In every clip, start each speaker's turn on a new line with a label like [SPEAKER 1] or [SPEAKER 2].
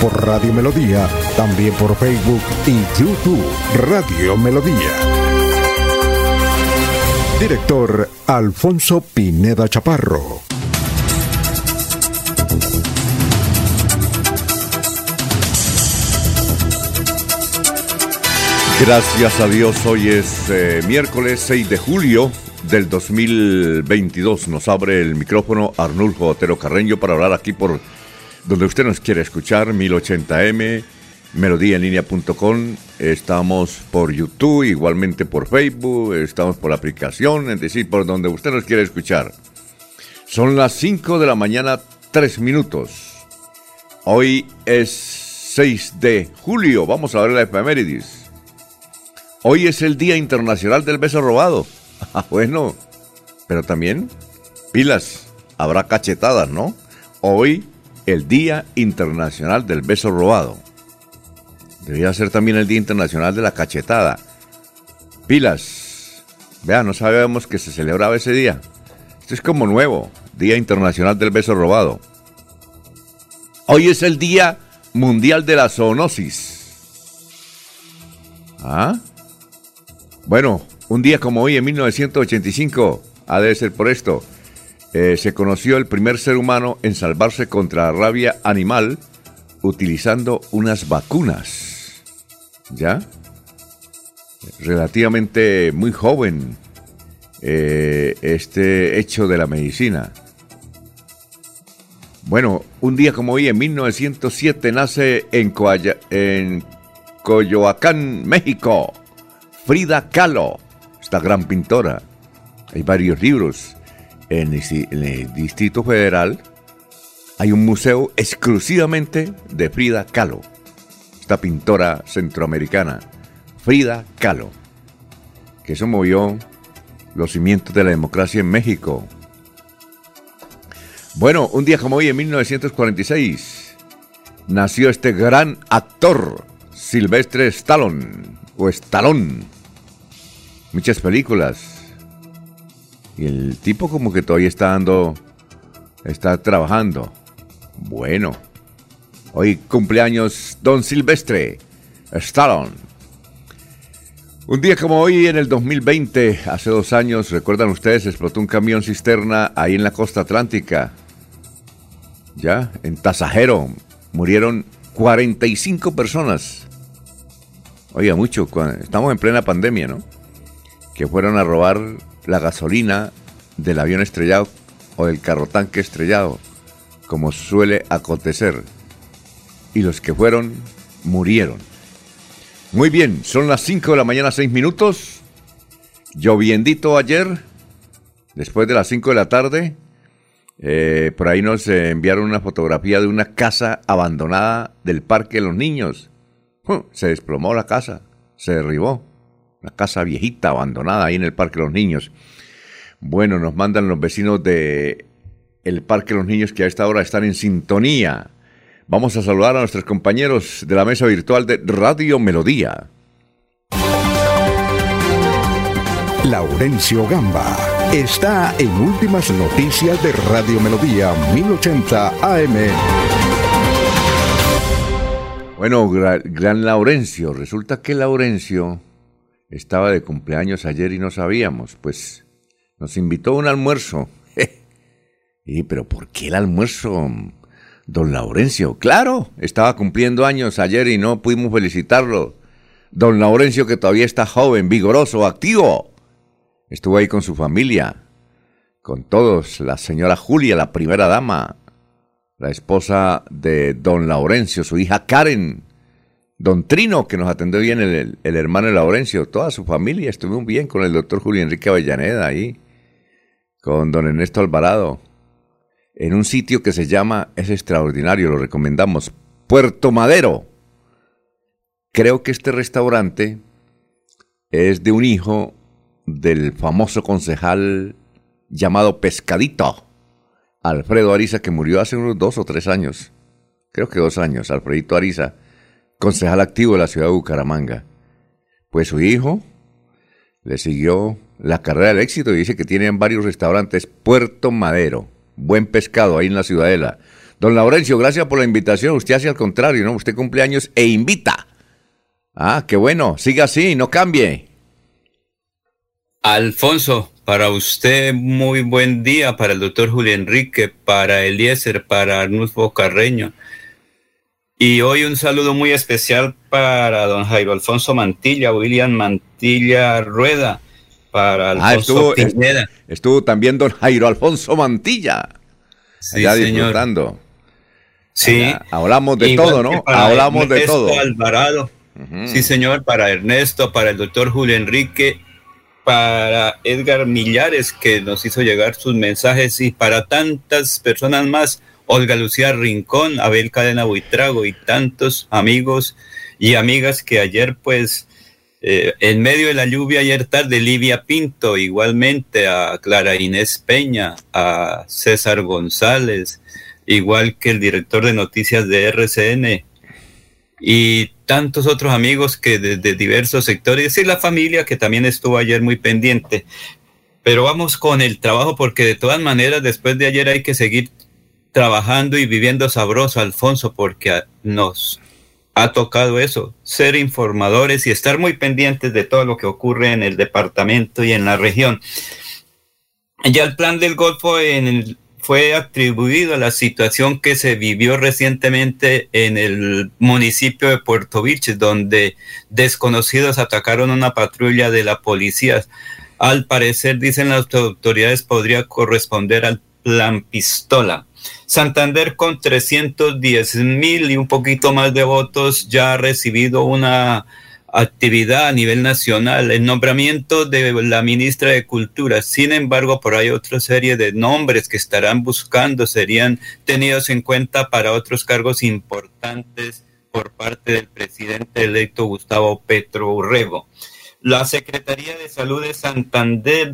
[SPEAKER 1] por Radio Melodía, también por Facebook y YouTube Radio Melodía. Director Alfonso Pineda Chaparro.
[SPEAKER 2] Gracias a Dios, hoy es eh, miércoles 6 de julio del 2022. Nos abre el micrófono Arnulfo Otero Carreño para hablar aquí por donde usted nos quiere escuchar, 1080m, melodíaenlínea.com. Estamos por YouTube, igualmente por Facebook, estamos por la aplicación, es decir, por donde usted nos quiere escuchar. Son las 5 de la mañana, 3 minutos. Hoy es 6 de julio, vamos a ver la efemérides. Hoy es el Día Internacional del Beso Robado. Bueno, pero también pilas, habrá cachetadas, ¿no? Hoy el Día Internacional del Beso Robado. Debería ser también el Día Internacional de la Cachetada. Pilas. Vean, no sabíamos que se celebraba ese día. Esto es como nuevo, Día Internacional del Beso Robado. Hoy es el Día Mundial de la Zoonosis. ¿Ah? Bueno, un día como hoy, en 1985, ha de ser por esto, eh, se conoció el primer ser humano en salvarse contra la rabia animal utilizando unas vacunas. ¿Ya? Relativamente muy joven eh, este hecho de la medicina. Bueno, un día como hoy, en 1907, nace en, en Coyoacán, México, Frida Kahlo, esta gran pintora. Hay varios libros en el, Distrito Federal hay un museo exclusivamente de Frida Kahlo, esta pintora centroamericana, Frida Kahlo, que eso movió los cimientos de la democracia en México. Bueno, un día como hoy, en 1946, nació este gran actor, Silvestre Stallone, o Stallone. Muchas películas, y el tipo como que todavía está dando, está trabajando. Bueno, hoy cumpleaños Don Silvestre Stallone. Un día como hoy, en el 2020, hace dos años, recuerdan ustedes, explotó un camión cisterna ahí en la costa atlántica. Ya, en Tasajero, murieron 45 personas. Oiga, mucho, estamos en plena pandemia, ¿no? Que fueron a robar la gasolina del avión estrellado o del carro tanque estrellado, como suele acontecer. Y los que fueron murieron. Muy bien, son las 5 de la mañana, 6 minutos. Lloviendito ayer, después de las 5 de la tarde. Eh, por ahí nos enviaron una fotografía de una casa abandonada del Parque de los Niños. Se desplomó la casa, se derribó. Una casa viejita, abandonada ahí en el Parque de los Niños. Bueno, nos mandan los vecinos de el Parque de los Niños que a esta hora están en sintonía. Vamos a saludar a nuestros compañeros de la mesa virtual de Radio Melodía.
[SPEAKER 1] Laurencio Gamba está en Últimas Noticias de Radio Melodía 1080 AM.
[SPEAKER 2] Bueno, gran Laurencio, resulta que Laurencio estaba de cumpleaños ayer y no sabíamos, pues nos invitó a un almuerzo. y, pero ¿por qué el almuerzo, don Laurencio? Claro, estaba cumpliendo años ayer y no pudimos felicitarlo. Don Laurencio que todavía está joven, vigoroso, activo. Estuvo ahí con su familia, con todos, la señora Julia, la primera dama, la esposa de don Laurencio, su hija Karen, Don Trino, que nos atendió bien el, hermano de Laurencio, toda su familia estuvo bien con el doctor Julio Enrique Avellaneda ahí, con don Ernesto Alvarado, en un sitio que se llama, es extraordinario, lo recomendamos, Puerto Madero. Creo que este restaurante es de un hijo del famoso concejal llamado Pescadito, Alfredo Ariza, que murió hace unos dos o tres años. Creo que dos años, Alfredito Ariza, concejal activo de la ciudad de Bucaramanga. Pues su hijo le siguió la carrera del éxito y dice que tienen varios restaurantes. Puerto Madero, buen pescado ahí en la Ciudadela. Don Laurencio, gracias por la invitación. Usted hace al contrario, ¿no? Usted cumple años e invita. Ah, qué bueno. Siga así, no cambie.
[SPEAKER 3] Alfonso, para usted muy buen día, para el doctor Julio Enrique, para Eliezer, para Arnulfo Carreño. Y hoy un saludo muy especial para don Jairo Alfonso Mantilla, William Mantilla Rueda, para
[SPEAKER 2] ah, Alfonso ah, estuvo, Estuvo también don Jairo Alfonso Mantilla. Sí, allá disfrutando.
[SPEAKER 3] Sí.
[SPEAKER 2] hablamos de todo, ¿no? Hablamos de todo.
[SPEAKER 3] Alvarado. Sí, señor, para Ernesto, para el doctor Julio Enrique, para Edgar Millares, que nos hizo llegar sus mensajes, y para tantas personas más, Olga Lucía Rincón, Abel Cadena Buitrago y tantos amigos y amigas que ayer, pues, eh, en medio de la lluvia ayer tarde, Livia Pinto, igualmente a Clara Inés Peña, a César González, igual que el director de noticias de RCN y tantos otros amigos que desde diversos sectores y la familia que también estuvo ayer muy pendiente. Pero vamos con el trabajo porque de todas maneras después de ayer hay que seguir trabajando y viviendo sabroso, Alfonso, porque nos ha tocado eso, ser informadores y estar muy pendientes de todo lo que ocurre en el departamento y en la región. Ya el plan del Golfo en el fue atribuido a la situación que se vivió recientemente en el municipio de Puerto Vilches, donde desconocidos atacaron una patrulla de la policía. Al parecer, dicen las autoridades, podría corresponder al plan pistola. Santander con 310 mil y un poquito más de votos ya ha recibido una actividad a nivel nacional, el nombramiento de la ministra de Cultura. Sin embargo, por ahí otra serie de nombres que estarán buscando serían tenidos en cuenta para otros cargos importantes por parte del presidente electo Gustavo Petro Urrego. La Secretaría de Salud de Santander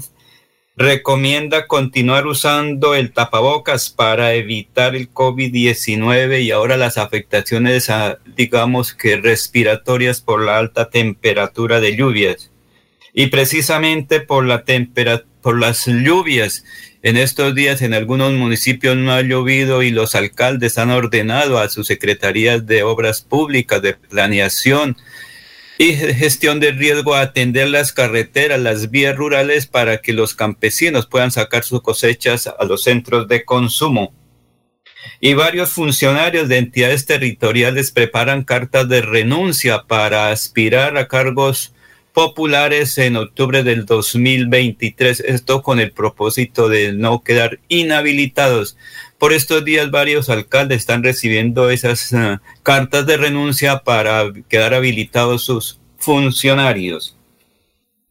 [SPEAKER 3] recomienda continuar usando el tapabocas para evitar el COVID-19 y ahora las afectaciones, digamos que respiratorias por la alta temperatura de lluvias. Y precisamente por, la por las lluvias, en estos días en algunos municipios no ha llovido y los alcaldes han ordenado a sus secretarías de obras públicas, de planeación, y gestión de riesgo a atender las carreteras, las vías rurales para que los campesinos puedan sacar sus cosechas a los centros de consumo. Y varios funcionarios de entidades territoriales preparan cartas de renuncia para aspirar a cargos populares en octubre del 2023. Esto con el propósito de no quedar inhabilitados. Por estos días varios alcaldes están recibiendo esas eh, cartas de renuncia para quedar habilitados sus funcionarios.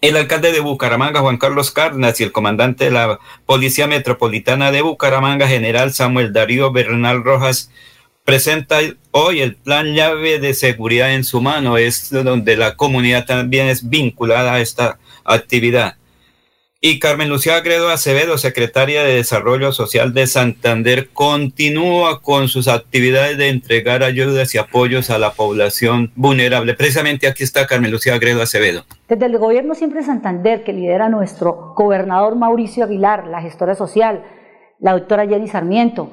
[SPEAKER 3] El alcalde de Bucaramanga, Juan Carlos Cárdenas, y el comandante de la Policía Metropolitana de Bucaramanga, general Samuel Darío Bernal Rojas, presenta hoy el plan llave de seguridad en su mano, es donde la comunidad también es vinculada a esta actividad. Y Carmen Lucía Agredo Acevedo, secretaria de Desarrollo Social de Santander, continúa con sus actividades de entregar ayudas y apoyos a la población vulnerable. Precisamente aquí está Carmen Lucía Agredo Acevedo.
[SPEAKER 4] Desde el gobierno siempre Santander, que lidera nuestro gobernador Mauricio Aguilar, la gestora social, la doctora Jenny Sarmiento,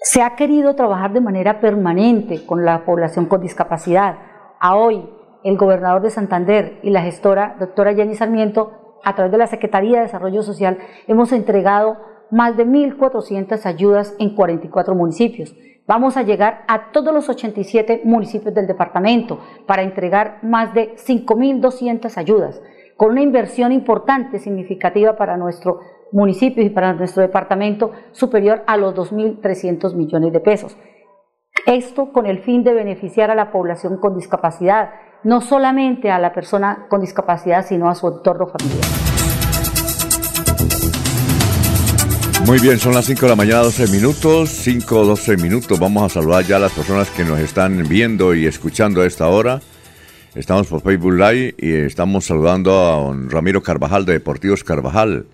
[SPEAKER 4] se ha querido trabajar de manera permanente con la población con discapacidad. A hoy, el gobernador de Santander y la gestora doctora Jenny Sarmiento, a través de la Secretaría de Desarrollo Social, hemos entregado más de 1.400 ayudas en 44 municipios. Vamos a llegar a todos los 87 municipios del departamento para entregar más de 5.200 ayudas, con una inversión importante, significativa para nuestro municipios y para nuestro departamento superior a los 2.300 millones de pesos. Esto con el fin de beneficiar a la población con discapacidad, no solamente a la persona con discapacidad, sino a su entorno familiar.
[SPEAKER 2] Muy bien, son las 5 de la mañana, 12 minutos, 5, 12 minutos. Vamos a saludar ya a las personas que nos están viendo y escuchando a esta hora. Estamos por Facebook Live y estamos saludando a don Ramiro Carvajal de Deportivos Carvajal,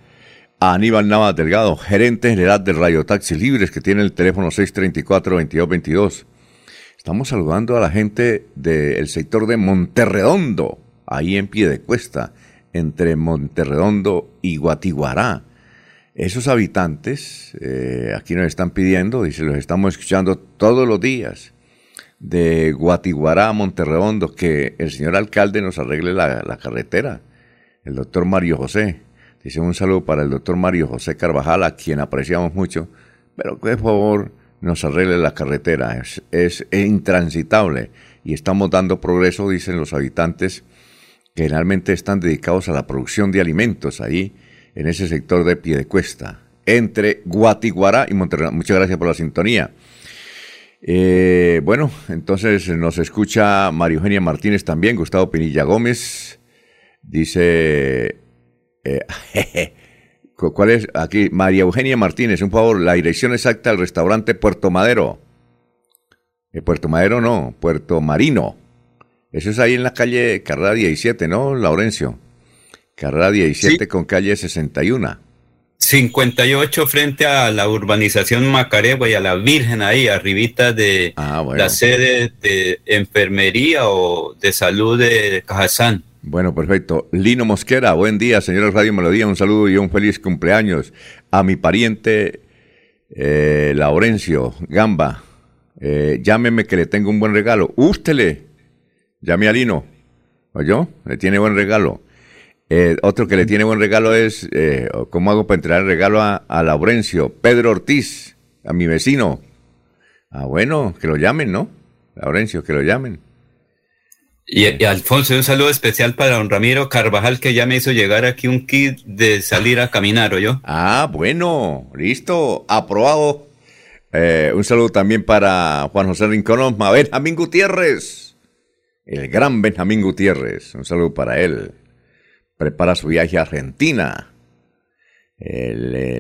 [SPEAKER 2] a Aníbal Navas Delgado, gerente general del Radio Taxi Libres, que tiene el teléfono 634-2222. Estamos saludando a la gente del sector de Monterredondo, ahí en pie de cuesta, entre Monterredondo y Guatiguará esos habitantes, eh, aquí nos están pidiendo, se los estamos escuchando todos los días, de Guatiguará a Monterredondo, que el señor alcalde nos arregle la, carretera, el doctor Mario José. Dice un saludo para el doctor Mario José Carvajal, a quien apreciamos mucho, pero que por favor nos arregle la carretera, es, es intransitable y estamos dando progreso, dicen los habitantes, que generalmente están dedicados a la producción de alimentos ahí en ese sector de Piedecuesta, entre Guatiguará y Monterrey. Muchas gracias por la sintonía. Eh, bueno, entonces nos escucha María Eugenia Martínez también, Gustavo Pinilla Gómez. Dice, eh, ¿cuál es? Aquí, María Eugenia Martínez, un favor, la dirección exacta del restaurante Puerto Madero. Eh, Puerto Madero no, Puerto Marino. Eso es ahí en la calle Carrera 17, ¿no, Laurencio? Carrera 17 con calle 61.
[SPEAKER 3] 58 frente a la urbanización Macaregua y a la Virgen ahí, arribita de ah, la sede de enfermería o de salud de Cajazán.
[SPEAKER 2] Bueno, perfecto. Lino Mosquera, buen día, señores Radio Melodía, un saludo y un feliz cumpleaños a mi pariente eh, Laurencio Gamba. Eh, llámeme que le tengo un buen regalo. Ústele. Llame a Lino. ¿Oyó? Le tiene buen regalo. Eh, otro que le tiene buen regalo es, eh, ¿cómo hago para entrar el regalo a, Laurencio? Pedro Ortiz, a mi vecino. Ah, bueno, que lo llamen, ¿no? Laurencio, que lo llamen.
[SPEAKER 3] Y, Alfonso, un saludo especial para don Ramiro Carvajal, que ya me hizo llegar aquí un kit de salir a caminar, ¿o yo?
[SPEAKER 2] Ah, bueno, listo, aprobado. Eh, un saludo también para Juan José Rincón, Benjamín Gutiérrez, el gran Benjamín Gutiérrez. Un saludo para él prepara su viaje a Argentina. Eh,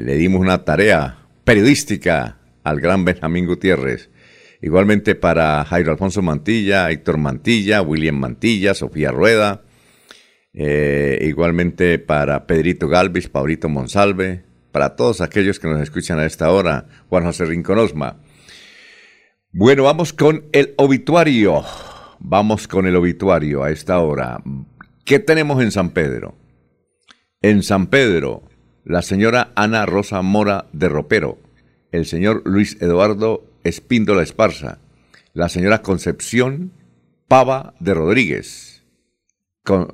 [SPEAKER 2] le, dimos una tarea periodística al gran Benjamín Gutiérrez. Igualmente para Jairo Alfonso Mantilla, Héctor Mantilla, William Mantilla, Sofía Rueda. Eh, igualmente para Pedrito Galvis, Paulito Monsalve, para todos aquellos que nos escuchan a esta hora, Juan José Rinconosma. Bueno, vamos con el obituario. Vamos con el obituario a esta hora. ¿Qué tenemos en San Pedro? En San Pedro, la señora Ana Rosa Mora de Ropero, el señor Luis Eduardo Espíndola Esparza, la señora Concepción Pava de Rodríguez,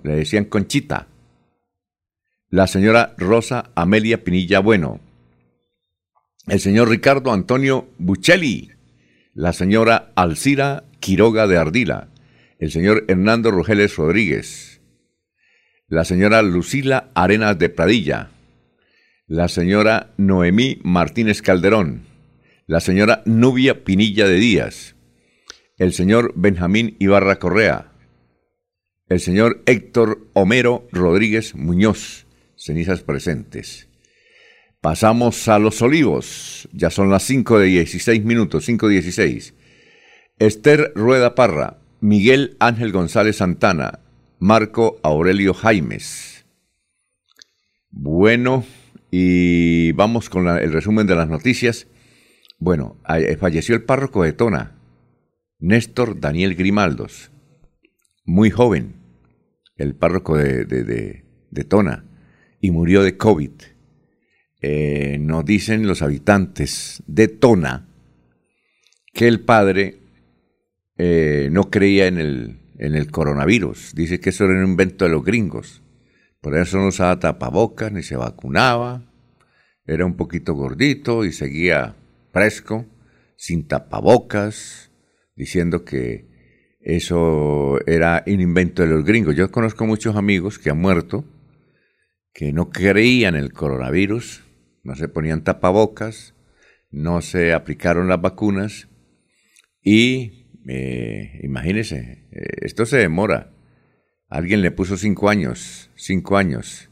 [SPEAKER 2] le decían Conchita, la señora Rosa Amelia Pinilla Bueno, el señor Ricardo Antonio Buccelli, la señora Alcira Quiroga de Ardila, el señor Hernando Rogeles Rodríguez, la señora Lucila Arenas de Pradilla, la señora Noemí Martínez Calderón, la señora Nubia Pinilla de Díaz, el señor Benjamín Ibarra Correa, el señor Héctor Homero Rodríguez Muñoz, cenizas presentes. Pasamos a los olivos, ya son las 5 de 16 minutos, 5 de 16. Esther Rueda Parra, Miguel Ángel González Santana, Marco Aurelio Jaimes. Bueno, y vamos con el resumen de las noticias. Bueno, eh, falleció el párroco de Tona, Néstor Daniel Grimaldos, muy joven, el párroco de, Tona, y murió de COVID. Eh, nos dicen los habitantes de Tona que el padre eh, no creía en el en el coronavirus. Dice que eso era un invento de los gringos. Por eso no usaba tapabocas ni se vacunaba. Era un poquito gordito y seguía fresco, sin tapabocas, diciendo que eso era un invento de los gringos. Yo conozco muchos amigos que han muerto, que no creían el coronavirus, no se ponían tapabocas, no se aplicaron las vacunas y eh, imagínese, eh, esto se demora. Alguien le puso cinco años, cinco años.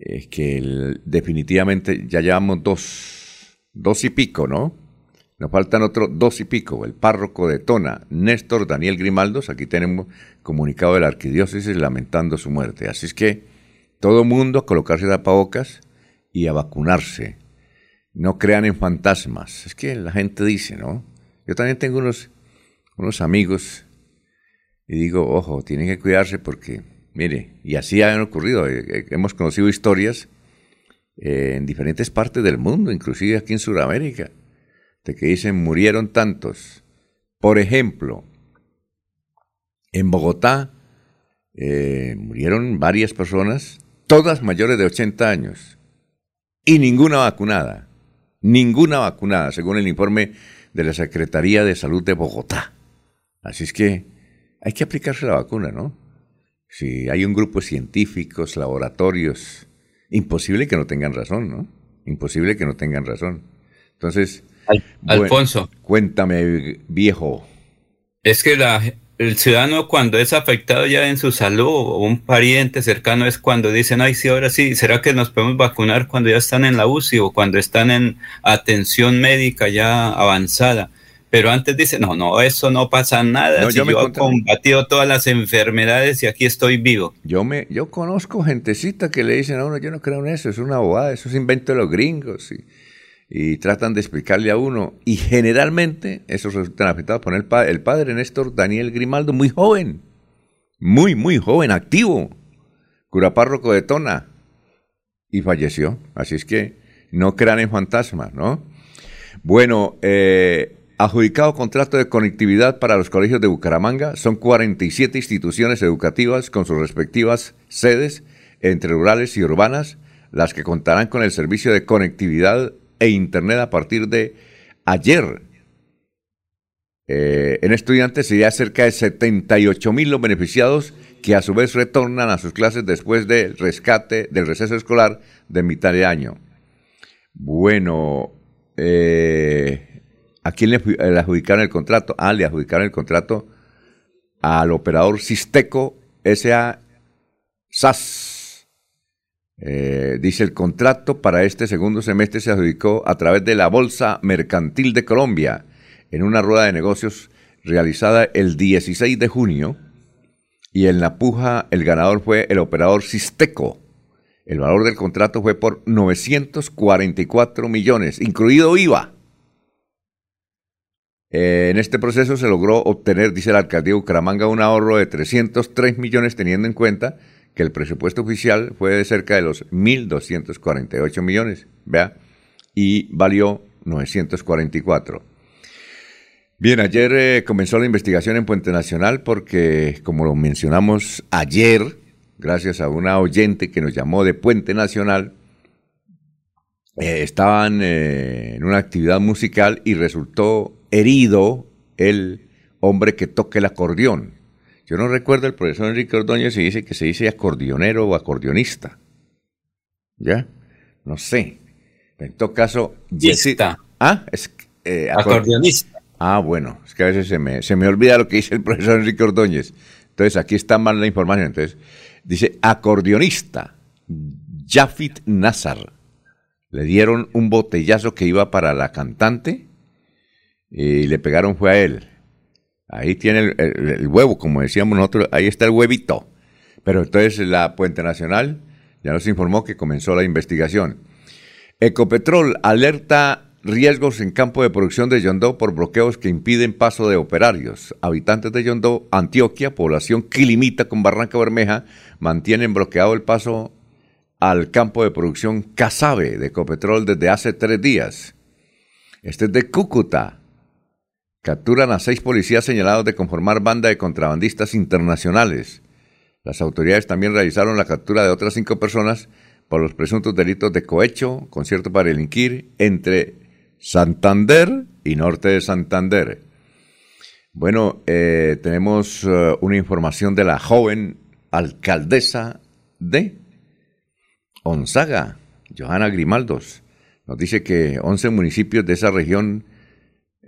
[SPEAKER 2] es que definitivamente ya llevamos dos, dos y pico, ¿no? Nos faltan otros dos y pico. El párroco de Tona, Néstor Daniel Grimaldos, aquí tenemos comunicado de la arquidiócesis lamentando su muerte. Así es que todo mundo a colocarse tapabocas y a vacunarse. No crean en fantasmas. Es que la gente dice, ¿no? Yo también tengo unos, unos amigos y digo, ojo, tienen que cuidarse porque, mire, y así han ocurrido. Eh, eh, hemos conocido historias eh, en diferentes partes del mundo, inclusive aquí en Sudamérica, de que dicen murieron tantos. Por ejemplo, en Bogotá murieron varias personas, todas mayores de 80 años, y ninguna vacunada. Ninguna vacunada, según el informe de la Secretaría de Salud de Bogotá. Así es que hay que aplicarse la vacuna, ¿no? Si hay un grupo de científicos, laboratorios, imposible que no tengan razón, ¿no? Imposible que no tengan razón. Entonces,
[SPEAKER 3] Alfonso,
[SPEAKER 2] cuéntame, viejo.
[SPEAKER 3] Es que la, el ciudadano cuando es afectado ya en su salud o un pariente cercano es cuando dicen, ay, sí, ahora sí, ¿será que nos podemos vacunar cuando ya están en la UCI o cuando están en atención médica ya avanzada? Pero antes dice, no, no, eso no pasa nada. yo, he combatido todas las enfermedades y aquí estoy vivo.
[SPEAKER 2] Yo me, yo conozco gentecita que le dicen a uno, yo no creo en eso, es una bobada, eso es invento de los gringos. Y, y tratan de explicarle a uno. Y generalmente esos resultan afectados por el, el padre Néstor Daniel Grimaldo, muy joven, muy, muy joven, activo, cura párroco de Tona, y falleció. Así es que no crean en fantasmas, ¿no? Bueno, eh, Adjudicado contrato de conectividad para los colegios de Bucaramanga. Son 47 instituciones educativas con sus respectivas sedes entre rurales y urbanas, las que contarán con el servicio de conectividad e Internet a partir de ayer. Eh, en estudiantes sería cerca de 78 mil los beneficiados que a su vez retornan a sus clases después del rescate del receso escolar de mitad de año. Bueno, eh, ¿A quién le, adjudicaron el contrato? Ah, le adjudicaron el contrato al operador Sisteco S.A. SAS. Eh, dice el contrato para este segundo semestre se adjudicó a través de la Bolsa Mercantil de Colombia en una rueda de negocios realizada el 16 de junio y en la puja el ganador fue el operador Sisteco. El valor del contrato fue por 944 millones, incluido IVA. Eh, en este proceso se logró obtener, dice la alcaldía de Bucaramanga, un ahorro de 303 millones, teniendo en cuenta que el presupuesto oficial fue de cerca de los 1.248 millones, vea, y valió 944. Bien, ayer eh, comenzó la investigación en Puente Nacional porque, como lo mencionamos ayer, gracias a una oyente que nos llamó de Puente Nacional, eh, estaban en una actividad musical y resultó herido el hombre que toque el acordeón. Yo no recuerdo el profesor Enrique Ordóñez si dice que se dice acordeonero o acordeonista. ¿Ya? No sé. En todo caso,
[SPEAKER 3] Jessica.
[SPEAKER 2] Ah,
[SPEAKER 3] es eh, acordeonista.
[SPEAKER 2] Ah, bueno, es que a veces se me, se me olvida lo que dice el profesor Enrique Ordóñez. Entonces, aquí está mal la información. Entonces, dice acordeonista, Jafit Nazar. Le dieron un botellazo que iba para la cantante y le pegaron fue a él. Ahí tiene el, huevo, como decíamos nosotros, ahí está el huevito. Pero entonces la Puente Nacional ya nos informó que comenzó la investigación. Ecopetrol alerta riesgos en campo de producción de Yondó por bloqueos que impiden paso de operarios. Habitantes de Yondó, Antioquia, población que limita con Barranca Bermeja, mantienen bloqueado el paso al campo de producción Casabe de Ecopetrol desde hace tres días. Este es de Cúcuta. Capturan a seis policías señalados de conformar banda de contrabandistas internacionales. Las autoridades también realizaron la captura de otras cinco personas por los presuntos delitos de cohecho, concierto para delinquir, entre Santander y norte de Santander. Bueno, eh, tenemos eh, una información de la joven alcaldesa de Onzaga, Johanna Grimaldos. Nos dice que 11 municipios de esa región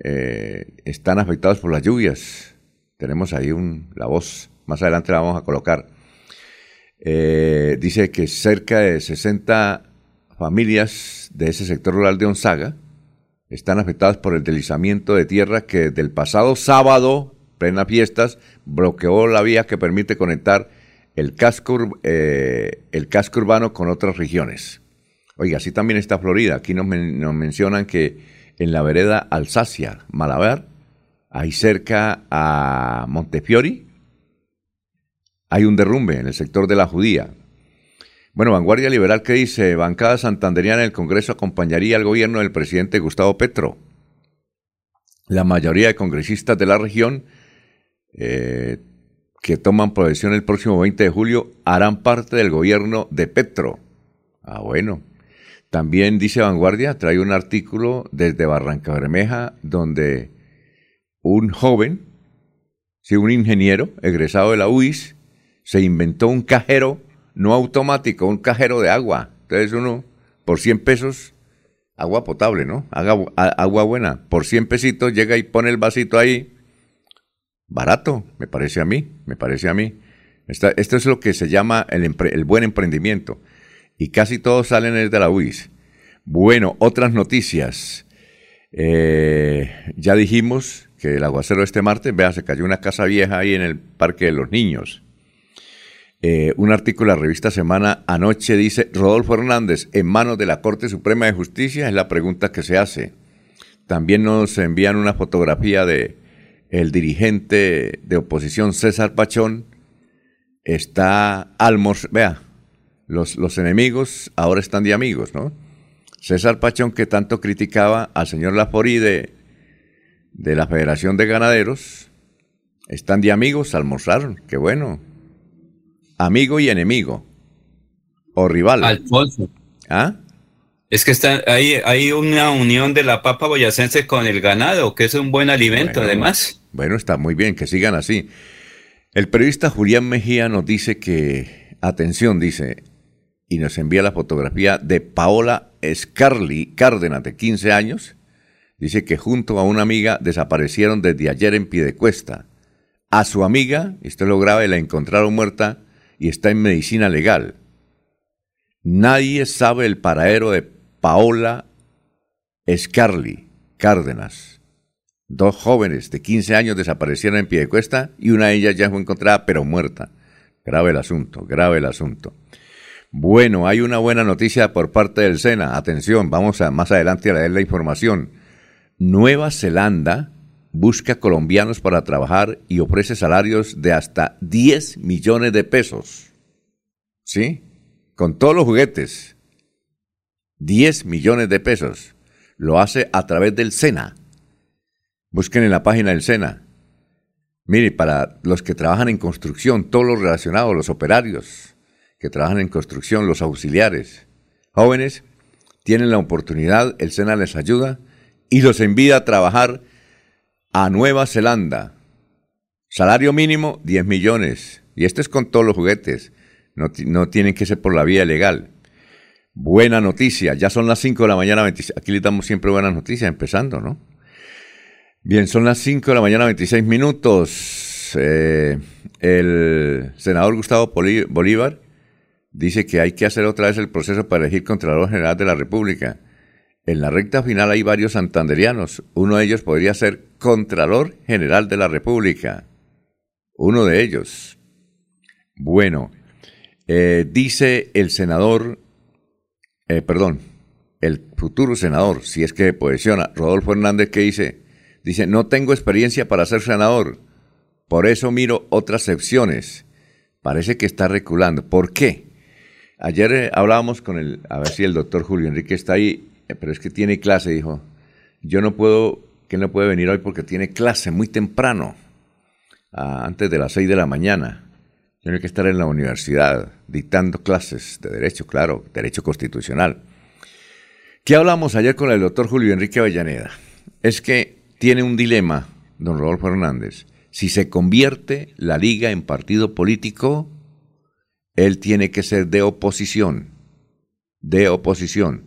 [SPEAKER 2] eh, están afectados por las lluvias. Tenemos ahí la voz, más adelante la vamos a colocar. Eh, dice que cerca de 60 familias de ese sector rural de Onzaga están afectadas por el deslizamiento de tierra que desde el pasado sábado, plena fiestas, bloqueó la vía que permite conectar el casco, eh, el casco urbano con otras regiones. Oiga, así también está Florida. Aquí nos mencionan que en la vereda Alsacia, Malabar, ahí cerca a Montefiori, hay un derrumbe en el sector de la judía. Bueno, Vanguardia Liberal, ¿qué dice? Bancada santanderiana en el Congreso acompañaría al gobierno del presidente Gustavo Petro. La mayoría de congresistas de la región eh, que toman posesión el próximo 20 de julio harán parte del gobierno de Petro. Ah, bueno. También dice Vanguardia, trae un artículo desde Barranca Bermeja donde un joven, sí, un ingeniero egresado de la UIS, se inventó un cajero no automático, un cajero de agua. Entonces uno, por 100 pesos, agua potable, ¿no? Agua, buena. Por 100 pesitos llega y pone el vasito ahí. Barato, me parece a mí, me parece a mí. esto es lo que se llama el, el buen emprendimiento. Y casi todos salen desde la UIS. Bueno, otras noticias. Eh, ya dijimos que el aguacero este martes, vea, se cayó una casa vieja ahí en el Parque de los Niños. Eh, un artículo de la revista Semana anoche dice, Rodolfo Hernández, en manos de la Corte Suprema de Justicia, es la pregunta que se hace. También nos envían una fotografía de el dirigente de oposición César Pachón. Está almorzando, vea, los, los enemigos ahora están de amigos, ¿no? César Pachón que tanto criticaba al señor Lafori de, de la Federación de Ganaderos, están de amigos, almorzaron, qué bueno, amigo y enemigo. O rival.
[SPEAKER 3] Alfonso.
[SPEAKER 2] ¿Ah?
[SPEAKER 3] Es que está, hay, hay una unión de la papa boyacense con el ganado, que es un buen alimento además.
[SPEAKER 2] Bueno, está muy bien, que sigan así. El periodista Julián Mejía nos dice que, atención, dice, y nos envía la fotografía de Paola Scarly Cárdenas, de 15 años. Dice que junto a una amiga desaparecieron desde ayer en Piedecuesta. A su amiga, esto es lo grave, la encontraron muerta y está en medicina legal. Nadie sabe el paradero de Paola Scarly Cárdenas. Dos jóvenes de 15 años desaparecieron en Piedecuesta y una de ellas ya fue encontrada pero muerta. Grave el asunto, grave el asunto. Bueno, hay una buena noticia por parte del SENA. Atención, vamos a más adelante a leer la información. Nueva Zelanda busca colombianos para trabajar y ofrece salarios de hasta 10 millones de pesos. ¿Sí? Con todos los juguetes. 10 millones de pesos. Lo hace a través del SENA. Busquen en la página del SENA. Mire, para los que trabajan en construcción, todos los relacionados, los operarios que trabajan en construcción, los auxiliares, jóvenes, tienen la oportunidad, el SENA les ayuda y los envía a trabajar a Nueva Zelanda. Salario mínimo 10 millones. Y esto es con todos los juguetes. No, no, tienen que ser por la vía legal. Buena noticia. Ya son las 5 de la mañana. Aquí le damos siempre buenas noticias, empezando, ¿no? Bien, son las 5 de la mañana, 26 minutos. Eh, el senador Gustavo Bolívar dice que hay que hacer otra vez el proceso para elegir Contralor General de la República. En la recta final hay varios santanderianos. Uno de ellos podría ser Contralor General de la República. Uno de ellos. Bueno, eh, dice el senador, eh, perdón, el futuro senador, si es que posesiona, Rodolfo Hernández, que dice, dice, no tengo experiencia para ser senador, por eso miro otras opciones. Parece que está reculando. ¿Por qué? Ayer eh, hablábamos con el, a ver si el doctor Julio Enrique está ahí, eh, pero es que tiene clase, dijo. Yo no puedo, que no puede venir hoy porque tiene clase muy temprano, antes de las seis de la mañana. Tiene que estar en la universidad dictando clases de derecho, claro, derecho constitucional. ¿Qué hablamos ayer con el doctor Julio Enrique Avellaneda? Es que tiene un dilema, don Rodolfo Hernández. Si se convierte la liga en partido político, él tiene que ser de oposición, de oposición.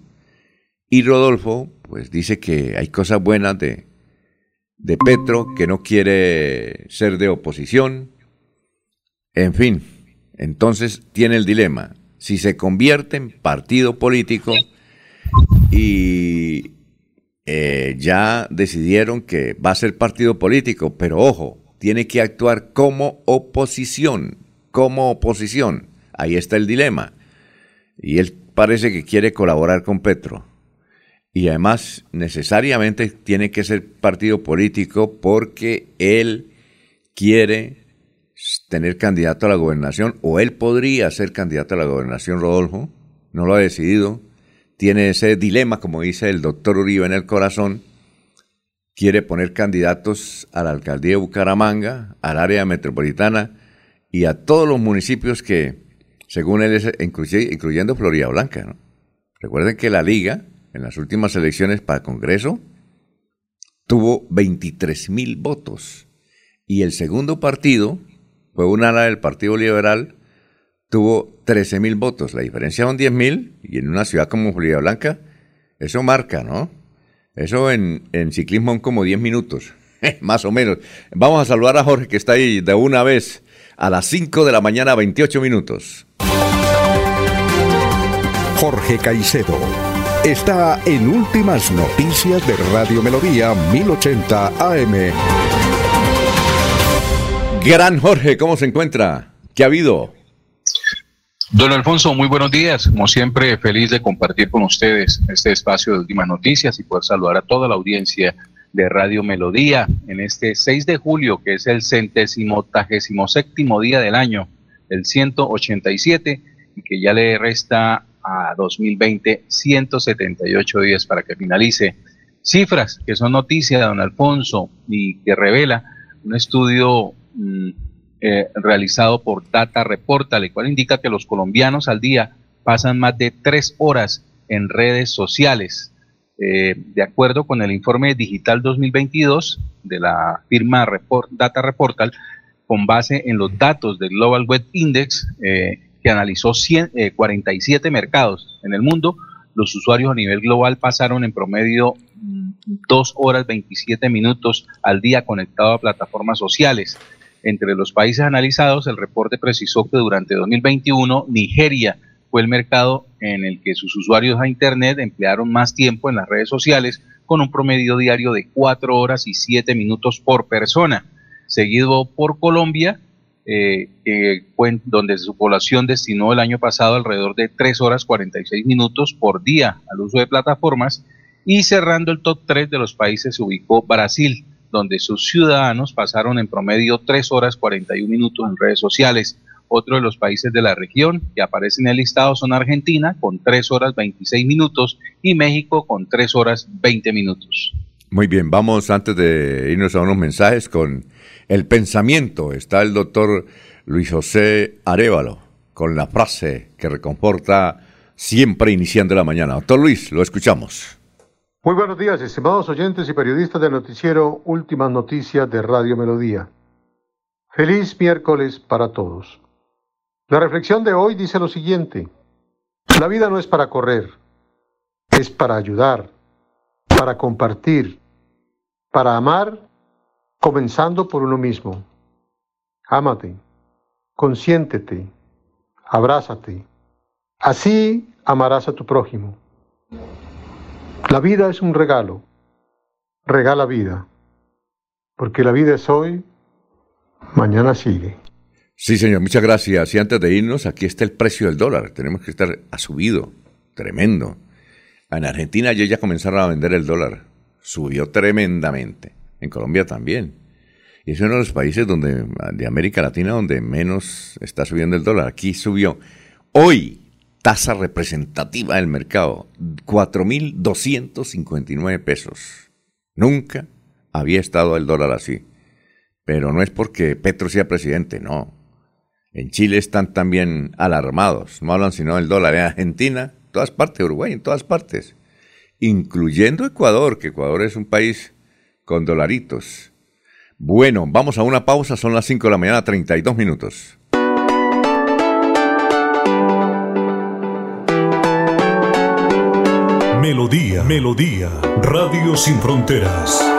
[SPEAKER 2] Y Rodolfo, pues dice que hay cosas buenas de, de Petro, que no quiere ser de oposición. En fin, Entonces tiene el dilema. Si se convierte en partido político y eh, ya decidieron que va a ser partido político, pero ojo, tiene que actuar como oposición, como oposición. Ahí está el dilema. Y él parece que quiere colaborar con Petro. Y además necesariamente tiene que ser partido político porque él quiere tener candidato a la gobernación o él podría ser candidato a la gobernación, Rodolfo. No lo ha decidido. Tiene ese dilema, como dice el doctor Uribe en el corazón. Quiere poner candidatos a la alcaldía de Bucaramanga, al área metropolitana y a todos los municipios que, según él, incluyendo Florida Blanca. Recuerden que la Liga, en las últimas elecciones para Congreso, tuvo 23 mil votos. Y el segundo partido fue un ala del Partido Liberal, tuvo 13 mil votos. La diferencia son 10 mil, y en una ciudad como Florida Blanca, eso marca, ¿no? Eso en, en ciclismo son como 10 minutos, más o menos. Vamos a saludar a Jorge que está ahí de una vez a las 5 de la mañana, 28 minutos.
[SPEAKER 1] Jorge Caicedo está en Últimas Noticias de Radio Melodía 1080 AM.
[SPEAKER 2] Gran Jorge, ¿cómo se encuentra? ¿Qué ha habido?
[SPEAKER 5] Don Alfonso, muy buenos días. Como siempre, feliz de compartir con ustedes este espacio de últimas noticias y poder saludar a toda la audiencia de Radio Melodía en este 6 de julio, que es el centésimo tagésimo séptimo día del año, el 187, y que ya le resta a 2020 178 días para que finalice. Cifras que son noticia de don Alfonso y que revela un estudio mm, eh, realizado por Data Reportal, el cual indica que los colombianos al día pasan más de tres horas en redes sociales. Eh, de acuerdo con el informe digital 2022 de la firma Data Reportal, con base en los datos del Global Web Index, eh, que analizó 47 mercados en el mundo, los usuarios a nivel global pasaron en promedio 2 mm, horas 27 minutos al día conectados a plataformas sociales. Entre los países analizados, el reporte precisó que durante 2021 Nigeria fue el mercado en el que sus usuarios a Internet emplearon más tiempo en las redes sociales, con un promedio diario de 4 horas y 7 minutos por persona, seguido por Colombia, eh, donde su población destinó el año pasado alrededor de 3 horas 46 minutos por día al uso de plataformas, y cerrando el top 3 de los países se ubicó Brasil, donde sus ciudadanos pasaron en promedio 3 horas 41 minutos en redes sociales, otro de los países de la región que aparece en el listado son Argentina con 3 horas 26 minutos y México con 3 horas 20 minutos.
[SPEAKER 2] Muy bien, vamos antes de irnos a unos mensajes con el pensamiento. Está el doctor Luis José Arevalo con la frase que reconforta siempre iniciando la mañana. Doctor Luis, lo escuchamos.
[SPEAKER 6] Muy buenos días, estimados oyentes y periodistas del noticiero Últimas Noticias de Radio Melodía. Feliz miércoles para todos. La reflexión de hoy dice lo siguiente. La vida no es para correr, es para ayudar, para compartir, para amar, comenzando por uno mismo. Ámate, consiéntete, abrázate. Así amarás a tu prójimo. La vida es un regalo. Regala vida. Porque la vida es hoy, mañana sigue.
[SPEAKER 2] Sí, señor, muchas gracias. Y antes de irnos, aquí está el precio del dólar. Tenemos que estar, ha subido, tremendo. En Argentina ya ya comenzaron a vender el dólar. Subió tremendamente. En Colombia también. Y es uno de los países donde, de América Latina donde menos está subiendo el dólar. Aquí subió. Hoy, tasa representativa del mercado, 4.259 pesos. Nunca había estado el dólar así. Pero no es porque Petro sea presidente, no. En Chile están también alarmados, no hablan sino del dólar. En Argentina, todas partes, Uruguay, en todas partes, incluyendo Ecuador, que Ecuador es un país con dolaritos. Bueno, vamos a una pausa, son las 5 de la mañana, 32 minutos.
[SPEAKER 1] Melodía, Melodía, Radio Sin Fronteras.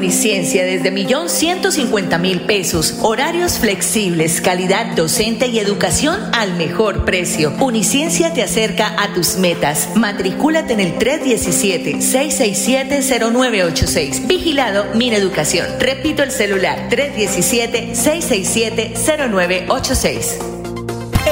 [SPEAKER 7] Uniciencia desde millón ciento cincuenta mil pesos. Horarios flexibles, calidad docente y educación al mejor precio. Uniciencia te acerca a tus metas. Matricúlate en el 317-667-0986. Vigilado Min Educación. Repito el celular 317-667-0986.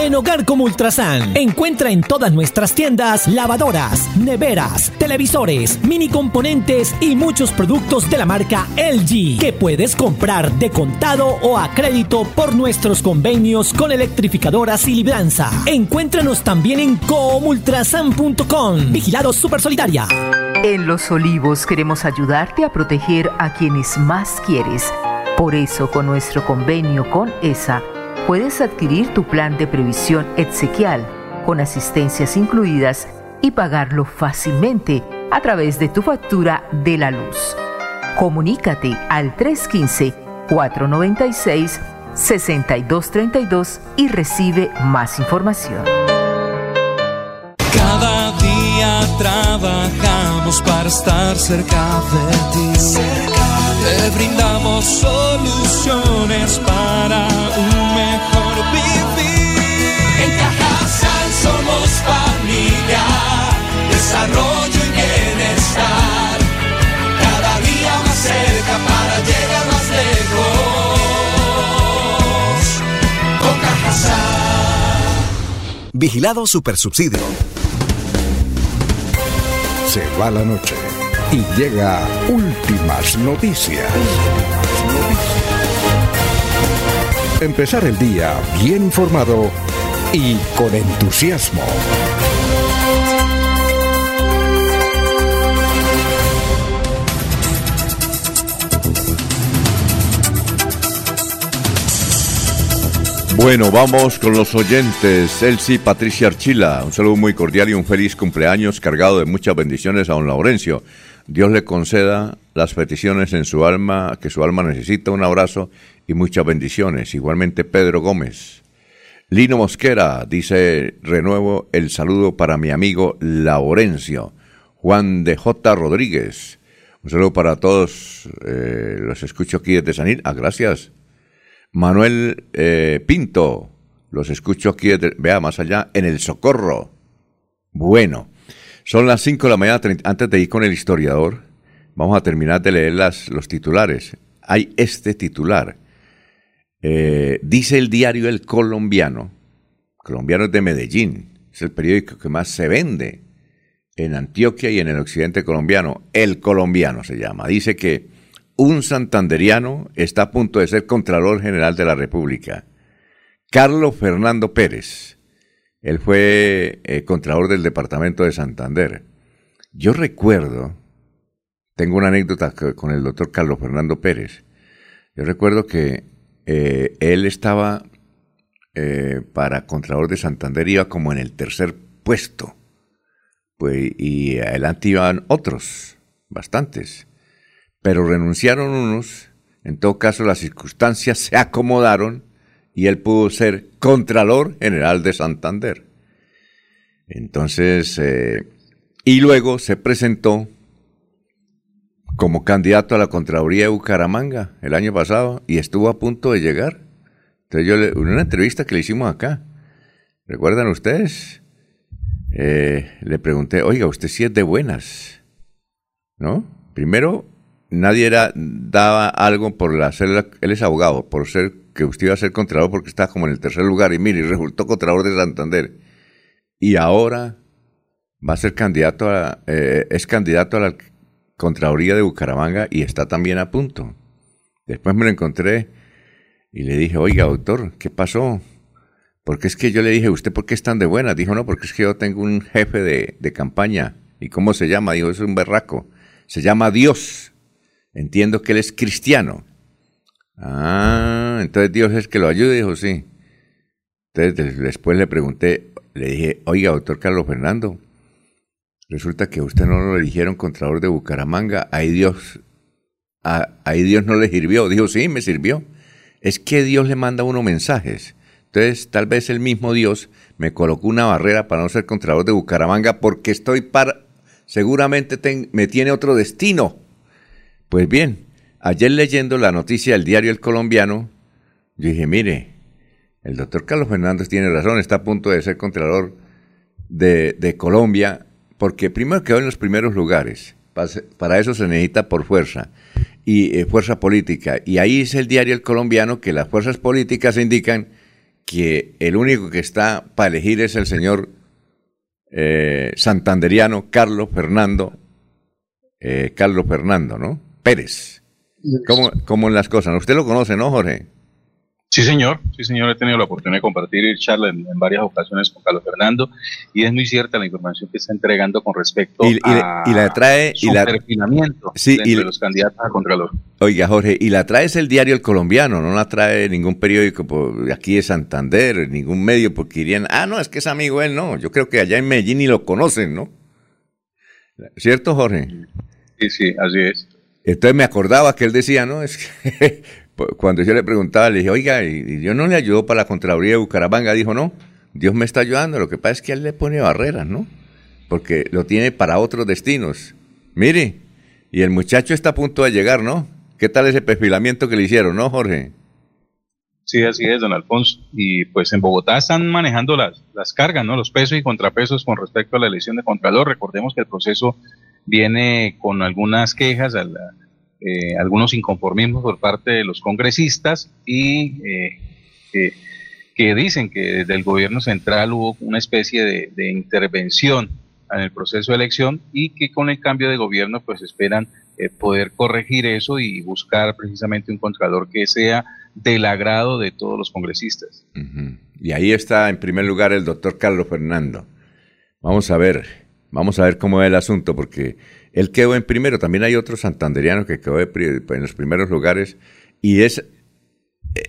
[SPEAKER 8] En Hogar como Ultrasan, encuentra en todas nuestras tiendas lavadoras, neveras, televisores, mini componentes y muchos productos de la marca LG que puedes comprar de contado o a crédito por nuestros convenios con electrificadoras y libranza. Encuéntranos también en comultrasan.com. Vigilado Super Solidaria.
[SPEAKER 9] En Los Olivos queremos ayudarte a proteger a quienes más quieres. Por eso, con nuestro convenio con ESA, puedes adquirir tu plan de previsión exequial con asistencias incluidas y pagarlo fácilmente a través de tu factura de la luz. Comunícate al 315-496-6232 y recibe más información.
[SPEAKER 10] Cada día trabajamos para estar cerca de ti. Te brindamos soluciones para un En Cajasal somos familia, desarrollo y bienestar. Cada día más cerca para llegar más lejos. Con Cajasal.
[SPEAKER 1] Vigilado Supersubsidio. Se va la noche y llega últimas noticias. Empezar el día bien informado y con entusiasmo.
[SPEAKER 2] Bueno, vamos con los oyentes. Elsie Patricia Archila, un saludo muy cordial y un feliz cumpleaños cargado de muchas bendiciones a don Laurencio. Dios le conceda las peticiones en su alma, que su alma necesita un abrazo y muchas bendiciones. Igualmente Pedro Gómez. Lino Mosquera dice, renuevo el saludo para mi amigo Laurencio. Juan de J. Rodríguez. Un saludo para todos. Eh, los escucho aquí desde Sanil. Ah, gracias. Manuel eh, Pinto, los escucho aquí, vea, más allá, en el Socorro. Bueno, son las 5 de la mañana, antes de ir con el historiador, vamos a terminar de leer las, los titulares. Hay este titular. Eh, dice el diario El Colombiano, colombiano es de Medellín, es el periódico que más se vende en Antioquia y en el occidente colombiano. El Colombiano se llama. Dice que un santanderiano está a punto de ser Contralor General de la República. Carlos Fernando Pérez. Él fue eh, Contralor del Departamento de Santander. Yo recuerdo, tengo una anécdota con el doctor Carlos Fernando Pérez. Yo recuerdo que eh, él estaba eh, para Contralor de Santander, iba como en el tercer puesto. Pues, y adelante iban otros, bastantes pero renunciaron unos, en todo caso las circunstancias se acomodaron y él pudo ser Contralor General de Santander. Entonces, eh, y luego se presentó como candidato a la Contraloría de Bucaramanga el año pasado y estuvo a punto de llegar. Entonces yo, le, en una entrevista que le hicimos acá, ¿recuerdan ustedes? Eh, le pregunté, oiga, usted sí es de buenas, ¿no? Primero, nadie era, daba algo por hacer, él es abogado, por ser que usted iba a ser contralor porque estaba como en el tercer lugar y mire, resultó contralor de Santander. Y ahora va a ser candidato a, eh, es candidato a la Contraloría de Bucaramanga y está también a punto. Después me lo encontré y le dije, oiga, doctor, ¿qué pasó? Porque es que yo le dije, ¿usted por qué es tan de buena? Dijo, no, porque es que yo tengo un jefe de, de campaña. ¿Y cómo se llama? Dijo, es un berraco. Se llama Dios. Entiendo que él es cristiano. Ah, entonces Dios es que lo ayude, dijo, sí. Entonces después le pregunté, le dije, oiga, doctor Carlos Fernando, resulta que usted no lo eligieron Contralor de Bucaramanga, ahí Dios, ahí Dios no le sirvió. Dijo, sí, me sirvió. Es que Dios le manda a uno mensajes. Entonces, tal vez el mismo Dios me colocó una barrera para no ser Contralor de Bucaramanga porque estoy para, seguramente me tiene otro destino. Pues bien, ayer leyendo la noticia del diario El Colombiano, yo dije, mire, el doctor Carlos Fernández tiene razón, está a punto de ser Contralor de, Colombia, porque primero quedó en los primeros lugares. Para eso se necesita por fuerza y eh, fuerza política. Y ahí es el diario El Colombiano que las fuerzas políticas indican que el único que está para elegir es el señor eh, santanderiano Carlos Fernando, eh, Carlos Fernando, ¿no? Pérez. ¿Cómo, ¿Cómo en las cosas? Usted lo conoce, ¿no, Jorge?
[SPEAKER 5] Sí, señor, sí, señor, he tenido la oportunidad de compartir y charla en, varias ocasiones con Carlos Fernando y es muy cierta la información que está entregando con respecto
[SPEAKER 2] y, a y la trae
[SPEAKER 5] su
[SPEAKER 2] y la,
[SPEAKER 5] perfilamiento
[SPEAKER 2] sí,
[SPEAKER 5] y, los candidatos a Contralor.
[SPEAKER 2] Oiga, Jorge, y la trae es el diario El Colombiano, no la trae ningún periódico por aquí de Santander, ningún medio, porque dirían, ah, no, es que es amigo él, no, yo creo que allá en Medellín ni lo conocen, ¿no? ¿Cierto, Jorge?
[SPEAKER 5] Sí, sí, así es.
[SPEAKER 2] Entonces me acordaba que él decía, ¿no? Es que cuando yo le preguntaba, le dije, oiga, ¿y Dios no le ayudó para la Contraloría de Bucaramanga? Dijo, no, Dios me está ayudando, lo que pasa es que él le pone barreras, ¿no? Porque lo tiene para otros destinos. Mire, y el muchacho está a punto de llegar, ¿no? ¿Qué tal ese perfilamiento que le hicieron, no, Jorge?
[SPEAKER 5] Sí, así es, don Alfonso. Y pues en Bogotá están manejando las, las cargas, ¿no? Los pesos y contrapesos con respecto a la elección de Contralor. Recordemos que el proceso viene con algunas quejas a la, eh, algunos inconformismos por parte de los congresistas y eh, que dicen que desde el gobierno central hubo una especie de, intervención en el proceso de elección y que con el cambio de gobierno pues esperan eh, poder corregir eso y buscar precisamente un contralor que sea del agrado de todos los congresistas.
[SPEAKER 2] Y ahí está en primer lugar el doctor Carlos Fernando. Vamos a ver, vamos a ver cómo es el asunto, porque él quedó en primero, también hay otro santanderiano que quedó en los primeros lugares y es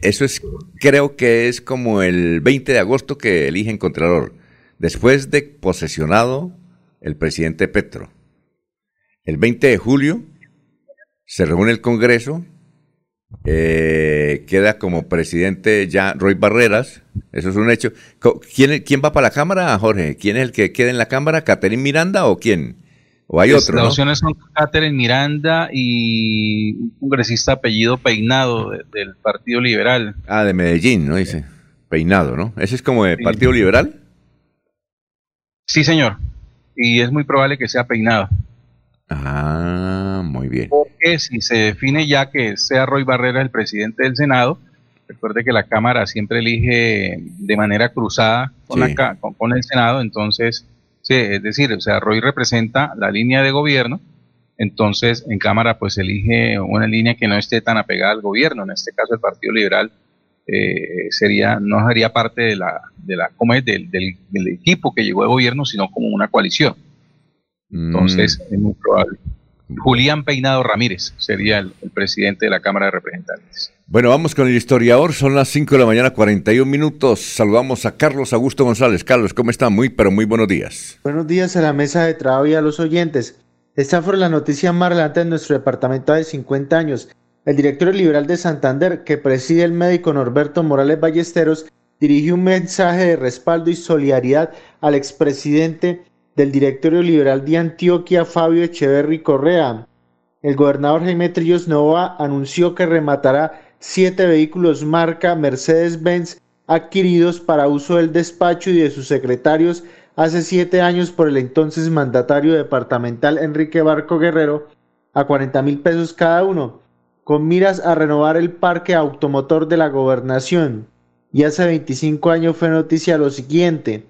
[SPEAKER 2] eso es creo que es como el 20 de agosto que eligen Contralor, después de posesionado el presidente Petro. El 20 de julio se reúne el Congreso, eh, queda como presidente ya Roy Barreras, eso es un hecho. ¿Quién, ¿Quién va para la Cámara, Jorge? ¿Quién es el que queda en la Cámara? ¿Caterín Miranda o quién? ¿O hay otro?
[SPEAKER 5] Las opciones son Catherine Miranda y un congresista apellido Peinado del Partido Liberal.
[SPEAKER 2] Ah, de Medellín, ¿no? Dice. Peinado, ¿no? ¿Ese es como el Partido Liberal?
[SPEAKER 5] Sí, señor. Y es muy probable que sea Peinado.
[SPEAKER 2] Ah, muy bien.
[SPEAKER 5] Porque si se define ya que sea Roy Barrera el presidente del Senado, recuerde que la Cámara siempre elige de manera cruzada con, con el Senado, entonces Sí, es decir, o sea, Roy representa la línea de gobierno, entonces en Cámara pues elige una línea que no esté tan apegada al gobierno, en este caso el Partido Liberal eh, sería no sería parte de la de la es del, del, equipo que llegó de gobierno, sino como una coalición. Entonces mm. es muy probable. Julián Peinado Ramírez sería el, presidente de la Cámara de Representantes.
[SPEAKER 2] Bueno, vamos con el historiador. Son las 5 de la mañana, 41 minutos. Saludamos a Carlos Augusto González. Carlos, ¿cómo está? Muy, pero muy buenos días.
[SPEAKER 11] Buenos días a la mesa de trabajo y a los oyentes. Esta fue la noticia más relevante en nuestro departamento de 50 años. El director liberal de Santander, que preside el médico Norberto Morales Ballesteros, dirigió un mensaje de respaldo y solidaridad al expresidente del directorio liberal de Antioquia, Fabio Echeverry Correa. El gobernador Jaime Trillos Nova anunció que rematará siete vehículos marca Mercedes-Benz adquiridos para uso del despacho y de sus secretarios hace siete años por el entonces mandatario departamental Enrique Barco Guerrero a 40 mil pesos cada uno, con miras a renovar el parque automotor de la gobernación. Y hace 25 años fue noticia lo siguiente.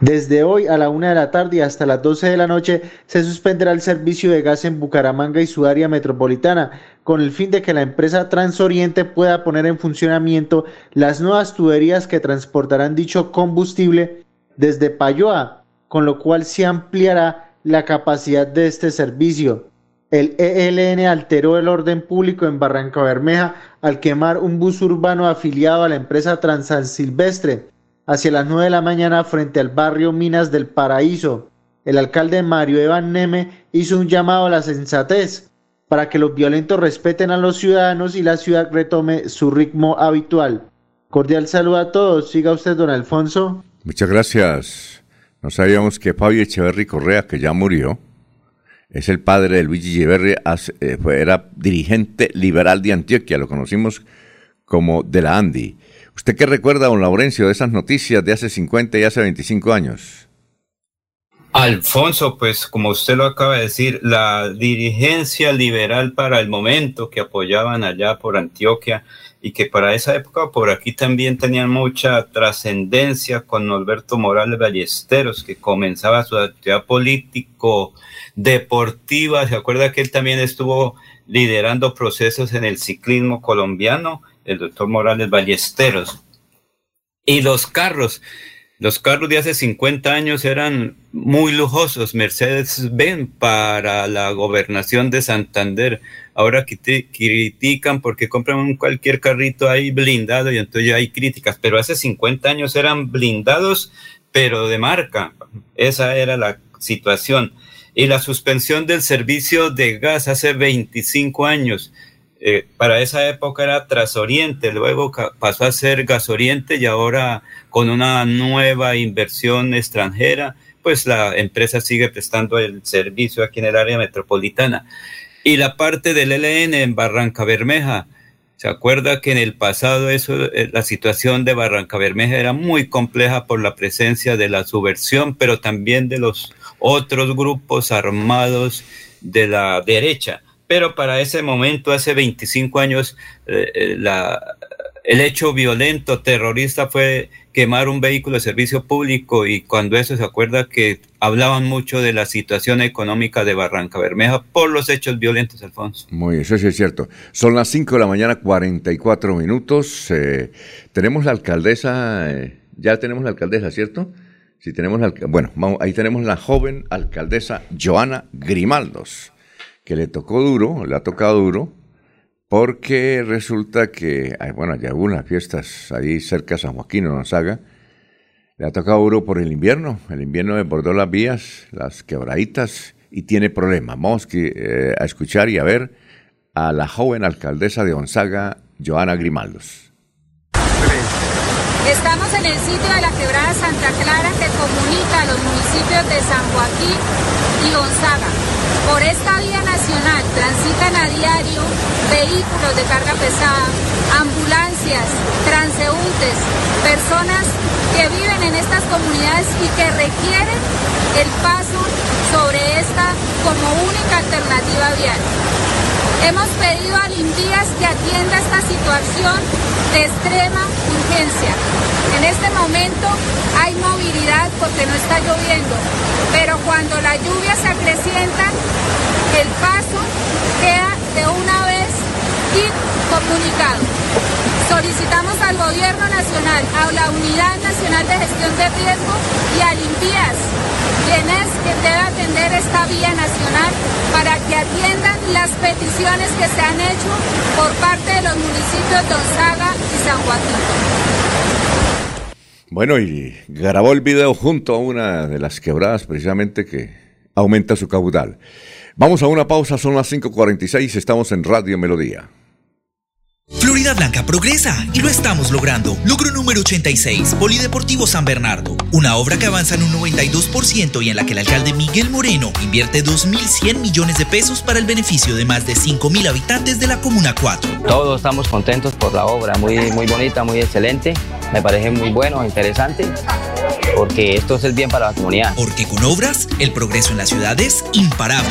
[SPEAKER 11] Desde hoy a la una de la tarde y hasta las 12 de la noche se suspenderá el servicio de gas en Bucaramanga y su área metropolitana, con el fin de que la empresa Transoriente pueda poner en funcionamiento las nuevas tuberías que transportarán dicho combustible desde Payoa, con lo cual se ampliará la capacidad de este servicio. El ELN alteró el orden público en Barranca Bermeja al quemar un bus urbano afiliado a la empresa Transan Silvestre hacia las 9 de la mañana frente al barrio Minas del Paraíso. El alcalde Mario Evan Neme hizo un llamado a la sensatez para que los violentos respeten a los ciudadanos y la ciudad retome su ritmo habitual. Cordial saludo a todos. Siga usted, don Alfonso.
[SPEAKER 2] Muchas gracias. No sabíamos que Fabio Echeverry Correa, que ya murió, es el padre de Luigi Echeverry, eh, era dirigente liberal de Antioquia, lo conocimos como de la Andi. ¿Usted qué recuerda, don Laurencio, de esas noticias de hace 50 y hace 25 años?
[SPEAKER 3] Alfonso, pues como usted lo acaba de decir, la dirigencia liberal para el momento que apoyaban allá por Antioquia y que para esa época por aquí también tenían mucha trascendencia con Alberto Morales Ballesteros, que comenzaba su actividad político deportiva. ¿Se acuerda que él también estuvo liderando procesos en el ciclismo colombiano? El doctor Morales Ballesteros. Y los carros. Los carros de hace 50 años eran muy lujosos, Mercedes-Benz para la gobernación de Santander. Ahora critican porque compran cualquier carrito ahí blindado y entonces hay críticas, pero hace 50 años eran blindados, pero de marca. Esa era la situación. Y la suspensión del servicio de gas hace 25 años eh, para esa época era Trasoriente, luego pasó a ser Gasoriente y ahora con una nueva inversión extranjera, pues la empresa sigue prestando el servicio aquí en el área metropolitana. Y la parte del LN en Barranca Bermeja, ¿se acuerda que en el pasado eso, eh, la situación de Barranca Bermeja era muy compleja por la presencia de la subversión, pero también de los otros grupos armados de la derecha? Pero para ese momento, hace 25 años, eh, eh, la, el hecho violento, terrorista fue quemar un vehículo de servicio público y cuando eso se acuerda que hablaban mucho de la situación económica de Barranca Bermeja por los hechos violentos, Alfonso.
[SPEAKER 2] Muy bien, eso sí es cierto. Son las 5 de la mañana, 44 minutos. Eh, tenemos la alcaldesa, ya tenemos la alcaldesa, ¿cierto? Sí, tenemos la, bueno, ahí tenemos la joven alcaldesa Joana Grimaldos que le tocó duro, le ha tocado duro, porque resulta que, bueno, hay algunas fiestas ahí cerca de San Joaquín, en Gonzaga, le ha tocado duro por el invierno, el invierno desbordó las vías, las quebraditas, y tiene problemas. Vamos eh, a escuchar y a ver a la joven alcaldesa de Gonzaga, Joana Grimaldos.
[SPEAKER 12] Estamos en el sitio de la quebrada Santa Clara que comunica a los municipios de San Joaquín y Gonzaga. Por esta vía nacional transitan a diario vehículos de carga pesada, ambulancias, transeúntes, personas que viven en estas comunidades y que requieren el paso sobre esta como única alternativa vial. Hemos pedido al INVIAS que atienda esta situación de extrema urgencia. En este momento hay movilidad porque no está lloviendo, pero cuando la lluvia se acrecienta, el paso queda de una vez incomunicado. Solicitamos al Gobierno Nacional, a la Unidad Nacional de Gestión de Riesgo y al INVIAS, quien es quien debe atender esta vía nacional para que atiendan las peticiones que se han hecho por parte de los municipios de Onzaga y San Joaquín.
[SPEAKER 2] Bueno, y grabó el video junto a una de las quebradas precisamente que aumenta su caudal. Vamos a una pausa, son las 5.46, estamos en Radio Melodía.
[SPEAKER 13] Florida Blanca progresa y lo estamos logrando. Logro número 86, Polideportivo San Bernardo. Una obra que avanza en un 92% y en la que el alcalde Miguel Moreno invierte 2.100 millones de pesos para el beneficio de más de 5.000 habitantes de la Comuna 4.
[SPEAKER 14] Todos estamos contentos por la obra, muy, muy bonita, muy excelente. Me parece muy bueno, interesante, porque esto es el bien para la comunidad.
[SPEAKER 13] Porque con obras, el progreso en la ciudad es imparable.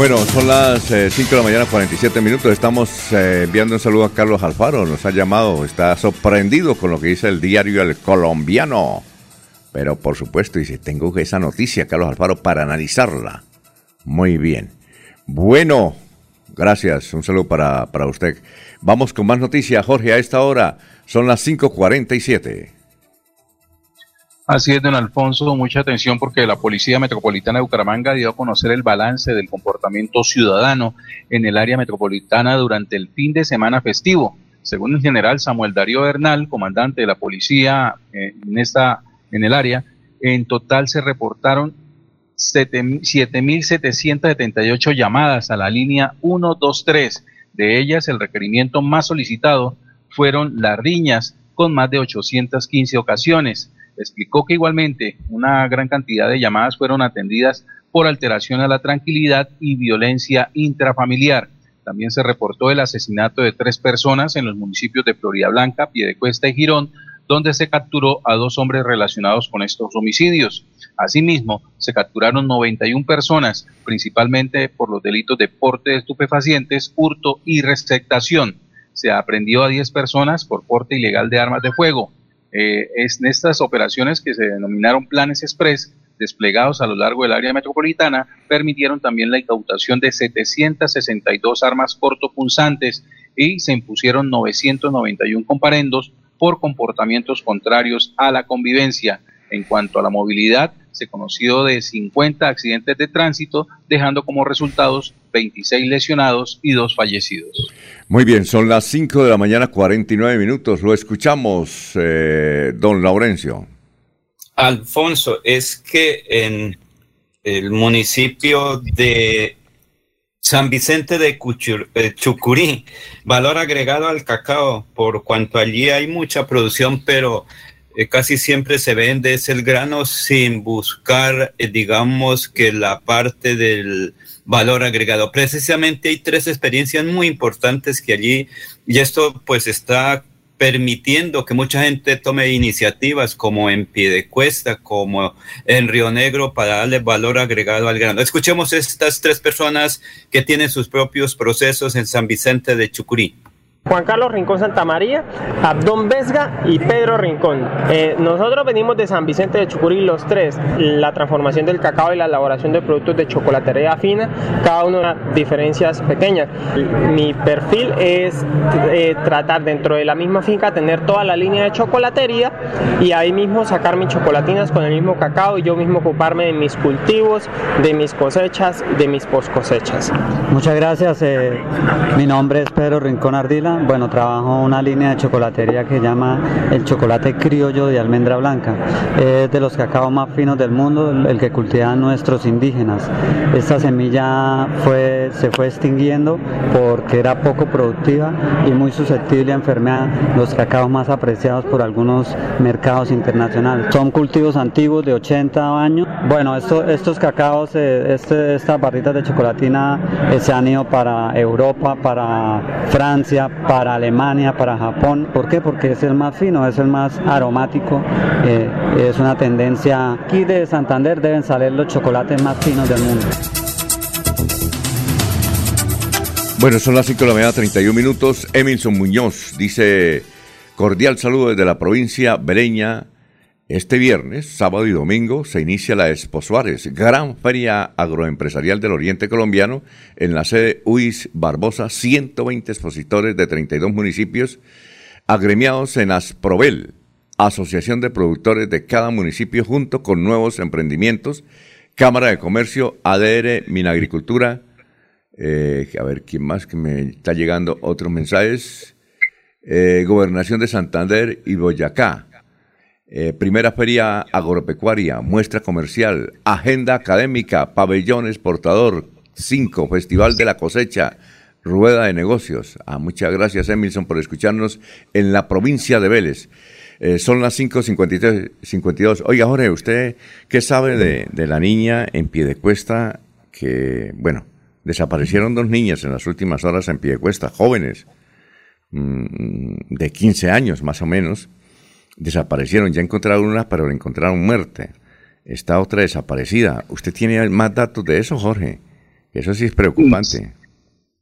[SPEAKER 2] Bueno, son las 5 eh, de la mañana, 47 minutos. Estamos eh, enviando un saludo a Carlos Alfaro. Nos ha llamado, está sorprendido con lo que dice el diario El Colombiano. Pero por supuesto, dice, tengo esa noticia, Carlos Alfaro, para analizarla. Muy bien. Bueno, gracias. Un saludo para, para usted. Vamos con más noticias, Jorge, a esta hora. Son las 5.47.
[SPEAKER 5] Así es, don Alfonso, mucha atención porque la Policía Metropolitana de Bucaramanga dio a conocer el balance del comportamiento ciudadano en el área metropolitana durante el fin de semana festivo. Según el general Samuel Darío Bernal, comandante de la policía eh, en, esta, en el área, en total se reportaron 7.778 llamadas a la línea 123. De ellas, el requerimiento más solicitado fueron las riñas, con más de 815 ocasiones explicó que igualmente una gran cantidad de llamadas fueron atendidas por alteración a la tranquilidad y violencia intrafamiliar. También se reportó el asesinato de tres personas en los municipios de Florida Blanca, Piedecuesta y Girón, donde se capturó a dos hombres relacionados con estos homicidios. Asimismo, se capturaron 91 personas, principalmente por los delitos de porte de estupefacientes, hurto y receptación. Se aprendió a 10 personas por porte ilegal de armas de fuego. Eh, es en estas operaciones que se denominaron planes express desplegados a lo largo del área metropolitana permitieron también la incautación de 762 armas cortopunzantes y se impusieron 991 comparendos por comportamientos contrarios a la convivencia. En cuanto a la movilidad, se conoció de 50 accidentes de tránsito, dejando como resultados 26 lesionados y dos fallecidos.
[SPEAKER 2] Muy bien, son las 5 de la mañana, 49 minutos. Lo escuchamos, eh, don Laurencio.
[SPEAKER 3] Alfonso, es que en el municipio de San Vicente de eh, Chucurí, valor agregado al cacao, por cuanto allí hay mucha producción, pero eh, casi siempre se vende es el grano sin buscar, eh, digamos, que la parte del valor agregado. Precisamente hay tres experiencias muy importantes que allí, y esto pues está permitiendo que mucha gente tome iniciativas como en Piedecuesta, como en Río Negro para darle valor agregado al grano. Escuchemos estas tres personas que tienen sus propios procesos en San Vicente de Chucurí.
[SPEAKER 15] Juan Carlos Rincón Santa María, Abdón Vesga y Pedro Rincón. Eh, nosotros venimos de San Vicente de Chucurí los tres, la transformación del cacao y la elaboración de productos de chocolatería fina, cada uno de diferencias pequeñas. Mi perfil es eh, tratar dentro de la misma finca tener toda la línea de chocolatería y ahí mismo sacar mis chocolatinas con el mismo cacao y yo mismo ocuparme de mis cultivos, de mis cosechas, de mis post cosechas.
[SPEAKER 16] Muchas gracias. Eh, mi nombre es Pedro Rincón Ardila bueno, trabajo una línea de chocolatería que se llama el chocolate criollo de almendra blanca. Es de los cacaos más finos del mundo, el que cultivan nuestros indígenas. Esta semilla fue, se fue extinguiendo porque era poco productiva y muy susceptible a enfermedad, los cacaos más apreciados por algunos mercados internacionales. Son cultivos antiguos de 80 años. Bueno, estos cacaos, eh, este, estas barritas de chocolatina eh, se han ido para Europa, para Francia, para Alemania, para Japón. ¿Por qué? Porque es el más fino, es el más aromático. Eh, es una tendencia. Aquí de Santander deben salir los chocolates más finos del mundo.
[SPEAKER 2] Bueno, son las 5 de la mañana, 31 minutos. Emilson Muñoz dice: cordial saludo desde la provincia Bereña este viernes, sábado y domingo se inicia la Expo Suárez, gran feria agroempresarial del Oriente Colombiano, en la sede UIS Barbosa, 120 expositores de 32 municipios agremiados en Asprovel, Asociación de Productores de cada municipio, junto con nuevos emprendimientos, Cámara de Comercio, ADR, Minagricultura, eh, a ver, ¿quién más que me está llegando? Otros mensajes, eh, Gobernación de Santander y Boyacá eh, primera feria agropecuaria, muestra comercial, agenda académica, pabellón exportador, 5, Festival de la cosecha, rueda de negocios. Ah, muchas gracias, Emilson, por escucharnos en la provincia de Vélez. Eh, son las 5.52. Oiga, Jorge, ¿usted qué sabe de, la niña en Piedecuesta que, bueno, desaparecieron dos niñas en las últimas horas en Piedecuesta, jóvenes, mm, de 15 años más o menos, desaparecieron. Ya encontraron una, pero la encontraron muerta. Está otra desaparecida. ¿Usted tiene más datos de eso, Jorge? Eso sí es preocupante.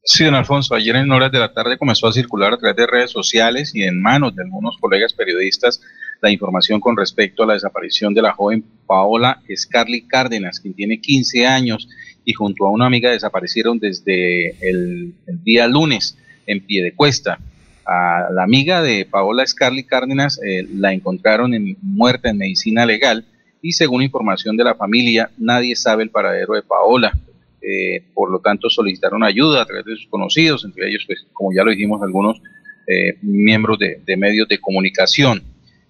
[SPEAKER 5] Sí, don Alfonso, ayer en horas de la tarde comenzó a circular a través de redes sociales y en manos de algunos colegas periodistas la información con respecto a la desaparición de la joven Paola Scarly Cárdenas, quien tiene 15 años y junto a una amiga desaparecieron desde el, día lunes en pie de cuesta. A la amiga de Paola Scarly Cárdenas eh, la encontraron en, muerta en medicina legal y según información de la familia nadie sabe el paradero de Paola. Eh, por lo tanto solicitaron ayuda a través de sus conocidos, entre ellos, pues, como ya lo dijimos, algunos eh, miembros de, medios de comunicación.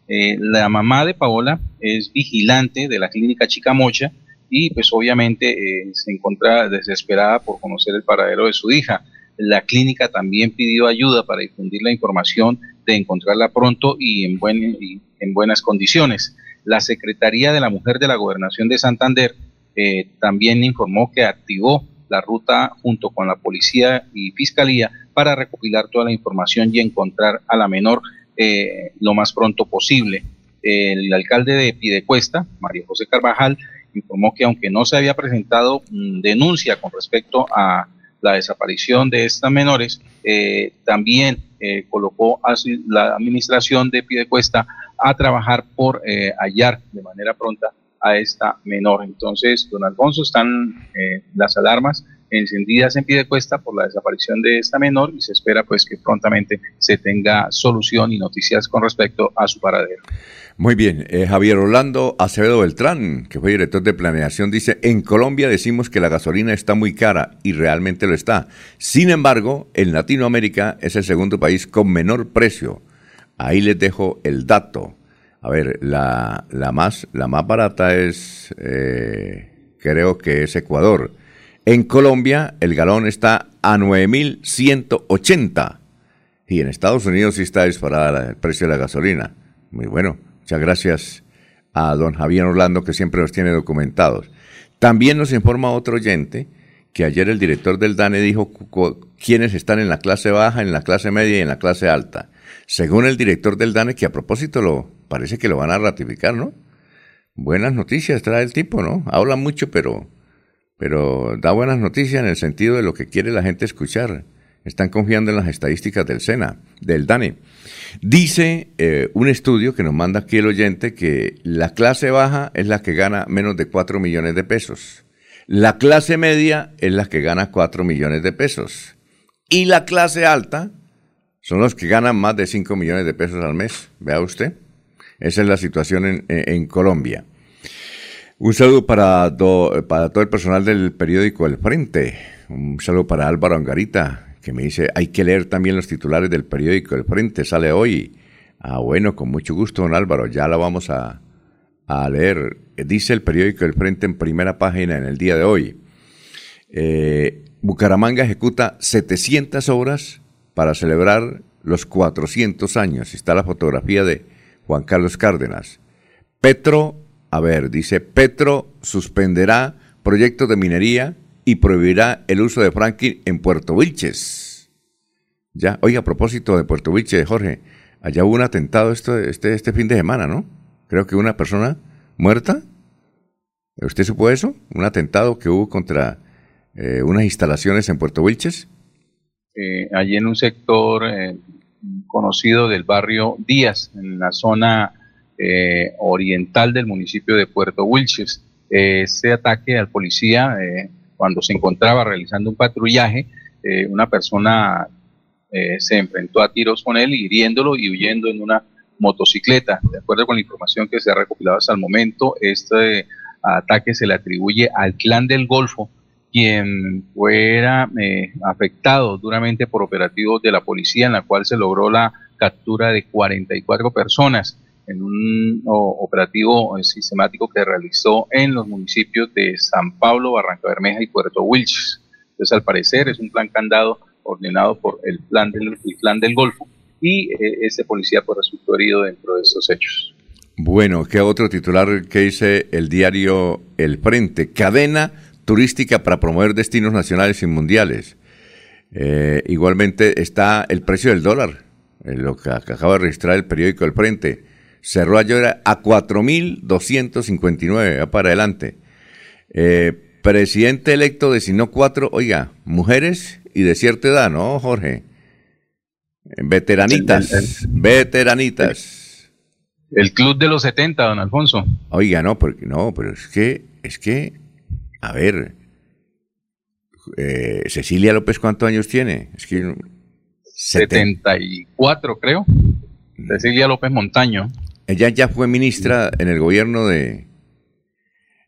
[SPEAKER 5] La mamá de Paola es vigilante de la clínica Chicamocha y pues obviamente se encuentra desesperada por conocer el paradero de su hija. La clínica también pidió ayuda para difundir la información de encontrarla pronto y en, buen, y en buenas condiciones. La Secretaría de la Mujer de la Gobernación de Santander eh, también informó que activó la ruta junto con la policía y fiscalía para recopilar toda la información y encontrar a la menor eh, lo más pronto posible. El alcalde de Pidecuesta, María José Carvajal, informó que aunque no se había presentado mm, denuncia con respecto a la desaparición de estas menores, eh, también colocó a la administración de Pidecuesta a trabajar por hallar de manera pronta a esta menor. Entonces, don Alfonso, están eh, las alarmas encendidas en pie de cuesta por la desaparición de esta menor y se espera pues que prontamente se tenga solución y noticias con respecto a su paradero.
[SPEAKER 2] Muy bien, eh, Javier Orlando Acevedo Beltrán, que fue director de planeación, dice, en Colombia decimos que la gasolina está muy cara y realmente lo está. Sin embargo, en Latinoamérica es el segundo país con menor precio. Ahí les dejo el dato. A ver, la, la, más, la más barata es, eh, creo que es Ecuador. En Colombia el galón está a 9.180 y en Estados Unidos sí está disparada el precio de la gasolina. Muy bueno, muchas gracias a don Javier Orlando que siempre nos tiene documentados. También nos informa otro oyente que ayer el director del DANE dijo quiénes están en la clase baja, en la clase media y en la clase alta. Según el director del DANE, que a propósito lo parece que lo van a ratificar, ¿no? Buenas noticias trae el tipo, ¿no? Habla mucho, pero, pero da buenas noticias en el sentido de lo que quiere la gente escuchar. Están confiando en las estadísticas del SENA, del DANE. Dice eh, un estudio que nos manda aquí el oyente que la clase baja es la que gana menos de 4 millones de pesos. La clase media es la que gana 4 millones de pesos. Y la clase alta son los que ganan más de 5 millones de pesos al mes. Vea usted. Esa es la situación en, Colombia. Un saludo para, para todo el personal del periódico El Frente. Un saludo para Álvaro Angarita, que me dice, hay que leer también los titulares del periódico El Frente, sale hoy. Ah, bueno, con mucho gusto, don Álvaro, ya la vamos a, a leer. Dice el periódico El Frente en primera página en el día de hoy. Eh, Bucaramanga ejecuta 700 obras para celebrar los 400 años. Está la fotografía de Juan Carlos Cárdenas. Petro, a ver, dice, Petro suspenderá proyectos de minería y prohibirá el uso de fracking en Puerto Vilches. Ya, oiga, a propósito de Puerto Vilches, Jorge, allá hubo un atentado este, este, este fin de semana, ¿no? Creo que una persona muerta. ¿Usted supo eso? Un atentado que hubo contra eh, unas instalaciones en Puerto Wilches.
[SPEAKER 5] Eh, allí en un sector eh, conocido del barrio Díaz, en la zona oriental del municipio de Puerto Wilches. ese ataque al policía, cuando se encontraba realizando un patrullaje, una persona se enfrentó a tiros con él, hiriéndolo y huyendo en una motocicleta. De acuerdo con la información que se ha recopilado hasta el momento, este ataque se le atribuye al clan del Golfo, quien fuera eh, afectado duramente por operativos de la policía, en la cual se logró la captura de 44 personas en un operativo eh, sistemático que realizó en los municipios de San Pablo, Barranca Bermeja y Puerto Wilches. Entonces, al parecer, es un plan candado ordenado por el plan del, el plan del Golfo y eh, ese policía pues, resultó herido dentro de estos hechos.
[SPEAKER 2] Bueno, ¿qué otro titular que dice el diario El Frente? Cadena turística para promover destinos nacionales y mundiales. Eh, igualmente está el precio del dólar, lo que acaba de registrar el periódico El Frente. Cerró ayer a 4.259, va para adelante. Eh, presidente electo designó cuatro, oiga, mujeres y de cierta edad, ¿no, Jorge? Veteranitas, veteranitas.
[SPEAKER 5] El club de los 70, don Alfonso.
[SPEAKER 2] Oiga, no, porque no, pero es que, es que, a ver, eh, Cecilia López, ¿cuántos años tiene? Es que
[SPEAKER 5] 74, creo. Cecilia López Montaño.
[SPEAKER 2] Ella ya fue ministra en el gobierno de...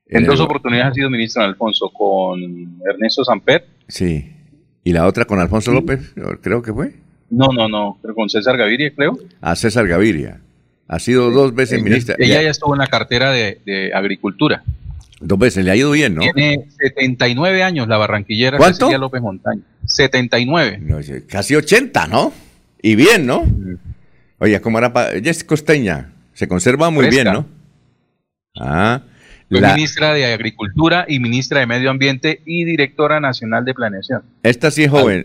[SPEAKER 5] En, dos oportunidades ha sido ministra, Alfonso, con Ernesto Samper.
[SPEAKER 2] Sí. ¿Y la otra con Alfonso López? Creo que fue.
[SPEAKER 5] No, no, no, pero con César Gaviria, creo.
[SPEAKER 2] A César Gaviria. Ha sido dos veces ministra.
[SPEAKER 5] Ella ya estuvo en la cartera de, Agricultura.
[SPEAKER 2] Dos veces, le ha ido bien, ¿no?
[SPEAKER 5] Tiene 79 años la barranquillera
[SPEAKER 2] ¿Cuánto?
[SPEAKER 5] Cecilia López Montaño. 79.
[SPEAKER 2] casi 80, ¿no? Y bien, ¿no? Oye, ¿cómo era? Ella es costeña. Se conserva muy bien, ¿no?
[SPEAKER 5] Ah. Fue ministra de Agricultura y ministra de Medio Ambiente y directora nacional de Planeación.
[SPEAKER 2] Esta sí es joven.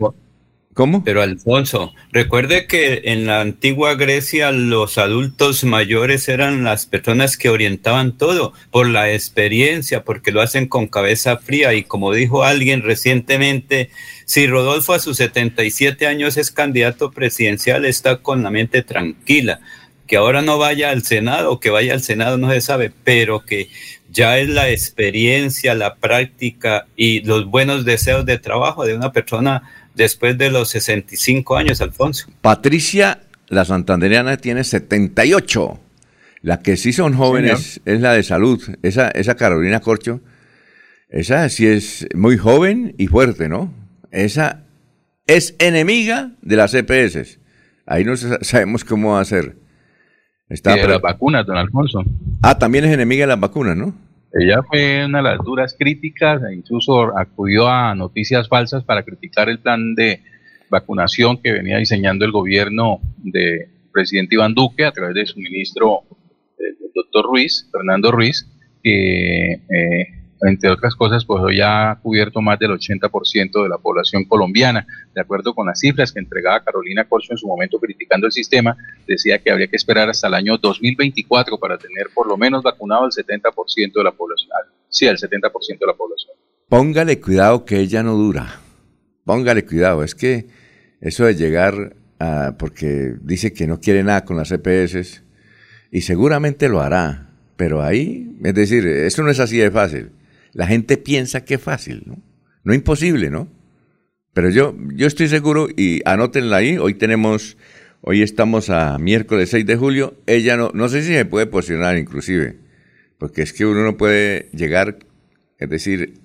[SPEAKER 2] ¿Cómo?
[SPEAKER 3] Pero Alfonso, recuerde que en la antigua Grecia los adultos mayores eran las personas que orientaban todo por la experiencia, porque lo hacen con cabeza fría y como dijo alguien recientemente, si Rodolfo a sus 77 años es candidato presidencial, está con la mente tranquila. Que ahora no vaya al Senado o que vaya al Senado no se sabe, pero que ya es la experiencia, la práctica y los buenos deseos de trabajo de una persona después de los 65 años, Alfonso.
[SPEAKER 2] Patricia, la santanderiana, tiene 78. La que sí son jóvenes es la de salud. Esa, esa Carolina Corcho, esa sí es muy joven y fuerte, ¿no? Esa es enemiga de las EPS. Ahí no sabemos cómo hacer.
[SPEAKER 5] Está de las vacunas, don Alfonso.
[SPEAKER 2] Ah, también es enemiga de las vacunas, ¿no?
[SPEAKER 5] Ella fue una de las duras críticas e incluso acudió a noticias falsas para criticar el plan de vacunación que venía diseñando el gobierno del presidente Iván Duque a través de su ministro, el doctor Ruiz, Fernando Ruiz, que eh, entre otras cosas, pues hoy ha cubierto más del 80% de la población colombiana. De acuerdo con las cifras que entregaba Carolina Corso en su momento criticando el sistema, decía que habría que esperar hasta el año 2024 para tener por lo menos vacunado el 70% de la población. Sí, el 70% de la población.
[SPEAKER 2] Póngale cuidado que ella no dura. Póngale cuidado. Es que eso de llegar a, porque dice que no quiere nada con las EPS y seguramente lo hará. Pero ahí, es decir, eso no es así de fácil la gente piensa que es fácil, ¿no? No imposible, ¿no? Pero yo, yo estoy seguro, y anótenla ahí, hoy tenemos, hoy estamos a miércoles 6 de julio, ella no, no sé si se puede posicionar inclusive, porque es que uno no puede llegar, es decir,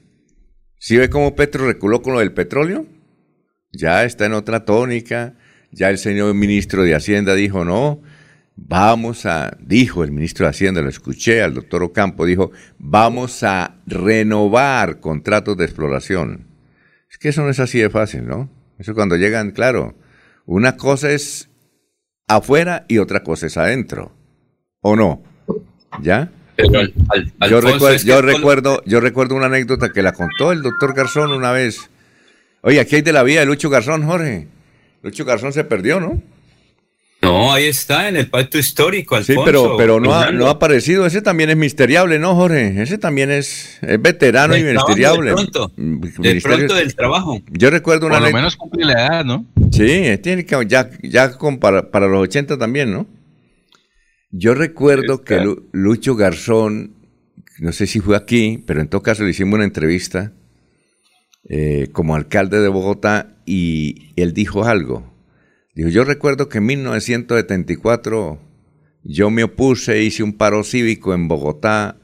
[SPEAKER 2] si ve cómo Petro reculó con lo del petróleo, ya está en otra tónica, ya el señor ministro de Hacienda dijo no, Vamos a, dijo el ministro de Hacienda, lo escuché al doctor Ocampo, dijo, vamos a renovar contratos de exploración. Es que eso no es así de fácil, ¿no? Eso cuando llegan, claro, una cosa es afuera y otra cosa es adentro. ¿O no? ¿Ya? yo, recuerdo, yo, recuerdo, yo recuerdo una anécdota que la contó el doctor Garzón una vez. Oye, aquí hay de la vida de Lucho Garzón, Jorge. Lucho Garzón se perdió, ¿no?
[SPEAKER 3] No, ahí está, en el pacto histórico, Alfonso.
[SPEAKER 2] Sí, pero, pero no, ha, no ha aparecido. Ese también es misteriable, ¿no, Jorge? Ese también es, es veterano y misteriable.
[SPEAKER 3] De pronto, de pronto del trabajo.
[SPEAKER 2] Yo recuerdo una...
[SPEAKER 5] Por lo menos cumple la edad, ¿no?
[SPEAKER 2] Sí, tiene que, ya, ya para, para, los 80 también, ¿no? Yo recuerdo que Lucho Garzón, no sé si fue aquí, pero en todo caso le hicimos una entrevista eh, como alcalde de Bogotá y él dijo algo yo recuerdo que en 1974 yo me opuse, hice un paro cívico en Bogotá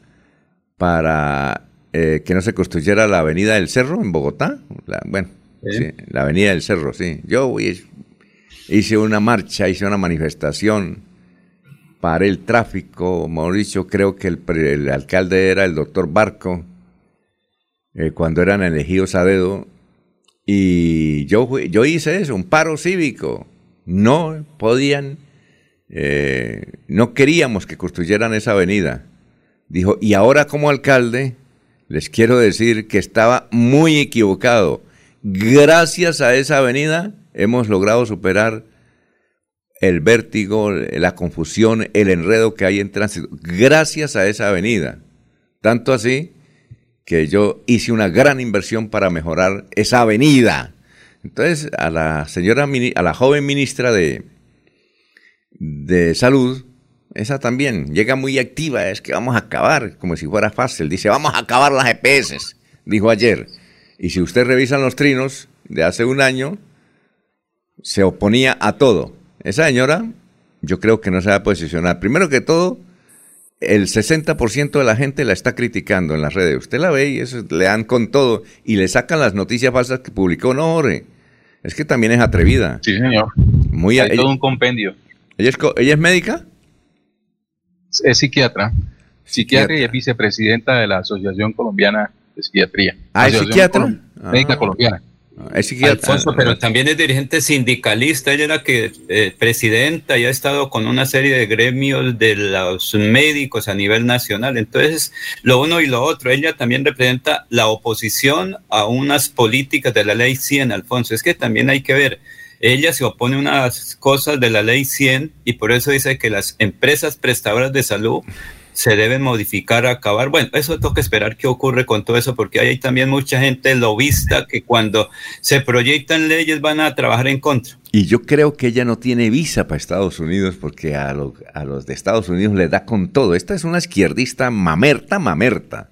[SPEAKER 2] para eh, que no se construyera la Avenida del Cerro en Bogotá. bueno, la Avenida del Cerro, sí. Yo hice una marcha, hice una manifestación, paré el tráfico. Mauricio, creo que el, alcalde era el doctor Barco, eh, cuando eran elegidos a dedo. Y yo, yo hice eso, un paro cívico no podían, eh, no queríamos que construyeran esa avenida. Dijo, y ahora como alcalde, les quiero decir que estaba muy equivocado. Gracias a esa avenida hemos logrado superar el vértigo, la confusión, el enredo que hay en tránsito. Gracias a esa avenida. Tanto así que yo hice una gran inversión para mejorar esa avenida. Entonces, a la señora, a la joven ministra de, de Salud, esa también llega muy activa, es que vamos a acabar, como si fuera fácil. Dice, vamos a acabar las EPS, dijo ayer. Y si usted revisa los trinos de hace un año, se oponía a todo. Esa señora, yo creo que no se va a posicionar. Primero que todo, el 60% de la gente la está criticando en las redes. Usted la ve y eso, le dan con todo y le sacan las noticias falsas que publicó. No, ore. Es que también es atrevida.
[SPEAKER 5] Sí, señor.
[SPEAKER 2] Muy
[SPEAKER 5] Hay todo un compendio.
[SPEAKER 2] ¿Ella es, ¿Ella es médica?
[SPEAKER 5] Es psiquiatra. Psiquiatra y es vicepresidenta de la Asociación Colombiana de Psiquiatría.
[SPEAKER 2] Ah, es psiquiatra.
[SPEAKER 5] Médica ah. colombiana.
[SPEAKER 3] Es Alfonso, pero también es dirigente sindicalista, ella era que eh, presidenta y ha estado con una serie de gremios de los médicos a nivel nacional. Entonces, lo uno y lo otro, ella también representa la oposición a unas políticas de la ley 100, Alfonso. Es que también hay que ver, ella se opone a unas cosas de la ley 100 y por eso dice que las empresas prestadoras de salud se deben modificar, acabar. Bueno, eso toca esperar qué ocurre con todo eso, porque hay también mucha gente lobista que cuando se proyectan leyes van a trabajar en contra.
[SPEAKER 2] Y yo creo que ella no tiene visa para Estados Unidos porque a, a los de Estados Unidos le da con todo. Esta es una izquierdista mamerta, mamerta.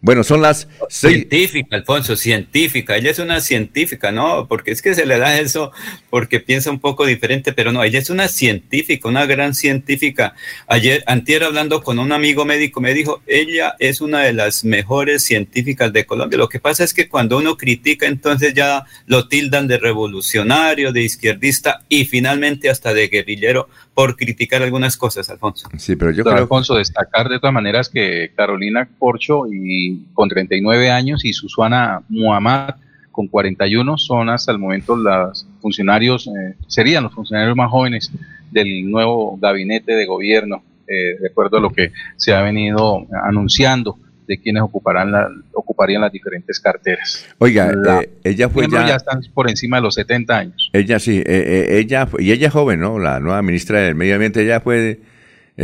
[SPEAKER 2] Bueno, son las
[SPEAKER 3] Científica, Alfonso, científica. Ella es una científica, ¿no? Porque es que se le da eso porque piensa un poco diferente, pero no, ella es una científica, una gran científica. Ayer, antier hablando con un amigo médico, me dijo, ella es una de las mejores científicas de Colombia. Lo que pasa es que cuando uno critica, entonces ya lo tildan de revolucionario, de izquierdista y finalmente hasta de guerrillero por criticar algunas cosas, Alfonso.
[SPEAKER 5] Sí, pero yo creo... Alfonso, destacar de todas maneras que Carolina Corcho y con 39 años y Susana Muhammad con 41 son hasta el momento los funcionarios, eh, serían los funcionarios más jóvenes del nuevo gabinete de gobierno, eh, de acuerdo a lo que se ha venido anunciando de quienes ocuparán la, ocuparían las diferentes carteras.
[SPEAKER 2] Oiga, eh, ella fue
[SPEAKER 5] ya, ya, están por encima de los 70 años.
[SPEAKER 2] Ella sí, eh, eh, ella y ella es joven, ¿no? La nueva ministra del Medio Ambiente, ella fue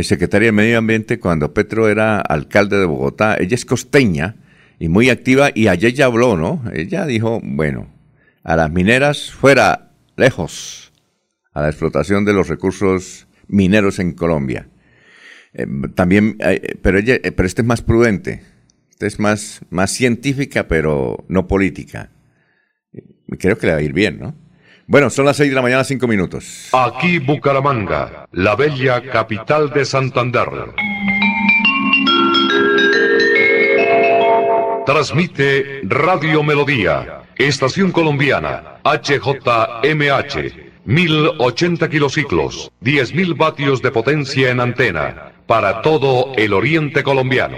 [SPEAKER 2] secretaria del Medio Ambiente cuando Petro era alcalde de Bogotá. Ella es costeña y muy activa y ayer ya habló, ¿no? Ella dijo, bueno, a las mineras fuera, lejos, a la explotación de los recursos mineros en Colombia. también, pero ella, pero este es más prudente es más, más científica, pero no política. Creo que le va a ir bien, ¿no? Bueno, son las seis de la mañana, cinco minutos.
[SPEAKER 17] Aquí Bucaramanga, la bella capital de Santander. Transmite Radio Melodía, Estación Colombiana, HJMH, 1080 kilociclos, 10.000 vatios de potencia en antena, para todo el oriente colombiano.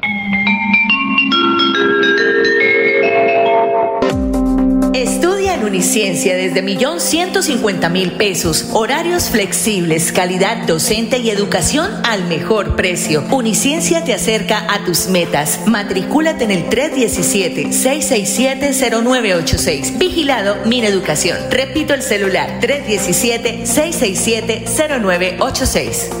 [SPEAKER 7] Uniciencia desde millón ciento cincuenta mil pesos. Horarios flexibles, calidad docente y educación al mejor precio. Uniciencia te acerca a tus metas. Matricúlate en el 317-667-0986. Vigilado Mineducación. Repito el celular 317-667-0986.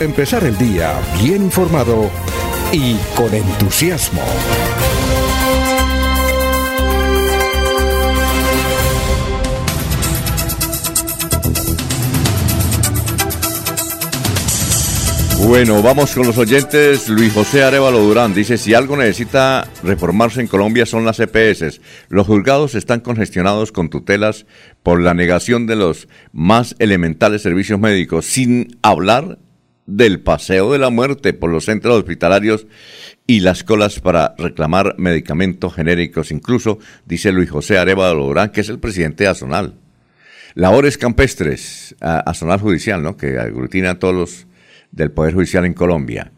[SPEAKER 1] empezar el día bien informado y con entusiasmo.
[SPEAKER 2] Bueno, vamos con los oyentes. Luis José Arevalo Durán dice, si algo necesita reformarse en Colombia son las EPS. Los juzgados están congestionados con tutelas por la negación de los más elementales servicios médicos, sin hablar del paseo de la muerte por los centros hospitalarios y las colas para reclamar medicamentos genéricos, incluso, dice Luis José Areva Lorán, que es el presidente de Azonal. labores campestres, a, sonar judicial, ¿no? Que aglutina a todos los del Poder Judicial en Colombia.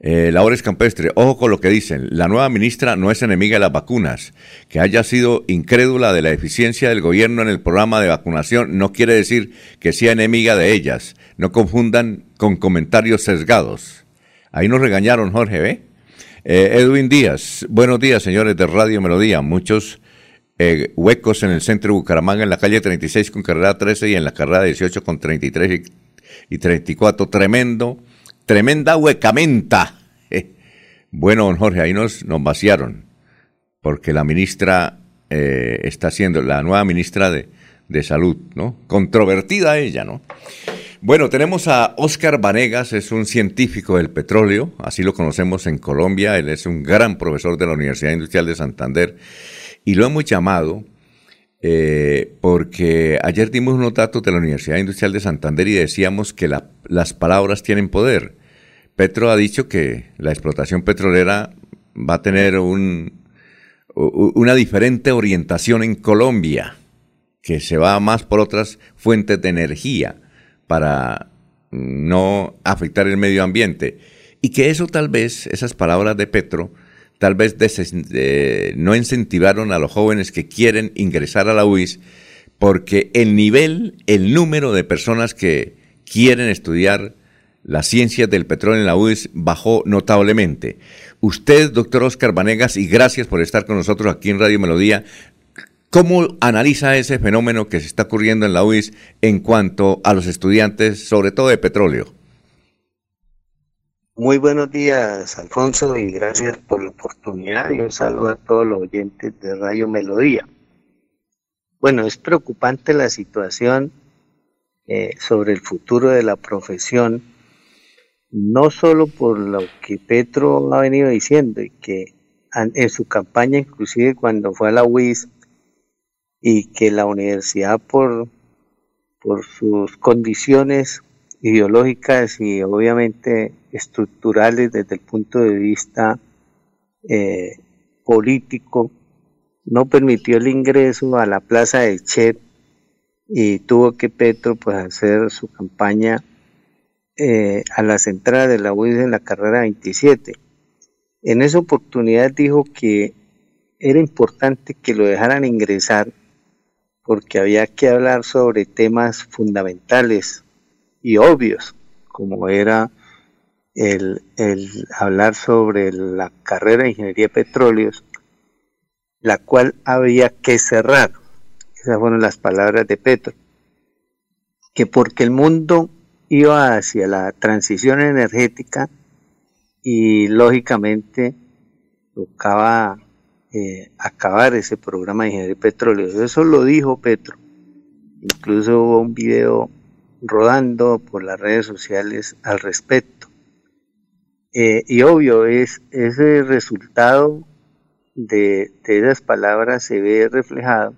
[SPEAKER 2] Eh, labores campestres, ojo con lo que dicen. La nueva ministra no es enemiga de las vacunas. Que haya sido incrédula de la eficiencia del gobierno en el programa de vacunación no quiere decir que sea enemiga de ellas. No confundan con comentarios sesgados. Ahí nos regañaron, Jorge, ¿ve? Eh, Edwin Díaz, buenos días, señores de Radio Melodía. Muchos eh, huecos en el centro de Bucaramanga, en la calle 36 con carrera 13 y en la carrera 18 con 33 y, 34. Tremendo, tremenda huecamenta. Bueno, don Jorge, ahí nos, nos vaciaron, porque la ministra eh, está siendo, la nueva ministra de, de Salud, ¿no? Controvertida ella, ¿no? Bueno, tenemos a Oscar Vanegas, es un científico del petróleo, así lo conocemos en Colombia, él es un gran profesor de la Universidad Industrial de Santander y lo hemos llamado eh, porque ayer dimos unos datos de la Universidad Industrial de Santander y decíamos que las palabras tienen poder. Petro ha dicho que la explotación petrolera va a tener un, una diferente orientación en Colombia, que se va más por otras fuentes de energía para no afectar el medio ambiente. Y que eso tal vez, esas palabras de Petro, tal vez no incentivaron a los jóvenes que quieren ingresar a la UIS porque el nivel, el número de personas que quieren estudiar las ciencias del petróleo en la UIS bajó notablemente. Usted, doctor Oscar Vanegas, y gracias por estar con nosotros aquí en Radio Melodía, ¿cómo analiza ese fenómeno que se está ocurriendo en la UIS en cuanto a los estudiantes, sobre todo de petróleo?
[SPEAKER 18] Muy buenos días, Alfonso, y gracias por la oportunidad. Y un saludo a todos los oyentes de Radio Melodía. Bueno, es preocupante la situación eh, sobre el futuro de la profesión, no solo por lo que Petro ha venido diciendo y que en su campaña, inclusive cuando fue a la UIS, y que la universidad por, por sus condiciones ideológicas y obviamente estructurales desde el punto de vista eh, político, no permitió el ingreso a la plaza de Chet y tuvo que Petro pues hacer su campaña eh, a las entradas de la UIS en la carrera 27. En esa oportunidad dijo que era importante que lo dejaran ingresar porque había que hablar sobre temas fundamentales y obvios, como era el, hablar sobre la carrera de ingeniería de petróleos, la cual había que cerrar. Esas fueron las palabras de Petro. Que porque el mundo iba hacia la transición energética y lógicamente tocaba eh, acabar ese programa de ingeniería de petróleos. Eso lo dijo Petro. Incluso hubo un video rodando por las redes sociales al respecto. Eh, y obvio, es ese resultado de, esas palabras se ve reflejado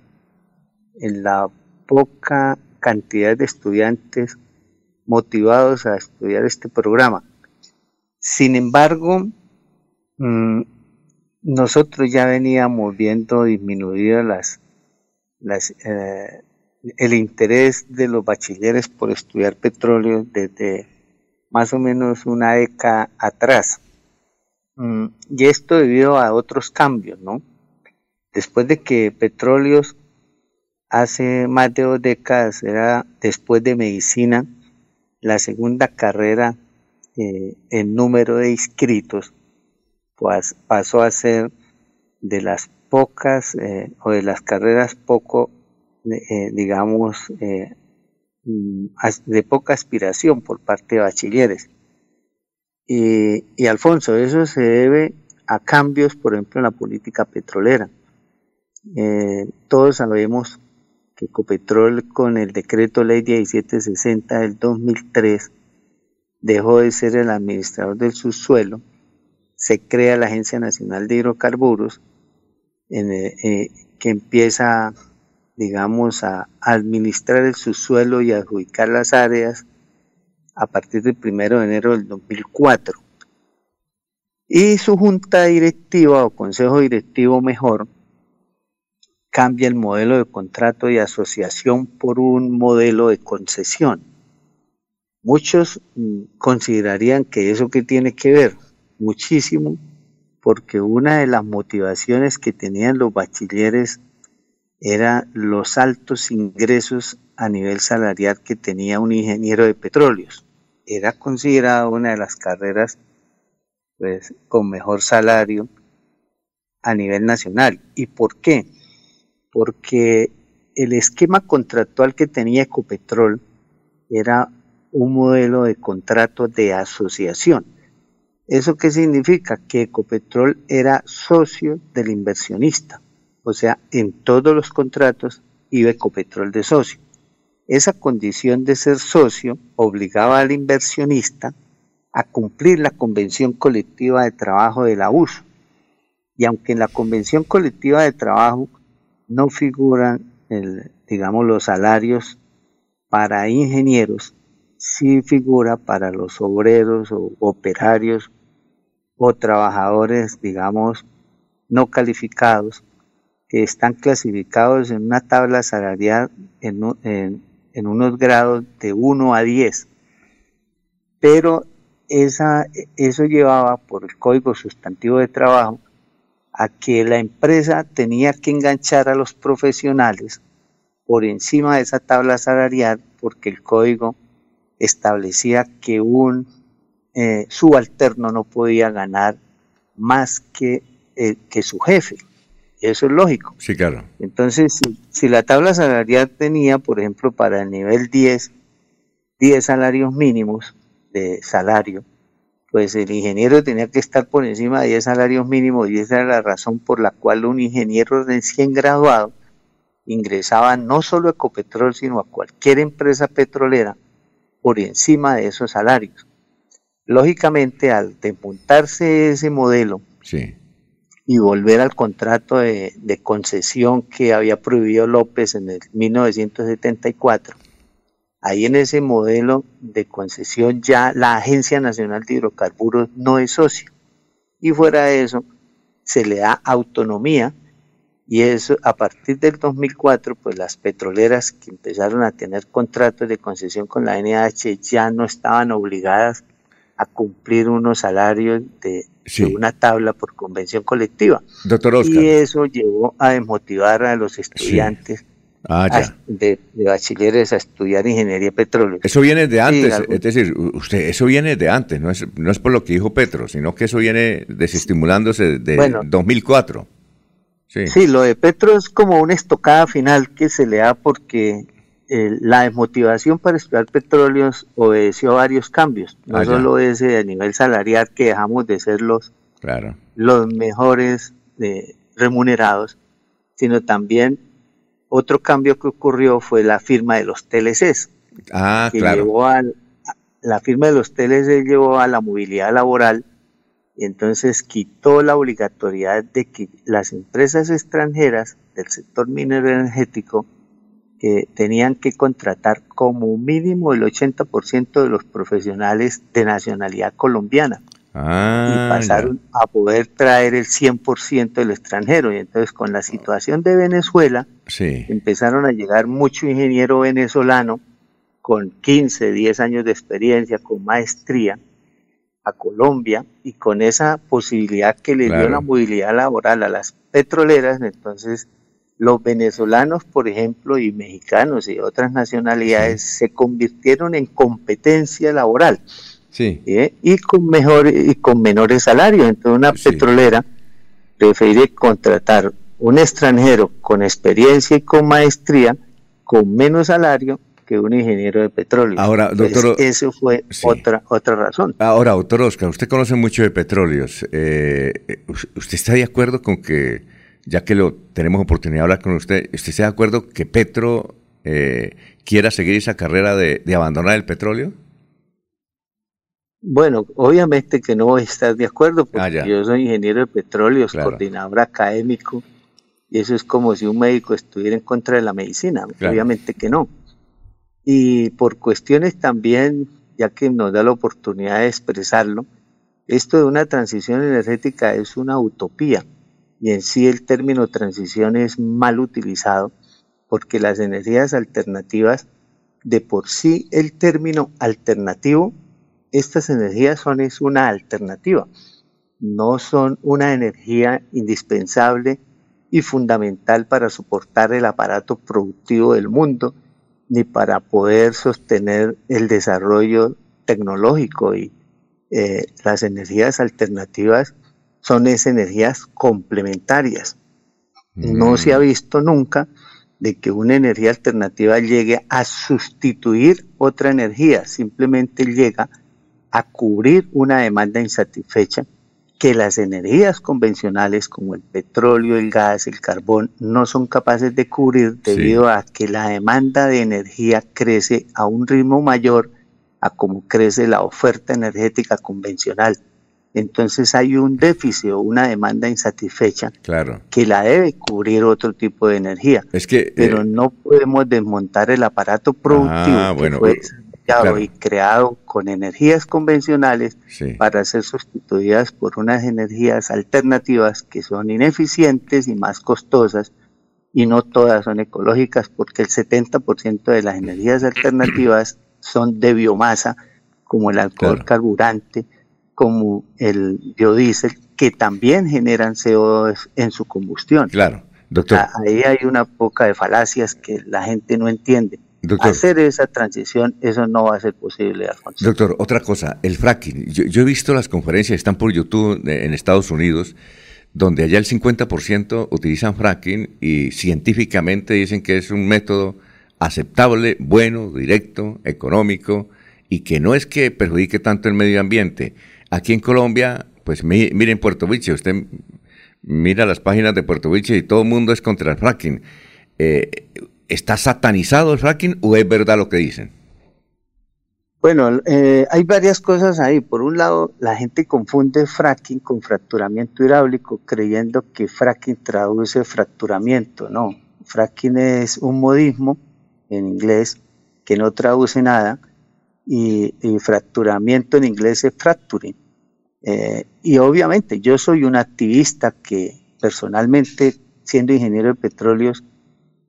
[SPEAKER 18] en la poca cantidad de estudiantes motivados a estudiar este programa. Sin embargo, mm, nosotros ya veníamos viendo las eh, el interés de los bachilleres por estudiar petróleo desde más o menos una década atrás. Mm, y esto debido a otros cambios, ¿no? Después de que petróleos hace más de dos décadas era después de medicina la segunda carrera eh, en número de inscritos, pues pasó a ser de las pocas eh, o de las carreras poco, eh, digamos, de poca aspiración por parte de bachilleres. Y, Alfonso, eso se debe a cambios, por ejemplo, en la política petrolera. Eh, todos sabemos que Ecopetrol con el decreto ley 1760 del 2003 dejó de ser el administrador del subsuelo, se crea la Agencia Nacional de Hidrocarburos, eh, que empieza digamos, a administrar el subsuelo y adjudicar las áreas a partir del 1 de enero del 2004. Y su junta directiva o consejo directivo mejor cambia el modelo de contrato de asociación por un modelo de concesión. Muchos mm, considerarían que eso que tiene que ver muchísimo porque una de las motivaciones que tenían los bachilleres era los altos ingresos a nivel salarial que tenía un ingeniero de petróleos. Era considerada una de las carreras pues, con mejor salario a nivel nacional. ¿Y por qué? Porque el esquema contractual que tenía Ecopetrol era un modelo de contrato de asociación. ¿Eso qué significa? Que Ecopetrol era socio del inversionista. O sea, en todos los contratos iba Ecopetrol de socio. Esa condición de ser socio obligaba al inversionista a cumplir la convención colectiva de trabajo de la USO. Y aunque en la convención colectiva de trabajo no figuran, digamos, los salarios para ingenieros, sí figura para los obreros o operarios o trabajadores, digamos, no calificados, que están clasificados en una tabla salarial en, en, unos grados de 1 a 10. Pero esa, eso llevaba por el Código Sustantivo de Trabajo a que la empresa tenía que enganchar a los profesionales por encima de esa tabla salarial porque el código establecía que un eh, subalterno no podía ganar más que, eh, que su jefe. Eso es lógico.
[SPEAKER 2] Sí, claro.
[SPEAKER 18] Entonces, si, si, la tabla salarial tenía, por ejemplo, para el nivel 10, 10 salarios mínimos de salario, pues el ingeniero tenía que estar por encima de 10 salarios mínimos y esa era la razón por la cual un ingeniero recién graduado ingresaba no solo a Ecopetrol, sino a cualquier empresa petrolera por encima de esos salarios. Lógicamente, al desmontarse ese modelo y volver al contrato de, concesión que había prohibido López en el 1974, ahí en ese modelo de concesión ya la Agencia Nacional de Hidrocarburos no es socio. Y fuera de eso, se le da autonomía y eso a partir del 2004, pues las petroleras que empezaron a tener contratos de concesión con la NH ya no estaban obligadas a cumplir unos salarios de, una tabla por convención colectiva.
[SPEAKER 2] Doctor Oscar.
[SPEAKER 18] Y eso llevó a desmotivar a los estudiantes
[SPEAKER 2] ah,
[SPEAKER 18] de, bachilleres a estudiar ingeniería petróleo.
[SPEAKER 2] Eso viene de antes, es decir, usted, eso viene de antes, no es, no es por lo que dijo Petro, sino que eso viene desestimulándose de 2004.
[SPEAKER 18] Sí. lo de Petro es como una estocada final que se le da porque eh, la desmotivación para estudiar petróleos obedeció a varios cambios, no ah, solo ese a nivel salarial que dejamos de ser los, los mejores eh, remunerados, sino también otro cambio que ocurrió fue la firma de los TLCs.
[SPEAKER 2] Ah,
[SPEAKER 18] que Llevó la firma de los TLCs llevó a la movilidad laboral y entonces quitó la obligatoriedad de que las empresas extranjeras del sector minero energético que tenían que contratar como mínimo el 80% de los profesionales de nacionalidad colombiana.
[SPEAKER 2] Ah,
[SPEAKER 18] y pasaron a poder traer el 100% del extranjero. Y entonces con la situación de Venezuela, empezaron a llegar mucho ingeniero venezolano con 15, 10 años de experiencia, con maestría, a Colombia y con esa posibilidad que le dio la movilidad laboral a las petroleras, entonces los venezolanos, por ejemplo, y mexicanos y otras nacionalidades se convirtieron en competencia laboral.
[SPEAKER 2] Sí.
[SPEAKER 18] ¿eh? Y con mejor y con menores salarios. Entonces una petrolera prefiere contratar un extranjero con experiencia y con maestría con menos salario que un ingeniero de petróleo.
[SPEAKER 2] Ahora, pues, doctor.
[SPEAKER 18] eso fue otra, otra razón.
[SPEAKER 2] Ahora, doctor Oscar, usted conoce mucho de petróleos. Eh, ¿Usted está de acuerdo con que, ya que lo tenemos oportunidad de hablar con usted, ¿usted está de acuerdo que Petro eh, quiera seguir esa carrera de, abandonar el petróleo?
[SPEAKER 18] Bueno, obviamente que no estar de acuerdo, porque
[SPEAKER 2] ah,
[SPEAKER 18] yo soy ingeniero de petróleos, coordinador académico, y eso es como si un médico estuviera en contra de la medicina. Obviamente que no y por cuestiones también, ya que nos da la oportunidad de expresarlo, esto de una transición energética es una utopía. Y en sí el término transición es mal utilizado porque las energías alternativas, de por sí el término alternativo, estas energías son es una alternativa, no son una energía indispensable y fundamental para soportar el aparato productivo del mundo, ni para poder sostener el desarrollo tecnológico y eh, las energías alternativas son esas energías complementarias. No se ha mm. visto nunca de que una energía alternativa llegue a sustituir otra energía, simplemente llega a cubrir una demanda insatisfecha que las energías convencionales como el petróleo, el gas, el carbón no son capaces de cubrir debido a que la demanda de energía crece a un ritmo mayor a como crece la oferta energética convencional. Entonces hay un déficit o una demanda insatisfecha
[SPEAKER 2] claro.
[SPEAKER 18] que la debe cubrir otro tipo de energía.
[SPEAKER 2] Es que,
[SPEAKER 18] pero
[SPEAKER 2] eh,
[SPEAKER 18] no podemos desmontar el aparato productivo
[SPEAKER 2] Ah,
[SPEAKER 18] que
[SPEAKER 2] bueno,
[SPEAKER 18] fue
[SPEAKER 2] eh,
[SPEAKER 18] desarrollado
[SPEAKER 2] claro.
[SPEAKER 18] y creado con energías convencionales
[SPEAKER 2] Sí.
[SPEAKER 18] para ser sustituidas por unas energías alternativas que son ineficientes y más costosas y no todas son ecológicas porque el 70% de las energías alternativas son de biomasa como el alcohol carburante, como el biodiesel que también generan CO2 en su combustión.
[SPEAKER 2] Claro, doctor.
[SPEAKER 18] Ah, Ahí hay una poca de falacias que la gente no entiende.
[SPEAKER 2] Doctor.
[SPEAKER 18] Hacer esa transición, eso no va a ser posible, Alfonso.
[SPEAKER 2] Doctor, otra cosa, el fracking. Yo, yo he visto las conferencias, están por YouTube de- en Estados Unidos, donde allá el 50% utilizan fracking y científicamente dicen que es un método aceptable, bueno, directo, económico y que no es que perjudique tanto el medio ambiente. Aquí en Colombia, pues mi- miren Puerto Viche, usted mira las páginas de Puerto Viche y todo el mundo es contra el fracking. Eh, ¿Está satanizado el fracking o es verdad lo que dicen?
[SPEAKER 18] Bueno, eh, hay varias cosas ahí. Por un lado, la gente confunde fracking con fracturamiento hidráulico creyendo que fracking traduce fracturamiento. No, fracking es un modismo en inglés que no traduce nada y, y fracturamiento en inglés es fracturing. Eh, y obviamente yo soy un activista que personalmente, siendo ingeniero de petróleos,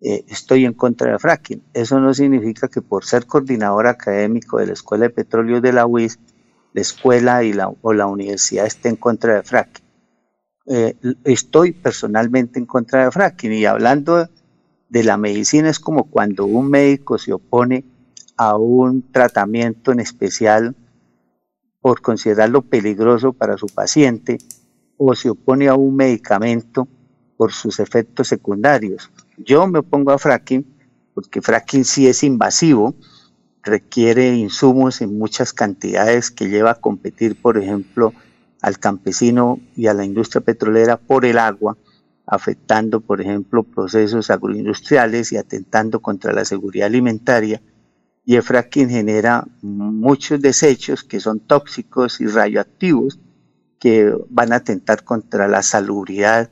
[SPEAKER 18] eh, estoy en contra de fracking. Eso no significa que por ser coordinador académico de la Escuela de Petróleos de la UIS, la escuela y la, o la universidad esté en contra de fracking. Eh, estoy personalmente en contra de fracking y hablando de la medicina es como cuando un médico se opone a un tratamiento en especial por considerarlo peligroso para su paciente o se opone a un medicamento por sus efectos secundarios. Yo me opongo a fracking porque fracking sí es invasivo, requiere insumos en muchas cantidades que lleva a competir, por ejemplo, al campesino y a la industria petrolera por el agua, afectando, por ejemplo, procesos agroindustriales y atentando contra la seguridad alimentaria. Y el fracking genera muchos desechos que son tóxicos y radioactivos que van a atentar contra la salubridad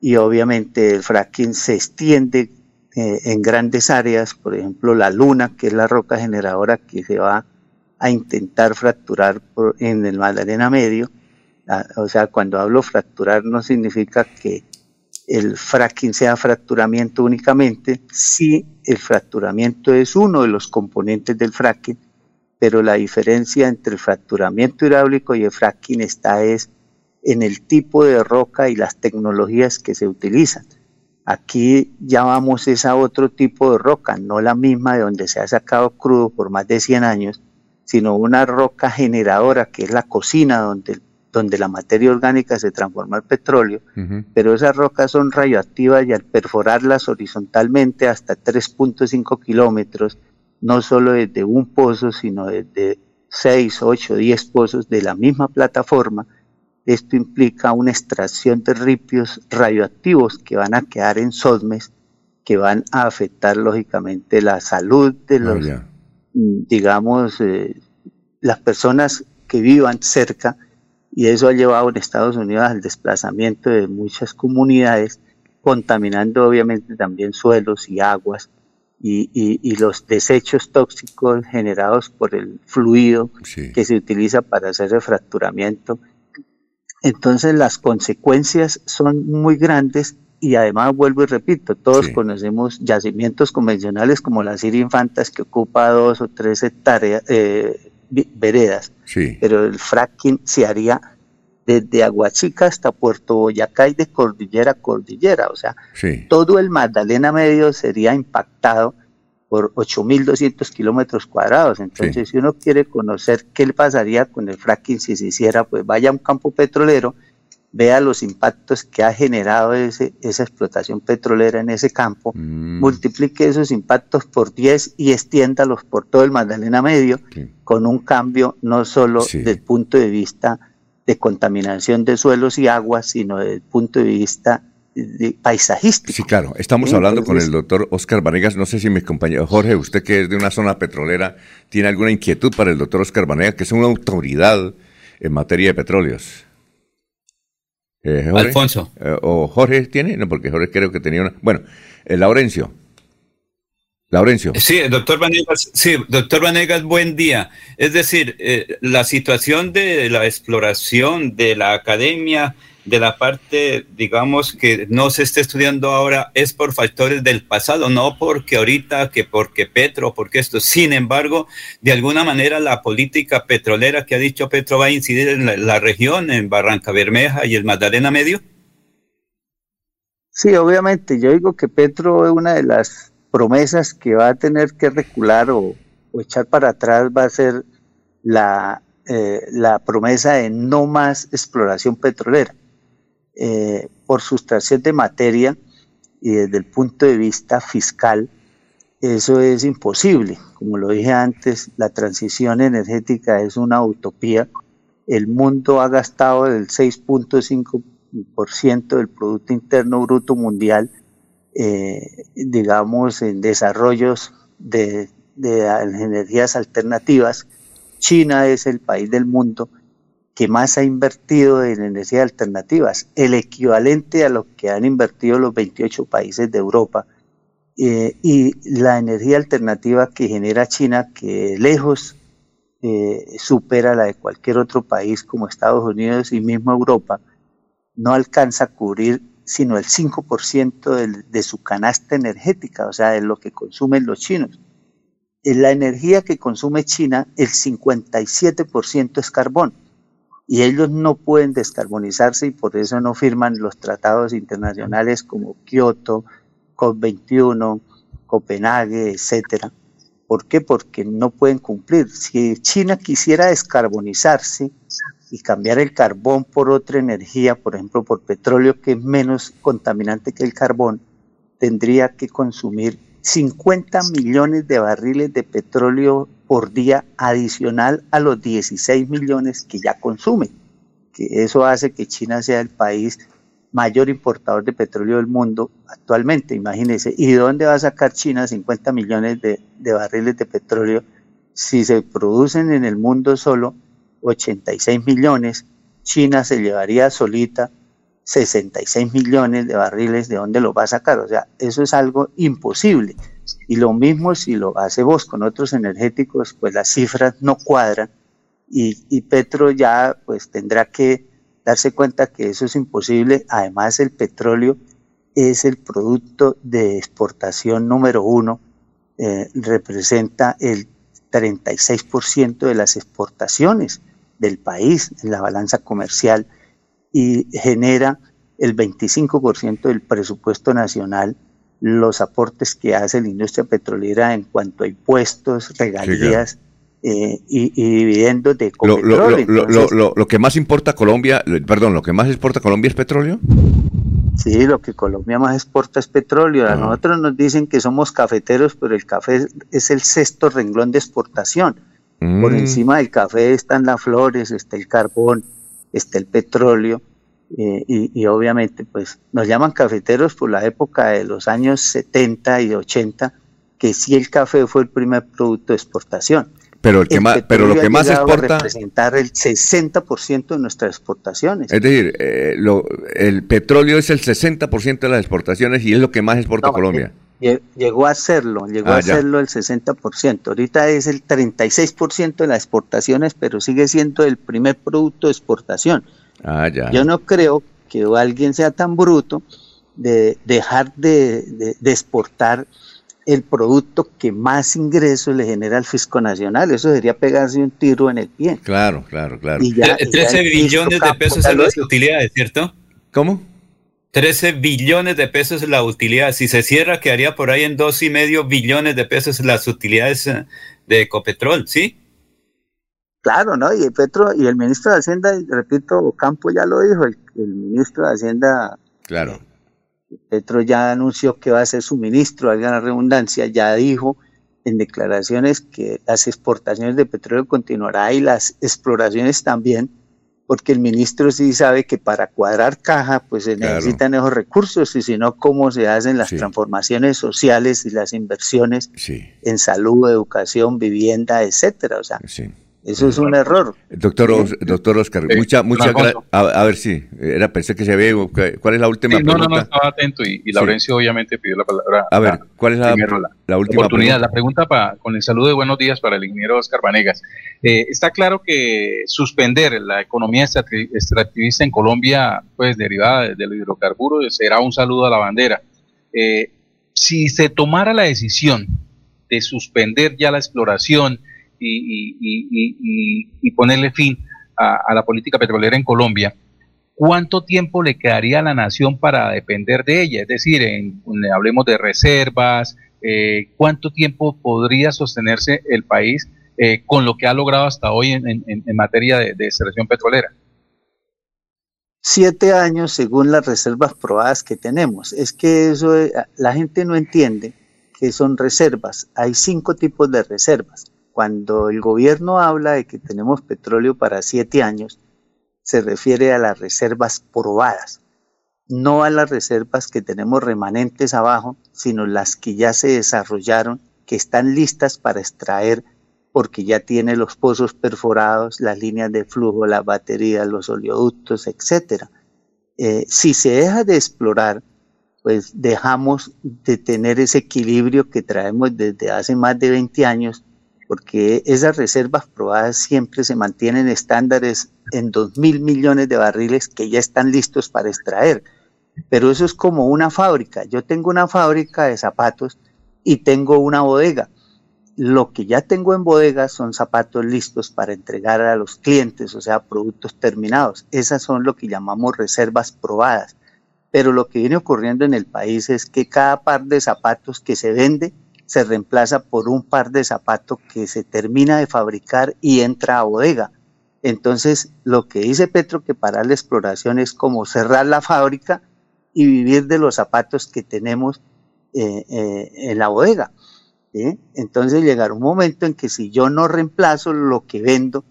[SPEAKER 18] y obviamente el fracking se extiende eh, en grandes áreas, por ejemplo la luna, que es la roca generadora que se va a intentar fracturar en el Magdalena Medio. Ah, O sea, cuando hablo fracturar no significa que el fracking sea fracturamiento únicamente, sí el fracturamiento es uno de los componentes del fracking, pero la diferencia entre el fracturamiento hidráulico y el fracking está es en el tipo de roca y las tecnologías que se utilizan. Aquí ya vamos a otro tipo de roca, no la misma de donde se ha sacado crudo por más de 100 años, sino una roca generadora que es la cocina donde, donde la materia orgánica se transforma en petróleo, pero esas rocas son radioactivas y al perforarlas horizontalmente hasta 3.5 kilómetros, no solo desde un pozo, sino desde 6, 8, 10 pozos de la misma plataforma, esto implica una extracción de ripios radioactivos que van a quedar en sodmes, que van a afectar lógicamente la salud de los, mm, digamos, eh, las personas que vivan cerca, y eso ha llevado en Estados Unidos al desplazamiento de muchas comunidades, contaminando obviamente también suelos y aguas, y, y- y los desechos tóxicos generados por el fluido que se utiliza para hacer el fracturamiento Entonces las consecuencias son muy grandes y además vuelvo y repito, todos conocemos yacimientos convencionales como la Siria Infantas que ocupa dos o tres hectáreas, eh, veredas, pero el fracking se haría desde Aguachica hasta Puerto Boyacá y de cordillera a cordillera, o sea, todo el Magdalena Medio sería impactado por 8.200 kilómetros cuadrados. Entonces, si uno quiere conocer qué le pasaría con el fracking si se hiciera, pues vaya a un campo petrolero, vea los impactos que ha generado ese, esa explotación petrolera en ese campo, mm. multiplique esos impactos por 10 y extiéndalos por todo el Magdalena Medio, con un cambio no solo desde el punto de vista de contaminación de suelos y aguas, sino desde el punto de vista paisajístico.
[SPEAKER 2] Sí, claro. Estamos hablando con el doctor Oscar Vanegas. No sé si mi compañero Jorge, usted que es de una zona petrolera, tiene alguna inquietud para el doctor Oscar Vanegas, que es una autoridad en materia de petróleos.
[SPEAKER 3] Eh, Alfonso.
[SPEAKER 2] Eh, ¿O Jorge tiene? No, porque Jorge creo que tenía una. Bueno, eh, Laurencio. Laurencio.
[SPEAKER 3] Sí, doctor Vanegas, sí, doctor Vanegas, buen día. Es decir, la situación de la exploración de la academia de la parte, digamos, que no se esté estudiando ahora es por factores del pasado, no porque ahorita, que porque Petro, porque esto. Sin embargo, de alguna manera la política petrolera que ha dicho Petro va a incidir en la, región, en Barranca Bermeja y el Magdalena Medio.
[SPEAKER 18] Sí, obviamente. Yo digo que Petro es una de las promesas que va a tener que recular o, echar para atrás va a ser la, eh, la promesa de no más exploración petrolera eh, por sustracción de materia y desde el punto de vista fiscal, eso es imposible. Como lo dije antes, la transición energética es una utopía. El mundo ha gastado el 6.5% del Producto Interno Bruto Mundial, eh, digamos, en desarrollos de, de energías alternativas. China es el país del mundo que más ha invertido en energías alternativas, el equivalente a lo que han invertido los 28 países de Europa. Eh, y la energía alternativa que genera China, que lejos eh, supera la de cualquier otro país como Estados Unidos y mismo Europa, no alcanza a cubrir sino el 5% de, su canasta energética, o sea, de lo que consumen los chinos. En la energía que consume China, el 57% es carbón y ellos no pueden descarbonizarse y por eso no firman los tratados internacionales como Kioto, COP21, Copenhague, etcétera. ¿Por qué? Porque no pueden cumplir. Si China quisiera descarbonizarse y cambiar el carbón por otra energía, por ejemplo, por petróleo que es menos contaminante que el carbón, tendría que consumir 50 millones de barriles de petróleo por día adicional a los 16 millones que ya consume, que eso hace que China sea el país mayor importador de petróleo del mundo actualmente, imagínense. ¿Y de dónde va a sacar China 50 millones de, de barriles de petróleo si se producen en el mundo solo 86 millones? China se llevaría solita 66 millones de barriles, ¿de dónde lo va a sacar? O sea, eso es algo imposible. Y lo mismo si lo hace vos con otros energéticos, pues las cifras no cuadran y, Petro ya pues tendrá que darse cuenta que eso es imposible. Además el petróleo es el producto de exportación número uno, eh, representa el 36% de las exportaciones del país en la balanza comercial y genera el 25% del presupuesto nacional los aportes que hace la industria petrolera en cuanto a impuestos, regalías eh, y, dividendos de
[SPEAKER 2] lo, lo, que más importa Colombia, perdón, lo que más exporta Colombia es petróleo.
[SPEAKER 18] Sí, lo que Colombia más exporta es petróleo. A ah. nosotros nos dicen que somos cafeteros, pero el café es el sexto renglón de exportación. Por mm. encima del café están las flores, está el carbón, está el petróleo eh, y, obviamente pues nos llaman cafeteros por la época de los años 70 y 80, que sí el café fue el primer producto de exportación.
[SPEAKER 2] Pero, el que más, pero lo que más exporta...
[SPEAKER 18] representar el 60% de nuestras exportaciones.
[SPEAKER 2] Es decir, eh, lo, el petróleo es el 60% de las exportaciones y es lo que más exporta Colombia.
[SPEAKER 18] Llegó a serlo, llegó ah, a serlo el 60%. Ahorita es el 36% de las exportaciones, pero sigue siendo el primer producto de exportación.
[SPEAKER 2] Ah, ya.
[SPEAKER 18] Yo no creo que alguien sea tan bruto de dejar de, de- de exportar el producto que más ingresos le genera al fisco nacional. Eso sería pegarse un tiro en el pie.
[SPEAKER 2] Claro, claro, claro.
[SPEAKER 18] Y ya-
[SPEAKER 3] Tre-
[SPEAKER 18] y
[SPEAKER 3] 13
[SPEAKER 18] ya el
[SPEAKER 3] billones de pesos
[SPEAKER 18] lo
[SPEAKER 3] las utilidades, ¿cierto?
[SPEAKER 2] ¿Cómo?
[SPEAKER 3] 13 billones de pesos es la utilidad. Si se cierra, quedaría por ahí en dos y medio billones de pesos las utilidades eh, de Ecopetrol, ¿sí?
[SPEAKER 18] Claro, ¿no? Y el Petro y el ministro de Hacienda, repito, Campo ya lo dijo, el, el ministro de Hacienda,
[SPEAKER 2] Claro.
[SPEAKER 18] Petro ya anunció que va a ser su ministro, valga la redundancia, ya dijo en declaraciones que las exportaciones de petróleo continuará y las exploraciones también, porque el ministro sí sabe que para cuadrar caja, pues se
[SPEAKER 2] Claro.
[SPEAKER 18] necesitan esos recursos, y si no, cómo se hacen las
[SPEAKER 2] Sí.
[SPEAKER 18] transformaciones sociales y las inversiones
[SPEAKER 2] Sí,
[SPEAKER 18] en salud, educación, vivienda, etcétera. O sea,
[SPEAKER 2] sí.
[SPEAKER 18] Eso es un error.
[SPEAKER 2] Doctor, Os- doctor Oscar, mucha, muchas gracias.
[SPEAKER 5] Alfonso.
[SPEAKER 2] A, a ver, sí, era, pensé que se había... ¿Cuál es la última
[SPEAKER 5] Sí, no, no,
[SPEAKER 2] pregunta?
[SPEAKER 5] no, estaba atento y, y
[SPEAKER 2] Sí.
[SPEAKER 5] Laurencio obviamente pidió la palabra.
[SPEAKER 2] A ver, ¿cuál es la,
[SPEAKER 5] la-
[SPEAKER 2] la última
[SPEAKER 5] oportunidad.
[SPEAKER 2] pregunta?
[SPEAKER 5] La pregunta para, con el saludo de buenos días para el ingeniero Oscar Vanegas. Eh, está claro que suspender la economía extracti- extractivista en Colombia, pues derivada de, de los hidrocarburos, será un saludo a la bandera. Eh, si se tomara la decisión de suspender ya la exploración y, y- ponerle fin a, la política petrolera en Colombia, ¿cuánto tiempo le quedaría a la nación para depender de ella? Es decir, en- hablemos de reservas, eh, ¿cuánto tiempo podría sostenerse el país eh, con lo que ha logrado hasta hoy en materia de, de extracción petrolera?
[SPEAKER 18] siete años según las reservas probadas que tenemos. Es que eso eh, la gente no entiende que son reservas. Hay cinco tipos de reservas. Cuando el gobierno habla de que tenemos petróleo para siete años, se refiere a las reservas probadas, no a las reservas que tenemos remanentes abajo, sino las que ya se desarrollaron, que están listas para extraer porque ya tiene los pozos perforados, las líneas de flujo, las baterías, los oleoductos, etcétera. Eh, si se deja de explorar, pues dejamos de tener ese equilibrio que traemos desde hace más de 20 años, porque esas reservas probadas siempre se mantienen estándares en 2 mil millones de barriles que ya están listos para extraer. Pero eso es como una fábrica. Yo tengo una fábrica de zapatos y tengo una bodega lo que ya tengo en bodega son zapatos listos para entregar a los clientes, o sea, productos terminados. Esas son lo que llamamos reservas probadas. Pero lo que viene ocurriendo en el país es que cada par de zapatos que se vende se reemplaza por un par de zapatos que se termina de fabricar y entra a bodega. Entonces, lo que dice Petro que para la exploración es como cerrar la fábrica y vivir de los zapatos que tenemos eh, eh, en la bodega. Entonces llegará un momento en que si yo no reemplazo lo que vendo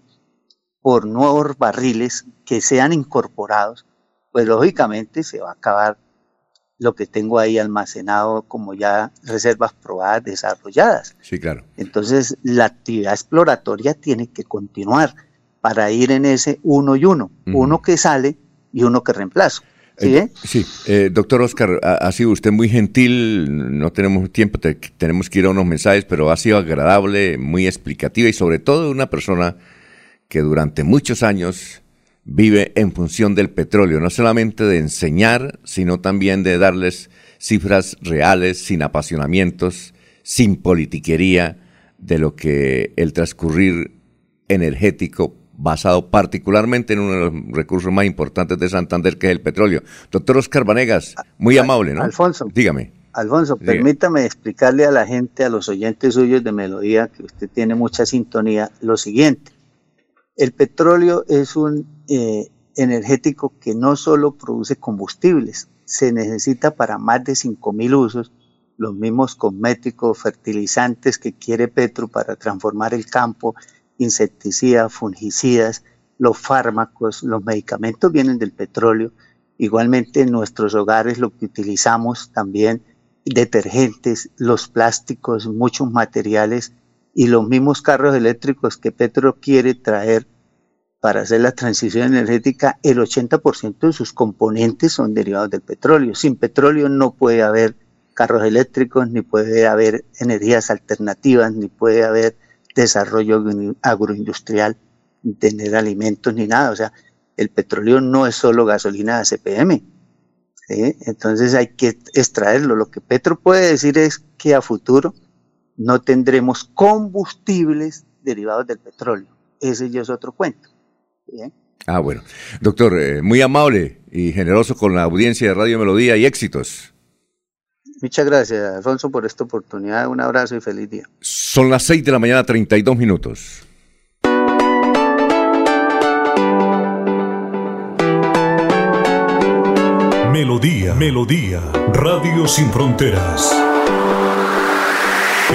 [SPEAKER 18] por nuevos barriles que sean incorporados, pues lógicamente se va a acabar lo que tengo ahí almacenado como ya reservas probadas desarrolladas.
[SPEAKER 2] Sí, claro.
[SPEAKER 18] Entonces la actividad exploratoria tiene que continuar para ir en ese uno y uno, uno que sale y uno que reemplazo. ¿Sí?
[SPEAKER 2] Eh, sí, eh, doctor Oscar, ha, ha sido usted muy gentil, no tenemos tiempo, te- tenemos que ir a unos mensajes, pero ha sido agradable, muy explicativa y sobre todo una persona que durante muchos años vive en función del petróleo, no solamente de enseñar, sino también de darles cifras reales, sin apasionamientos, sin politiquería, de lo que el transcurrir energético basado particularmente en uno de los recursos más importantes de Santander, que es el petróleo. Doctor Oscar Vanegas, muy amable, ¿no?
[SPEAKER 18] Alfonso.
[SPEAKER 2] Dígame.
[SPEAKER 18] Alfonso, permítame explicarle a la gente, a los oyentes suyos de Melodía, que usted tiene mucha sintonía, lo siguiente. El petróleo es un eh, energético que no solo produce combustibles, se necesita para más de 5.000 usos, los mismos cosméticos, fertilizantes que quiere Petro para transformar el campo, insecticidas, fungicidas, los fármacos, los medicamentos vienen del petróleo. Igualmente en nuestros hogares lo que utilizamos también, detergentes, los plásticos, muchos materiales y los mismos carros eléctricos que Petro quiere traer para hacer la transición energética, el 80% de sus componentes son derivados del petróleo. Sin petróleo no puede haber carros eléctricos, ni puede haber energías alternativas, ni puede haber desarrollo agro- agroindustrial, tener alimentos, ni nada. O sea, el petróleo no es solo gasolina de CPM. Entonces hay que extraerlo. Lo que Petro puede decir es que a futuro no tendremos combustibles derivados del petróleo. Ese ya es otro cuento.
[SPEAKER 2] Ah, bueno. Doctor, eh, muy amable y generoso con la audiencia de Radio Melodía y éxitos.
[SPEAKER 18] Muchas gracias, Alfonso, por esta oportunidad. Un abrazo y feliz día.
[SPEAKER 2] Son las 6 de la mañana, 32 minutos.
[SPEAKER 17] Melodía, Melodía, Radio Sin Fronteras.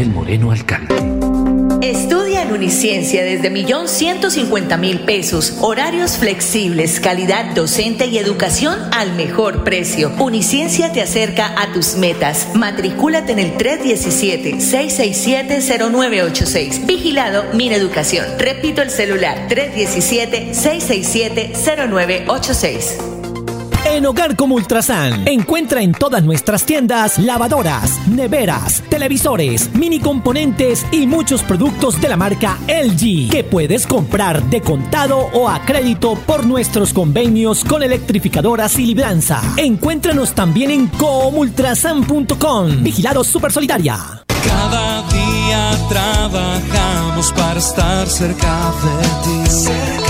[SPEAKER 19] Miguel Moreno, alcalde.
[SPEAKER 7] Estudia en Uniciencia desde millón ciento cincuenta mil pesos. Horarios flexibles, calidad docente y educación al mejor precio. Uniciencia te acerca a tus metas. Matricúlate en el 317-667-0986. Vigilado Min Educación. Repito el celular 317-667-0986.
[SPEAKER 8] En Hogar como Ultrasan, encuentra en todas nuestras tiendas lavadoras, neveras, televisores, mini componentes y muchos productos de la marca LG que puedes comprar de contado o a crédito por nuestros convenios con electrificadoras y libranza. Encuéntranos también en comultrasan.com. Vigilado Super Solidaria.
[SPEAKER 10] Cada día trabajamos para estar cerca de ti.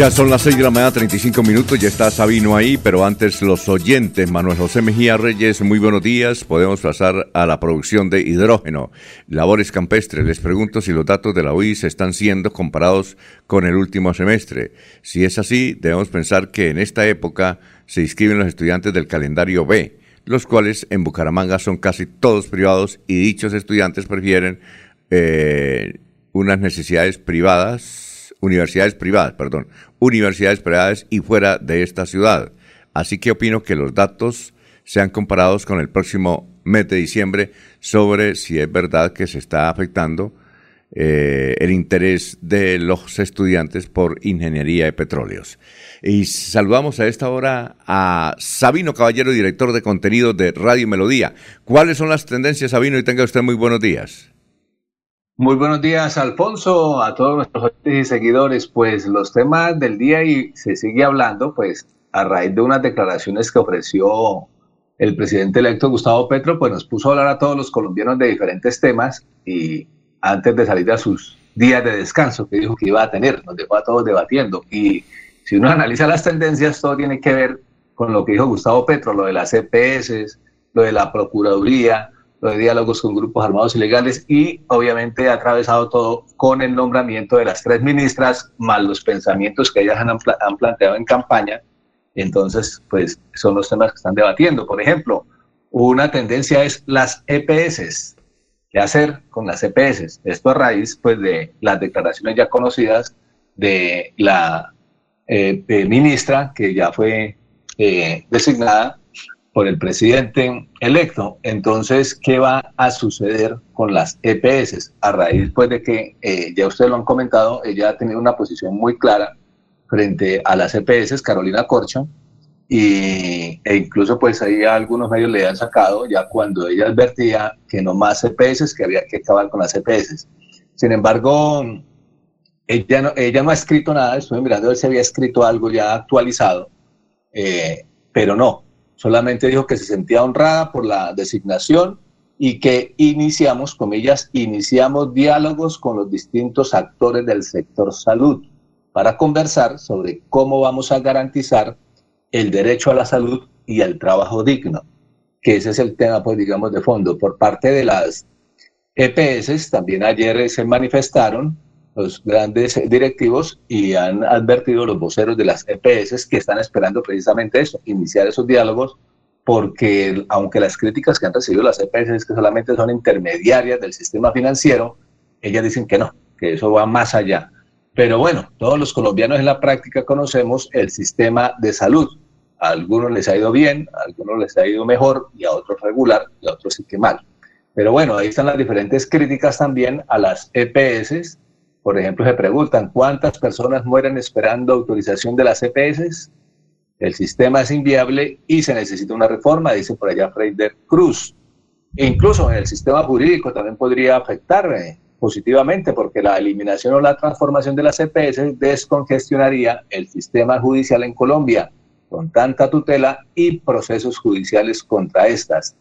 [SPEAKER 2] Ya son las 6 de la mañana, 35 minutos, ya está Sabino ahí, pero antes los oyentes, Manuel José Mejía Reyes, muy buenos días, podemos pasar a la producción de hidrógeno, labores campestres, les pregunto si los datos de la UIS están siendo comparados con el último semestre. Si es así, debemos pensar que en esta época se inscriben los estudiantes del calendario B, los cuales en Bucaramanga son casi todos privados y dichos estudiantes prefieren eh, unas necesidades privadas universidades privadas, perdón, universidades privadas y fuera de esta ciudad. Así que opino que los datos sean comparados con el próximo mes de diciembre sobre si es verdad que se está afectando eh, el interés de los estudiantes por ingeniería de petróleos. Y saludamos a esta hora a Sabino Caballero, director de contenido de Radio Melodía. ¿Cuáles son las tendencias, Sabino? Y tenga usted muy buenos días.
[SPEAKER 20] Muy buenos días, Alfonso, a todos nuestros oyentes y seguidores. Pues los temas del día y se sigue hablando, pues a raíz de unas declaraciones que ofreció el presidente electo Gustavo Petro, pues nos puso a hablar a todos los colombianos de diferentes temas y antes de salir a sus días de descanso que dijo que iba a tener, nos dejó a todos debatiendo. Y si uno analiza las tendencias, todo tiene que ver con lo que dijo Gustavo Petro, lo de las EPS, lo de la Procuraduría, lo de diálogos con grupos armados ilegales y obviamente ha atravesado todo con el nombramiento de las tres ministras, más los pensamientos que ellas han, han planteado en campaña. Entonces, pues son los temas que están debatiendo. Por ejemplo, una tendencia es las EPS. ¿Qué hacer con las EPS? Esto a raíz pues, de las declaraciones ya conocidas de la eh, ministra, que ya fue eh, designada por el presidente electo. Entonces, ¿qué va a suceder con las EPS? A raíz pues, de que, eh, ya ustedes lo han comentado, ella ha tenido una posición muy clara frente a las EPS, Carolina Corcho, y, e incluso pues ahí algunos medios le han sacado ya cuando ella advertía que no más EPS, que había que acabar con las EPS. Sin embargo, ella no, ella no ha escrito nada, estuve mirando a ver si había escrito algo ya actualizado, eh, pero no, solamente dijo que se sentía honrada por la designación y que iniciamos, comillas, iniciamos diálogos con los distintos actores del sector salud para conversar sobre cómo vamos a garantizar el derecho a la salud y al trabajo digno, que ese es el tema, pues digamos, de fondo. Por parte de las EPS, también ayer se manifestaron los grandes directivos y han advertido los voceros de las EPS que están esperando precisamente eso, iniciar esos diálogos, porque aunque las críticas que han recibido las EPS es que solamente son intermediarias del sistema financiero, ellas dicen que no, que eso va más allá. Pero bueno, todos los colombianos en la práctica conocemos el sistema de salud. A algunos les ha ido bien, a algunos les ha ido mejor y a otros regular y a otros sí que mal. Pero bueno, ahí están las diferentes críticas también a las EPS por ejemplo, se preguntan cuántas personas mueren esperando autorización de las EPS. El sistema es inviable y se necesita una reforma, dice por allá Freider Cruz. E incluso en el sistema jurídico también podría afectar positivamente porque la eliminación o la transformación de las EPS descongestionaría el sistema judicial en Colombia con tanta tutela y procesos judiciales contra estas.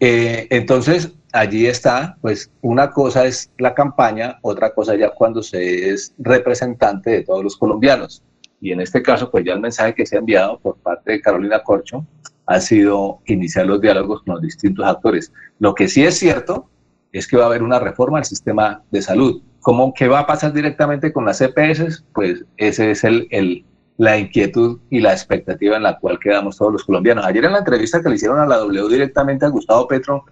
[SPEAKER 20] Eh, entonces, allí está, pues una cosa es la campaña, otra cosa ya cuando se es representante de todos los colombianos. Y en este caso, pues ya el mensaje que se ha enviado por parte de Carolina Corcho ha sido iniciar los diálogos con los distintos actores. Lo que sí es cierto es que va a haber una reforma al sistema de salud. ¿Cómo que va a pasar directamente con las EPS? Pues ese es el, el, la inquietud y la expectativa en la cual quedamos todos los colombianos. Ayer en la entrevista que le hicieron a la W directamente a Gustavo Petro,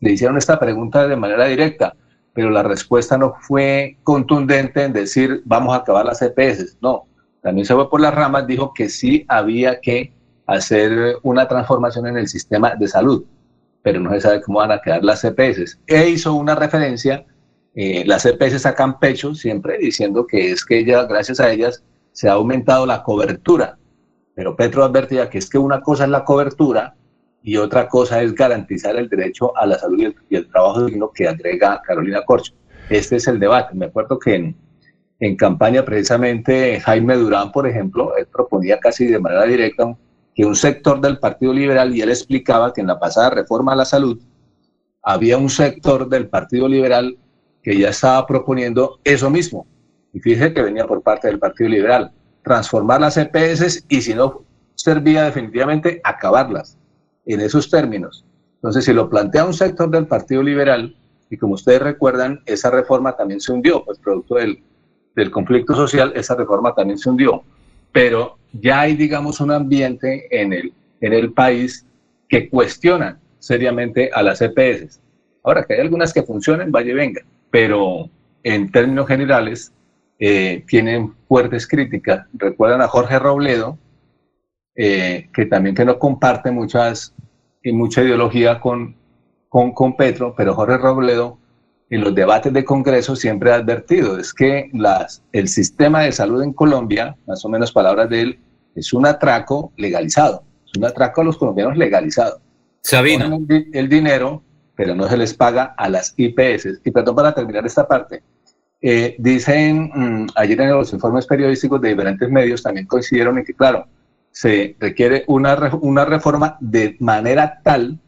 [SPEAKER 20] le hicieron esta pregunta de manera directa, pero la respuesta no fue contundente en decir vamos a acabar las EPS. No, también se fue por las ramas, dijo que sí había que hacer una transformación en el sistema de salud, pero no se sabe cómo van a quedar las EPS. E hizo una referencia, eh, las EPS sacan pecho siempre diciendo que es que ellas, gracias a ellas, se ha aumentado la cobertura. Pero Petro advertía que es que una cosa es la cobertura y otra cosa es garantizar el derecho a la salud y el, trabajo digno que agrega Carolina Corcho. Este es el debate. Me acuerdo que en, en campaña precisamente Jaime Durán, por ejemplo, él proponía casi de manera directa que un sector del Partido Liberal, y él explicaba que en la pasada reforma a la salud, había un sector del Partido Liberal que ya estaba proponiendo eso mismo. Y fíjese que venía por parte del Partido Liberal, transformar las EPS y si no servía definitivamente, acabarlas en esos términos. Entonces, si lo plantea un sector del Partido Liberal, y como ustedes recuerdan, esa reforma también se hundió, pues producto del, del conflicto social, esa reforma también se hundió. Pero ya hay, digamos, un ambiente en el, en el país que cuestiona seriamente a las EPS. Ahora, que hay algunas que funcionen, vaya y venga, pero en términos generales eh, tienen fuertes críticas. Recuerdan a Jorge Robledo, eh, que también que no comparte muchas y mucha ideología con, con, con Petro, pero Jorge Robledo en los debates de Congreso siempre ha advertido, es que las, el sistema de salud en Colombia, más o menos palabras de él, es un atraco legalizado, es un atraco a los colombianos legalizado.
[SPEAKER 3] Sabina.
[SPEAKER 20] El, el, dinero, pero no se les paga a las IPS. Y perdón para terminar esta parte. Eh, dicen, mmm, ayer en los informes periodísticos de diferentes medios también coincidieron en que, claro, se requiere una, una reforma de manera tal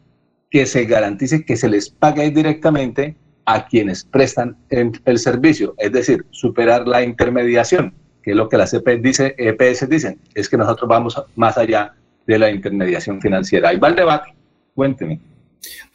[SPEAKER 20] que se garantice que se les pague directamente a quienes prestan el servicio, es decir, superar la intermediación, que es lo que las EPS, dice, EPS dicen, es que nosotros vamos más allá de la intermediación financiera. Ahí va el debate, cuénteme.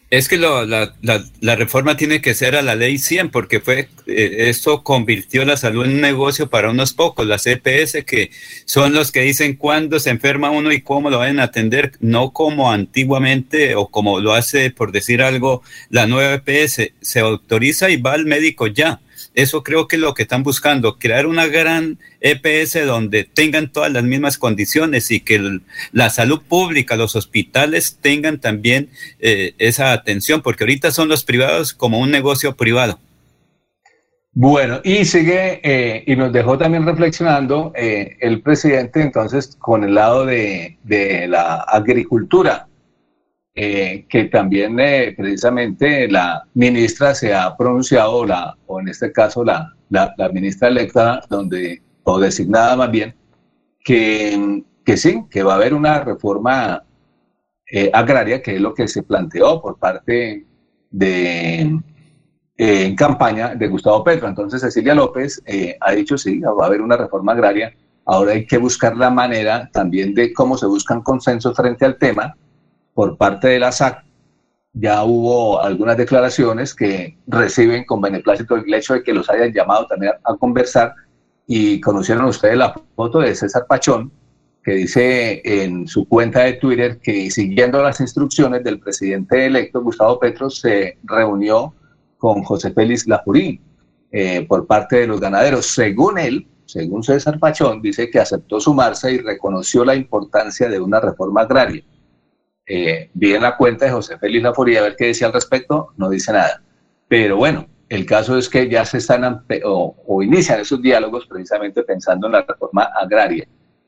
[SPEAKER 3] Es que lo, la, la, la, reforma tiene que ser a la ley 100 porque fue eh, esto convirtió la salud en un negocio para unos pocos, las EPS que son los que dicen cuándo se enferma uno y cómo lo van a atender, no como antiguamente o como lo hace por decir algo la nueva EPS, se autoriza y va al médico ya. Eso creo que es lo que están buscando, crear una gran EPS donde tengan todas las mismas condiciones y que la salud pública, los hospitales tengan también eh, esa atención, porque ahorita son los privados como un negocio privado.
[SPEAKER 20] Bueno, y sigue, eh, y nos dejó también reflexionando eh, el presidente entonces con el lado de, de la agricultura. Eh, que también eh, precisamente la ministra se ha pronunciado, la, o en este caso la, la, ministra electa, donde, o designada más bien, que, que sí, que va a haber una reforma eh, agraria, que es lo que se planteó por parte de en campaña de Gustavo Petro. Entonces Cecilia López ha dicho sí, va a haber una reforma agraria. Ahora hay que buscar la manera también de cómo se buscan consensos frente al tema por parte de la SAC, ya hubo algunas declaraciones que reciben con beneplácito el hecho de que los hayan llamado también a, conversar y conocieron ustedes la foto de César Pachón, que dice en su cuenta de Twitter que siguiendo las instrucciones del presidente electo Gustavo Petro se reunió con José Félix Lajurí eh, por parte de los ganaderos. Según él, según César Pachón, dice que aceptó sumarse y reconoció la importancia de una reforma agraria eh, vi en la cuenta de José Félix Laforía a ver qué decía al respecto, no dice nada. Pero bueno, el caso es que ya se están o, inician esos diálogos precisamente pensando en la reforma agraria.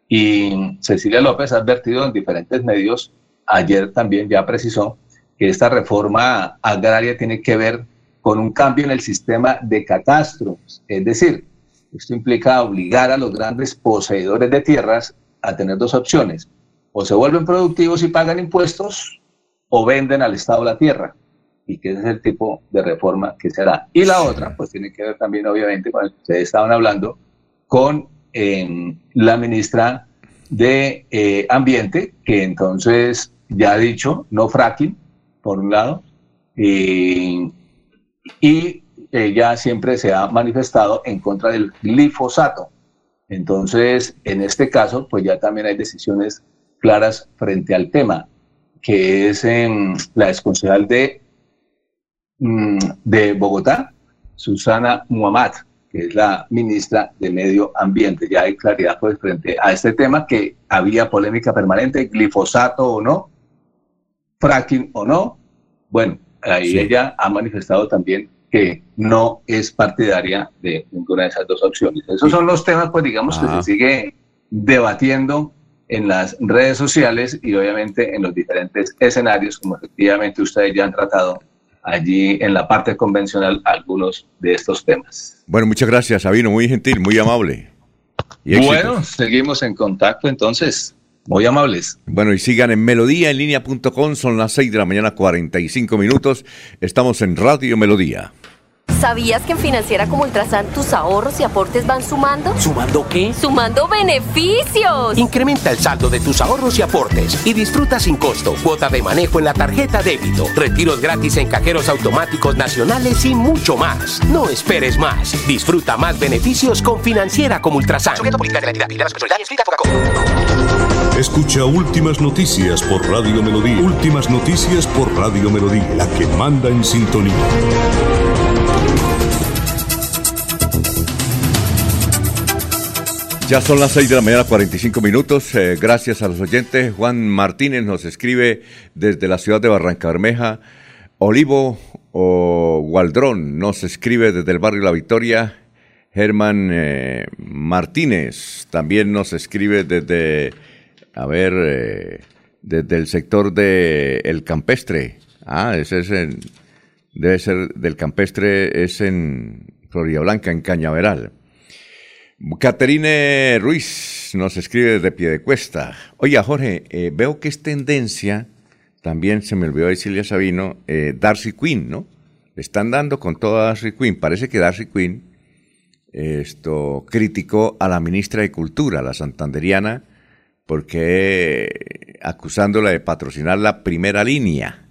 [SPEAKER 20] Y Cecilia López ha advertido en diferentes medios, ayer también ya precisó, que esta reforma agraria tiene que ver con un cambio en el sistema de catastros. Es decir, esto implica obligar a los grandes poseedores de tierras a tener dos opciones o se vuelven productivos y pagan impuestos o venden al Estado la tierra. Y que ese es el tipo de reforma que se hará. Y la otra, pues tiene que ver también, obviamente, con el que ustedes estaban hablando, con em, la ministra de eh, Ambiente, que entonces ya ha dicho no fracking, por un lado, y ella siempre se ha manifestado en contra del glifosato. Entonces, en este caso, pues ya también hay decisiones claras frente al tema, que es en la exconcejal de, mm, de Bogotá, Susana Muhammad, que es la ministra de Medio Ambiente. Ya hay claridad pues, frente a este tema que había polémica permanente, glifosato o no, fracking o no. Bueno, ahí ella ha manifestado también que no es partidaria de ninguna de esas dos opciones. Esos son los temas, pues digamos, que se sigue debatiendo en las redes sociales y obviamente en los diferentes escenarios, como efectivamente ustedes ya han tratado allí en la parte convencional algunos de estos temas.
[SPEAKER 2] Bueno, muchas gracias, Sabino, muy gentil, muy amable.
[SPEAKER 20] bueno, seguimos en contacto entonces. Muy amables.
[SPEAKER 2] Bueno, y sigan en melodíaenlínea.com, son las 6 de la mañana, 45 minutos. Estamos en Radio Melodía.
[SPEAKER 21] ¿Sabías que en Financiera como Ultrasan tus ahorros y aportes van sumando?
[SPEAKER 22] ¿Sumando qué?
[SPEAKER 21] ¡Sumando beneficios!
[SPEAKER 22] Incrementa el saldo de tus ahorros y aportes y disfruta sin costo cuota de manejo en la tarjeta débito, retiros gratis en cajeros automáticos nacionales y mucho más. No esperes más. Disfruta más beneficios con Financiera como Ultrasan.
[SPEAKER 17] Escucha Últimas Noticias por Radio Melodía. Últimas Noticias por Radio Melodía, la que manda en sintonía.
[SPEAKER 2] Ya son las 6 de la mañana, 45 minutos. Eh, gracias a los oyentes. Juan Martínez nos escribe desde la ciudad de Barranca Bermeja. Olivo o Gualdrón nos escribe desde el barrio La Victoria. Germán eh, Martínez también nos escribe desde, a ver, eh, desde el sector de El Campestre. Ah, ese es en, debe ser del Campestre, es en Florida Blanca, en Cañaveral. Caterine Ruiz nos escribe desde pie de cuesta. Oiga, Jorge, eh, veo que es tendencia, también se me olvidó decirle a Sabino, eh, Darcy Quinn, ¿no? Le están dando con toda Darcy Quinn. Parece que Darcy Quinn esto, criticó a la ministra de Cultura, la santanderiana, porque acusándola de patrocinar la primera línea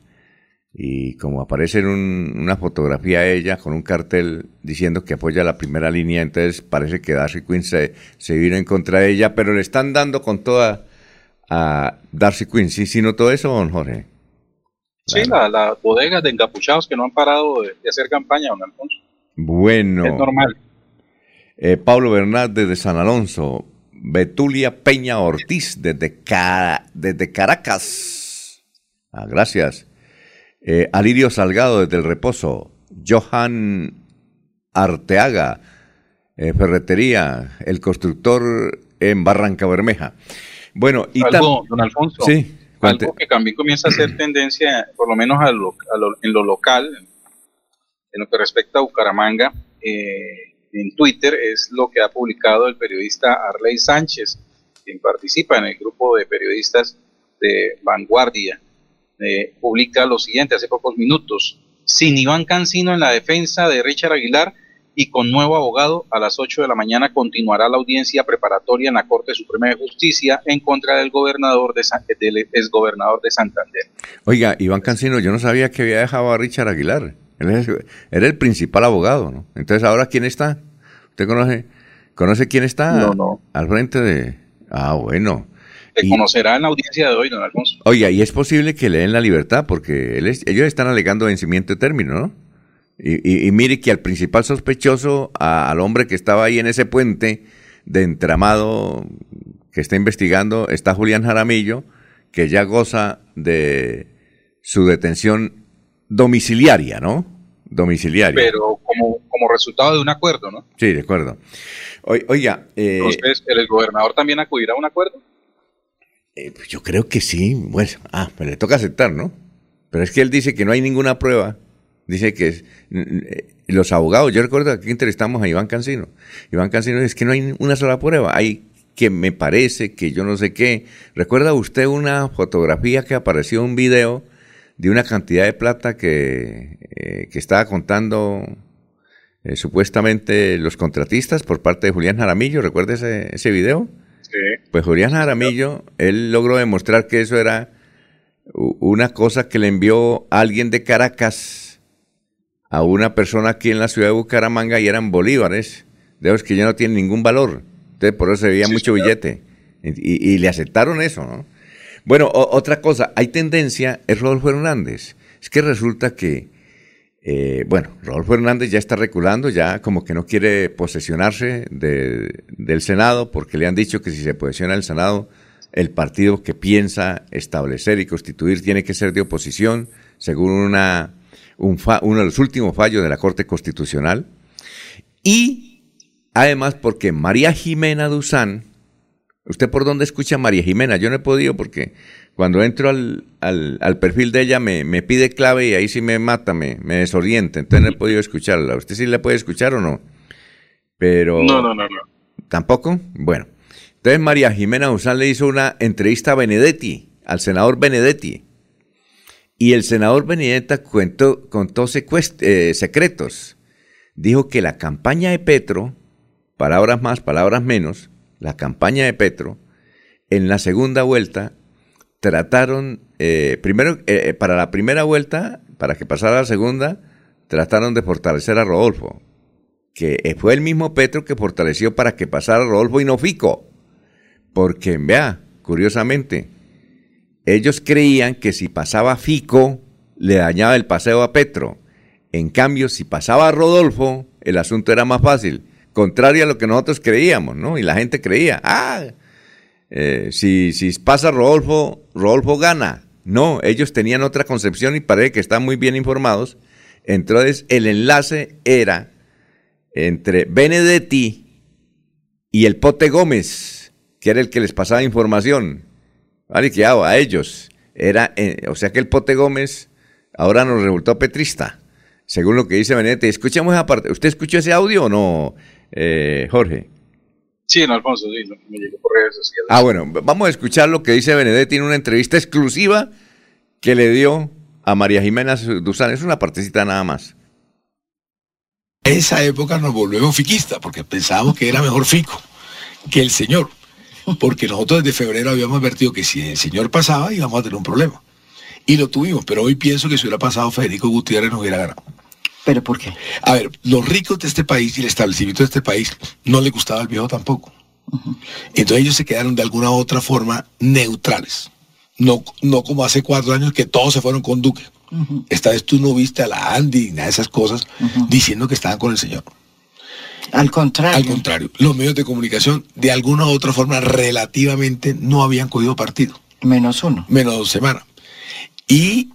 [SPEAKER 2] y como aparece en una fotografía ella con un cartel diciendo que apoya la primera línea, entonces parece que Darcy Quinn se, se vino en contra de ella, pero le están dando con toda a Darcy Quinn. ¿Sí, sí notó eso, don Jorge?
[SPEAKER 5] Sí, las la bodegas de encapuchados que no han parado de, hacer campaña, don Alfonso.
[SPEAKER 2] Bueno.
[SPEAKER 5] Es normal.
[SPEAKER 2] Eh, Pablo Bernal desde San Alonso. Betulia Peña Ortiz desde, desde Caracas. Ah, gracias. Eh, Alirio Salgado desde El Reposo. Johan Arteaga, eh, Ferretería, el constructor en Barranca Bermeja. Bueno, y
[SPEAKER 5] algo, don Alfonso, sí, algo que también comienza a ser tendencia, por lo menos a en lo local, en lo que respecta a Bucaramanga, eh, en Twitter, es lo que ha publicado el periodista Arley Sánchez, quien participa en el grupo de periodistas de Vanguardia. Eh, publica lo siguiente hace pocos minutos. Sin Iván Cancino en la defensa de Richard Aguilar, y con nuevo abogado a las 8 de la mañana continuará la audiencia preparatoria en la Corte Suprema de Justicia en contra del gobernador de del exgobernador de Santander.
[SPEAKER 2] Oiga, Iván Cancino, yo no sabía que había dejado a Richard Aguilar. Él era el principal abogado, ¿no? Entonces, ¿ahora quién está? ¿Usted conoce, conoce quién está
[SPEAKER 5] no, no.
[SPEAKER 2] al frente de...? Ah, bueno.
[SPEAKER 5] Se conocerá en la audiencia de hoy, don Alfonso.
[SPEAKER 2] Oiga, y es posible que le den la libertad porque ellos están alegando vencimiento de término, ¿no? Y, mire que al principal sospechoso, al hombre que estaba ahí en ese puente de entramado que está investigando, está Julián Jaramillo, que ya goza de su detención domiciliaria, ¿no? Domiciliaria.
[SPEAKER 5] Pero como, como resultado de un acuerdo, ¿no?
[SPEAKER 2] Sí, de acuerdo. oiga.
[SPEAKER 5] Eh, Entonces, ¿el gobernador también acudirá a un acuerdo?
[SPEAKER 2] Eh, pues yo creo que sí. Bueno, ah, pues le toca aceptar, ¿no? Pero es que él dice que no hay ninguna prueba Dice que eh, los abogados, yo recuerdo que aquí entrevistamos a Iván Cancino. Iván Cancino dice que no hay una sola prueba, hay que me parece que yo no sé qué. ¿Recuerda usted una fotografía que apareció un video de una cantidad de plata que, eh, que estaba contando eh, supuestamente los contratistas por parte de Julián Jaramillo? ¿Recuerda ese, ese video?
[SPEAKER 5] Sí.
[SPEAKER 2] Pues Julián Jaramillo, él logró demostrar que eso era una cosa que le envió alguien de Caracas a una persona aquí en la ciudad de Bucaramanga y eran bolívares, de los que ya no tienen ningún valor. Entonces, por eso se veía mucho billete. Y, le aceptaron eso, ¿no? Bueno, otra cosa, hay tendencia, es Rodolfo Hernández. Es que resulta que, eh, bueno, Rodolfo Hernández ya está reculando, ya como que no quiere posesionarse del Senado, porque le han dicho que si se posesiona el Senado, el partido que piensa establecer y constituir tiene que ser de oposición, según una uno de los últimos fallos de la Corte Constitucional, y además porque María Jimena Duzán, ¿usted por dónde escucha María Jimena? Yo no he podido porque cuando entro al, al, perfil de ella me, me, pide clave y ahí sí me mata, me, me desorienta, entonces no he podido escucharla. ¿Usted sí la puede escuchar o no? Pero...
[SPEAKER 5] No, no, no, no.
[SPEAKER 2] ¿Tampoco? Bueno. Entonces María Jimena Duzán le hizo una entrevista a Benedetti, al senador Benedetti. Y el senador Benedetta contó, contó eh, secretos. Dijo que la campaña de Petro, palabras más, palabras menos, la campaña de Petro, en la segunda vuelta, trataron, eh, primero, eh, para la primera vuelta, para que pasara la segunda, trataron de fortalecer a Rodolfo, que fue el mismo Petro que fortaleció para que pasara Rodolfo y no Fico. Porque, vea, curiosamente, ellos creían que si pasaba Fico, le dañaba el paseo a Petro. En cambio, si pasaba Rodolfo, el asunto era más fácil. Contrario a lo que nosotros creíamos, ¿no? Y la gente creía, ah, eh, si, pasa Rodolfo, Rodolfo gana. No, ellos tenían otra concepción y parece que están muy bien informados. Entonces, el enlace era entre Benedetti y el Pote Gómez, que era el que les pasaba información. Vale, que a ellos. Era, eh, o sea que el Pote Gómez ahora nos resultó petrista, según lo que dice Benete. Escuchemos esa parte. ¿Usted escuchó ese audio o no, eh, Jorge?
[SPEAKER 5] Sí, en Alfonso, sí, me llegó por redes sociales.
[SPEAKER 2] Ah, bueno, vamos a escuchar lo que dice Benedetti en una entrevista exclusiva que le dio a María Jimena Duzán. Es una partecita nada más.
[SPEAKER 23] Esa época nos volvemos fiquistas porque pensábamos que era mejor Fico que el señor porque nosotros desde febrero habíamos advertido que si el señor pasaba íbamos a tener un problema. Y lo tuvimos, pero hoy pienso que si hubiera pasado Federico Gutiérrez nos hubiera ganado.
[SPEAKER 24] ¿Pero por qué?
[SPEAKER 23] A ver, los ricos de este país y el establecimiento de este país no le gustaba el viejo tampoco. Entonces ellos se quedaron de alguna u otra forma neutrales. No, no como hace cuatro años que todos se fueron con Duque. Esta vez tú no viste a la Andy, nada de esas cosas, diciendo que estaban con el señor.
[SPEAKER 24] Al contrario.
[SPEAKER 23] Al contrario. Los medios de comunicación, de alguna u otra forma, relativamente no habían cogido partido.
[SPEAKER 24] Menos uno.
[SPEAKER 23] Menos dos semanas. Y,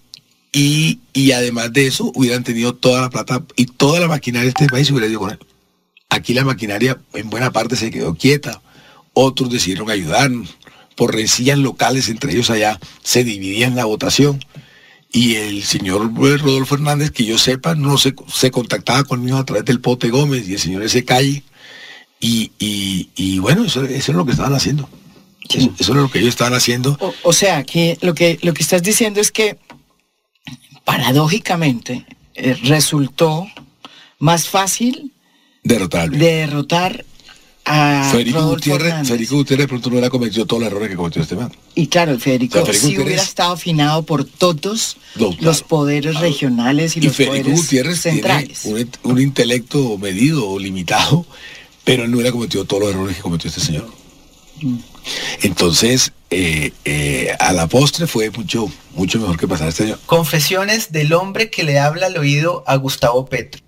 [SPEAKER 23] y, y además de eso, hubieran tenido toda la plata y toda la maquinaria de este país hubiera ido con él. Aquí la maquinaria en buena parte se quedó quieta. Otros decidieron ayudarnos. Por rencillas locales entre ellos allá se dividían la votación y el señor Rodolfo Hernández, que yo sepa, no se, se contactaba conmigo a través del Pote Gómez y el señor ese calle. Y, y, bueno, eso, es lo que estaban haciendo. Eso, es lo que ellos estaban haciendo.
[SPEAKER 24] O, sea, que lo, que lo que estás diciendo es que paradójicamente eh, resultó más fácil
[SPEAKER 23] derrotar,
[SPEAKER 24] derrotar
[SPEAKER 23] Federico Gutiérrez, Federico Gutiérrez de pronto no hubiera cometido todos los errores que cometió este man.
[SPEAKER 24] Y claro, Federico, si hubiera estado afinado por todos los, poderes regionales y, los
[SPEAKER 23] Federico
[SPEAKER 24] poderes
[SPEAKER 23] Gutiérrez
[SPEAKER 24] centrales.
[SPEAKER 23] Tiene un, intelecto medido o limitado, pero él no hubiera cometido todos los errores que cometió este señor. Mm. Entonces, eh, eh, a la postre fue mucho, mucho mejor que pasar este año.
[SPEAKER 24] Confesiones del hombre que le habla al oído a Gustavo Petro.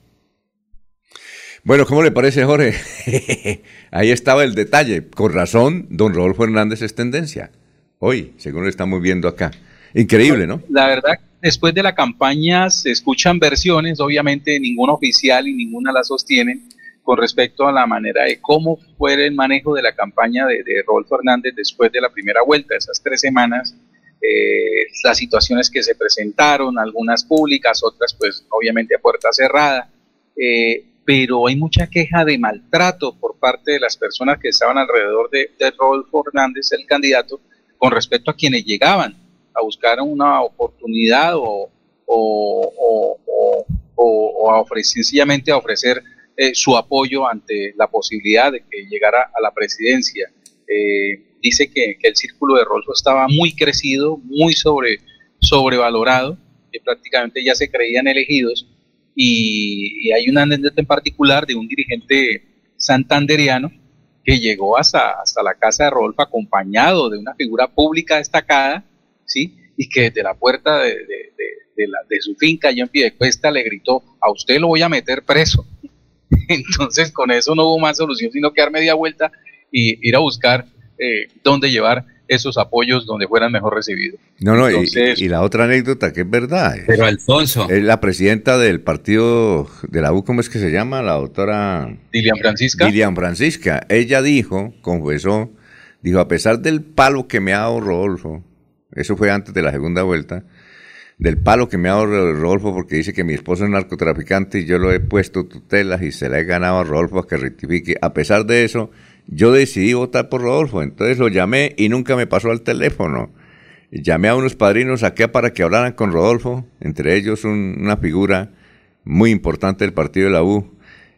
[SPEAKER 2] Bueno, ¿cómo le parece, Jorge? Ahí estaba el detalle. Con razón, don Rodolfo Hernández es tendencia. Hoy, según lo estamos viendo acá. Increíble, ¿no?
[SPEAKER 5] La verdad, después de la campaña se escuchan versiones, obviamente ninguna oficial y ninguna la sostienen, con respecto a la manera de cómo fue el manejo de la campaña de, Rodolfo Hernández después de la primera vuelta, esas tres semanas, eh, las situaciones que se presentaron, algunas públicas, otras pues obviamente a puerta cerrada. Eh, pero hay mucha queja de maltrato por parte de las personas que estaban alrededor de, Rodolfo Hernández, el candidato, con respecto a quienes llegaban a buscar una oportunidad o, a ofrecer, sencillamente a ofrecer eh, su apoyo ante la posibilidad de que llegara a la presidencia. Eh, dice que, el círculo de Rodolfo estaba muy crecido, muy sobre, sobrevalorado, que prácticamente ya se creían elegidos y, hay una anécdota en particular de un dirigente santanderiano que llegó hasta, hasta la casa de Rodolfo acompañado de una figura pública destacada, ¿sí? Y que desde la puerta de, de, su finca, yo en Piedecuesta, le gritó, a usted lo voy a meter preso. Entonces con eso no hubo más solución sino quedar media vuelta y ir a buscar eh, dónde llevar esos apoyos donde fueran mejor recibidos.
[SPEAKER 2] No, no, y, la otra anécdota que es verdad.
[SPEAKER 3] Pero Alfonso.
[SPEAKER 2] Es la presidenta del partido de la U, ¿cómo es que se llama? La doctora.
[SPEAKER 5] Dilian Francisca.
[SPEAKER 2] Dilian Francisca. Ella dijo, confesó, dijo, a pesar del palo que me ha dado Rodolfo, eso fue antes de la segunda vuelta, del palo que me ha dado Rodolfo porque dice que mi esposo es narcotraficante y yo lo he puesto tutelas y se le he ganado a Rodolfo a que rectifique. A pesar de eso, yo decidí votar por Rodolfo, entonces lo llamé y nunca me pasó al teléfono. Llamé a unos padrinos acá para que hablaran con Rodolfo, entre ellos una figura muy importante del partido de la U.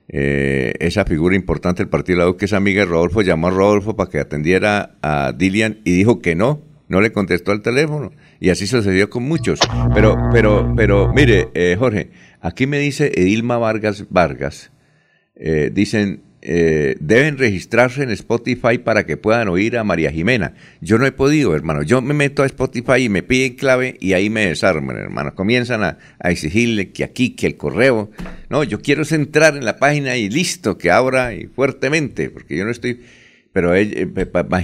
[SPEAKER 2] Eh, esa figura importante del partido de la U, que es amiga de Rodolfo, llamó a Rodolfo para que atendiera a Dilian y dijo que no, no le contestó al teléfono. Y así sucedió con muchos. Pero, pero, pero, mire, eh, Jorge, aquí me dice Edilma Vargas Vargas, eh, dicen, eh, deben registrarse en Spotify para que puedan oír a María Jimena. Yo no he podido, hermano. Yo me meto a Spotify y me piden clave y ahí me desarman, hermano. Comienzan a, exigirle que aquí, que el correo. No, yo quiero entrar en la página y listo, que abra y fuertemente, porque yo no estoy... Pero eh,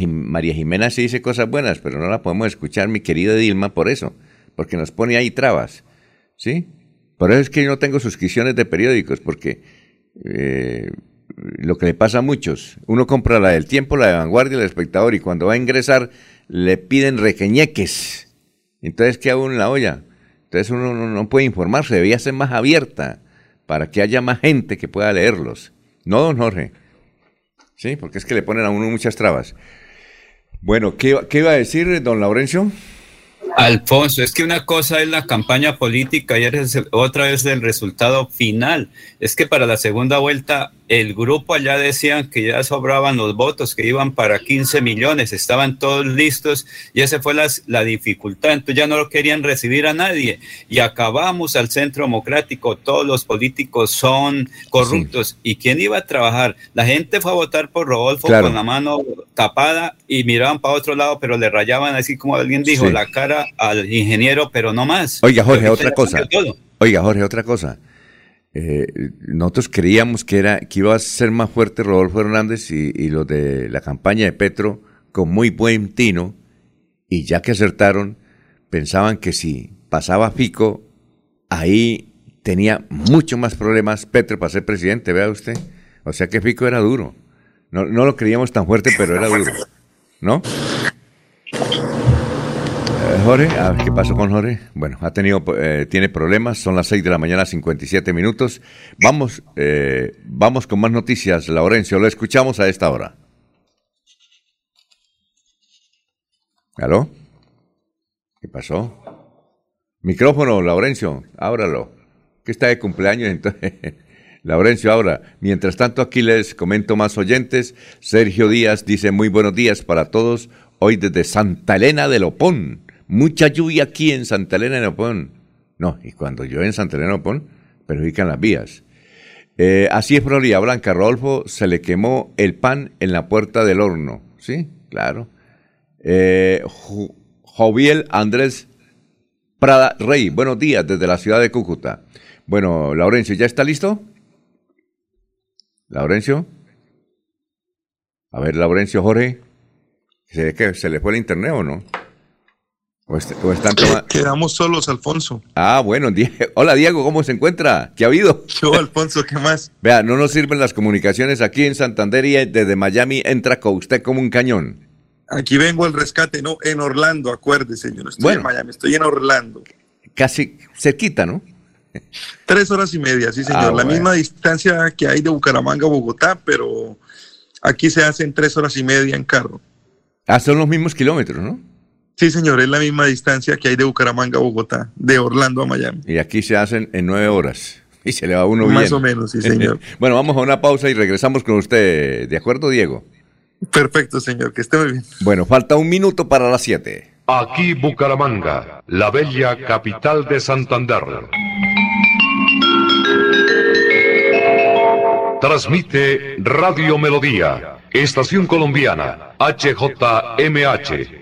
[SPEAKER 2] María Jimena sí dice cosas buenas, pero no la podemos escuchar, mi querida Dilma, por eso, porque nos pone ahí trabas. ¿Sí? Por eso es que yo no tengo suscripciones de periódicos, porque eh, lo que le pasa a muchos. Uno compra la del tiempo, la de vanguardia, el espectador, y cuando va a ingresar le piden requeñeques. Entonces, ¿qué hago en la olla? Entonces uno no, puede informarse, debía ser más abierta para que haya más gente que pueda leerlos. No, don Jorge. Sí, porque es que le ponen a uno muchas trabas. Bueno, ¿qué, qué iba a decir don Laurencio?
[SPEAKER 3] Alfonso, es que una cosa es la campaña política y otra es el resultado final. Es que para la segunda vuelta el grupo allá decían que ya sobraban los votos, que iban para 15 millones, estaban todos listos y esa fue la, la dificultad. Entonces ya no lo querían recibir a nadie y acabamos al centro democrático. Todos los políticos son corruptos. ¿Y quién iba a trabajar? La gente fue a votar por Rodolfo con la mano tapada y miraban para otro lado, pero le rayaban así como alguien dijo, la cara al ingeniero, pero no más.
[SPEAKER 2] Oiga, Jorge, otra cosa. Oiga, Jorge, otra cosa. Eh, nosotros creíamos que era que iba a ser más fuerte Rodolfo Hernández y, y los de la campaña de Petro con muy buen tino y ya que acertaron pensaban que si pasaba Fico ahí tenía mucho más problemas Petro para ser presidente, vea usted. O sea que Fico era duro. No, no lo creíamos tan fuerte, pero era duro. ¿No? Jorge, ¿qué pasó con Jorge? Bueno, ha tenido, eh, tiene problemas, son las 6 de la mañana, 57 minutos. Vamos, eh, vamos con más noticias, Laurencio, lo escuchamos a esta hora. ¿Aló? ¿Qué pasó? Micrófono, Laurencio, ábralo. Que está de cumpleaños, entonces. Laurencio, ahora, mientras tanto aquí les comento más oyentes. Sergio Díaz dice muy buenos días para todos, hoy desde Santa Elena de Lopón. Mucha lluvia aquí en Santa Elena de Opón. No, y cuando llueve en Santa Elena de Opón, perjudican las vías. Eh, así es Florida Blanca. Rodolfo se le quemó el pan en la puerta del horno. Sí, claro. Eh, Joviel Andrés Prada Rey, buenos días desde la ciudad de Cúcuta. Bueno, Laurencio, ¿ya está listo? Laurencio. A ver, Laurencio Jorge. ¿Se, ¿Se le fue el internet o no?
[SPEAKER 25] Quedamos solos, Alfonso.
[SPEAKER 2] Ah, bueno. Hola, Diego, ¿cómo se encuentra? ¿Qué ha habido?
[SPEAKER 25] Yo, Alfonso, ¿qué más?
[SPEAKER 2] Vea, no nos sirven las comunicaciones aquí en Santander y desde Miami entra con usted como un cañón.
[SPEAKER 25] Aquí vengo al rescate, no, en Orlando, acuérdese, yo no estoy en Miami, estoy en Orlando.
[SPEAKER 2] Casi cerquita, ¿no?
[SPEAKER 25] Tres horas y media, sí, señor. Ah, la misma distancia que hay de Bucaramanga a Bogotá, pero aquí se hacen tres horas y media en carro.
[SPEAKER 2] Ah, son los mismos kilómetros, ¿no?
[SPEAKER 25] Sí, señor, es la misma distancia que hay de Bucaramanga a Bogotá, de Orlando a Miami.
[SPEAKER 2] Y aquí se hacen en nueve horas. Y se le va uno bien.
[SPEAKER 25] Más o menos, sí, señor.
[SPEAKER 2] bueno, vamos a una pausa y regresamos con usted. ¿De acuerdo, Diego?
[SPEAKER 25] Perfecto, señor, que esté muy bien.
[SPEAKER 2] Bueno, falta un minuto para las siete.
[SPEAKER 26] Aquí Bucaramanga, la bella capital de Santander. Transmite Radio Melodía, Estación Colombiana, HJMH.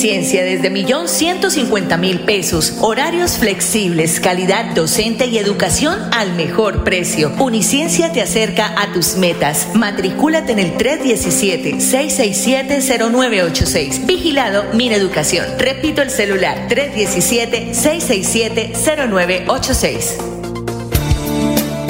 [SPEAKER 7] Uniciencia desde millón mil pesos. Horarios flexibles, calidad docente y educación al mejor precio. Uniciencia te acerca a tus metas. Matricúlate en el 317-667-0986. Vigilado Min Educación. Repito el celular 317-667-0986.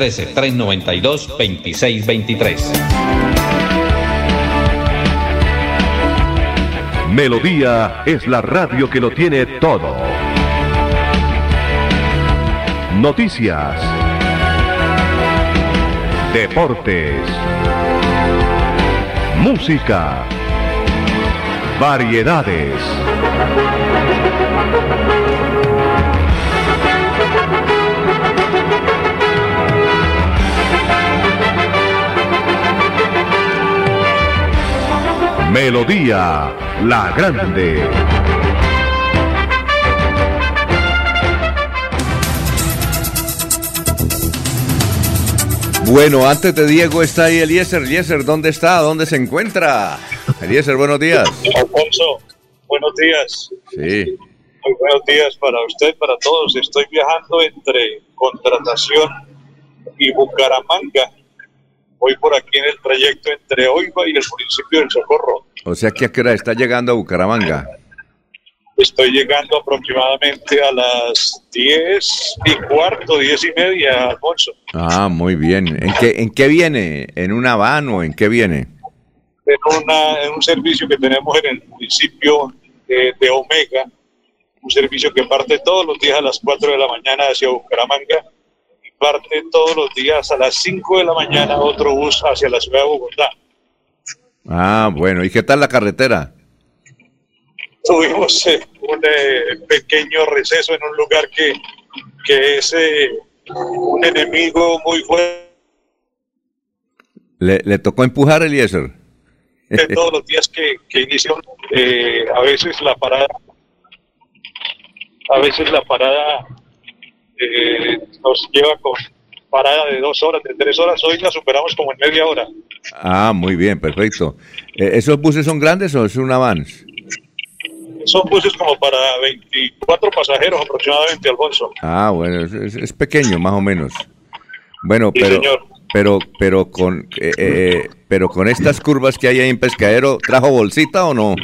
[SPEAKER 27] 313-392-2623.
[SPEAKER 26] Melodía es la radio que lo tiene todo. Noticias. Deportes. Música. Variedades. Melodía La Grande.
[SPEAKER 2] Bueno, antes de Diego está ahí Eliezer. Eliezer, ¿dónde está? ¿Dónde se encuentra? Eliezer, buenos días.
[SPEAKER 28] Alfonso, buenos días.
[SPEAKER 2] Sí.
[SPEAKER 29] Muy buenos días para usted, para todos. Estoy viajando entre contratación y Bucaramanga. Voy por aquí en el trayecto entre Oiva y el municipio del Socorro.
[SPEAKER 2] O sea que a qué hora está llegando a Bucaramanga.
[SPEAKER 29] Estoy llegando aproximadamente a las 10 y cuarto, 10 y media, Alfonso.
[SPEAKER 2] Ah, muy bien. ¿En qué, en qué viene? ¿En una van o en qué viene?
[SPEAKER 29] En, una, en un servicio que tenemos en el municipio de, de Omega, un servicio que parte todos los días a las 4 de la mañana hacia Bucaramanga parte todos los días a las 5 de la mañana otro bus hacia la ciudad de Bogotá.
[SPEAKER 2] Ah, bueno. ¿Y qué tal la carretera?
[SPEAKER 29] Tuvimos eh, un eh, pequeño receso en un lugar que, que es eh, un enemigo muy fuerte.
[SPEAKER 2] ¿Le, le tocó empujar, Eliezer?
[SPEAKER 29] de todos los días que, que inició, a veces la parada, a veces la parada eh, nos lleva con parada de dos horas, de tres horas, hoy la superamos como en media hora.
[SPEAKER 2] Ah, muy bien, perfecto. Eh, ¿Esos buses son grandes o es una van?
[SPEAKER 29] Son buses como para 24 pasajeros aproximadamente, Alfonso.
[SPEAKER 2] Ah, bueno, es, es- es pequeño, más o menos. Bueno,
[SPEAKER 29] Sí,
[SPEAKER 2] pero,
[SPEAKER 29] señor.
[SPEAKER 2] pero, pero con, eh, eh, pero con estas curvas que hay ahí en Pescadero, ¿trajo bolsita o no?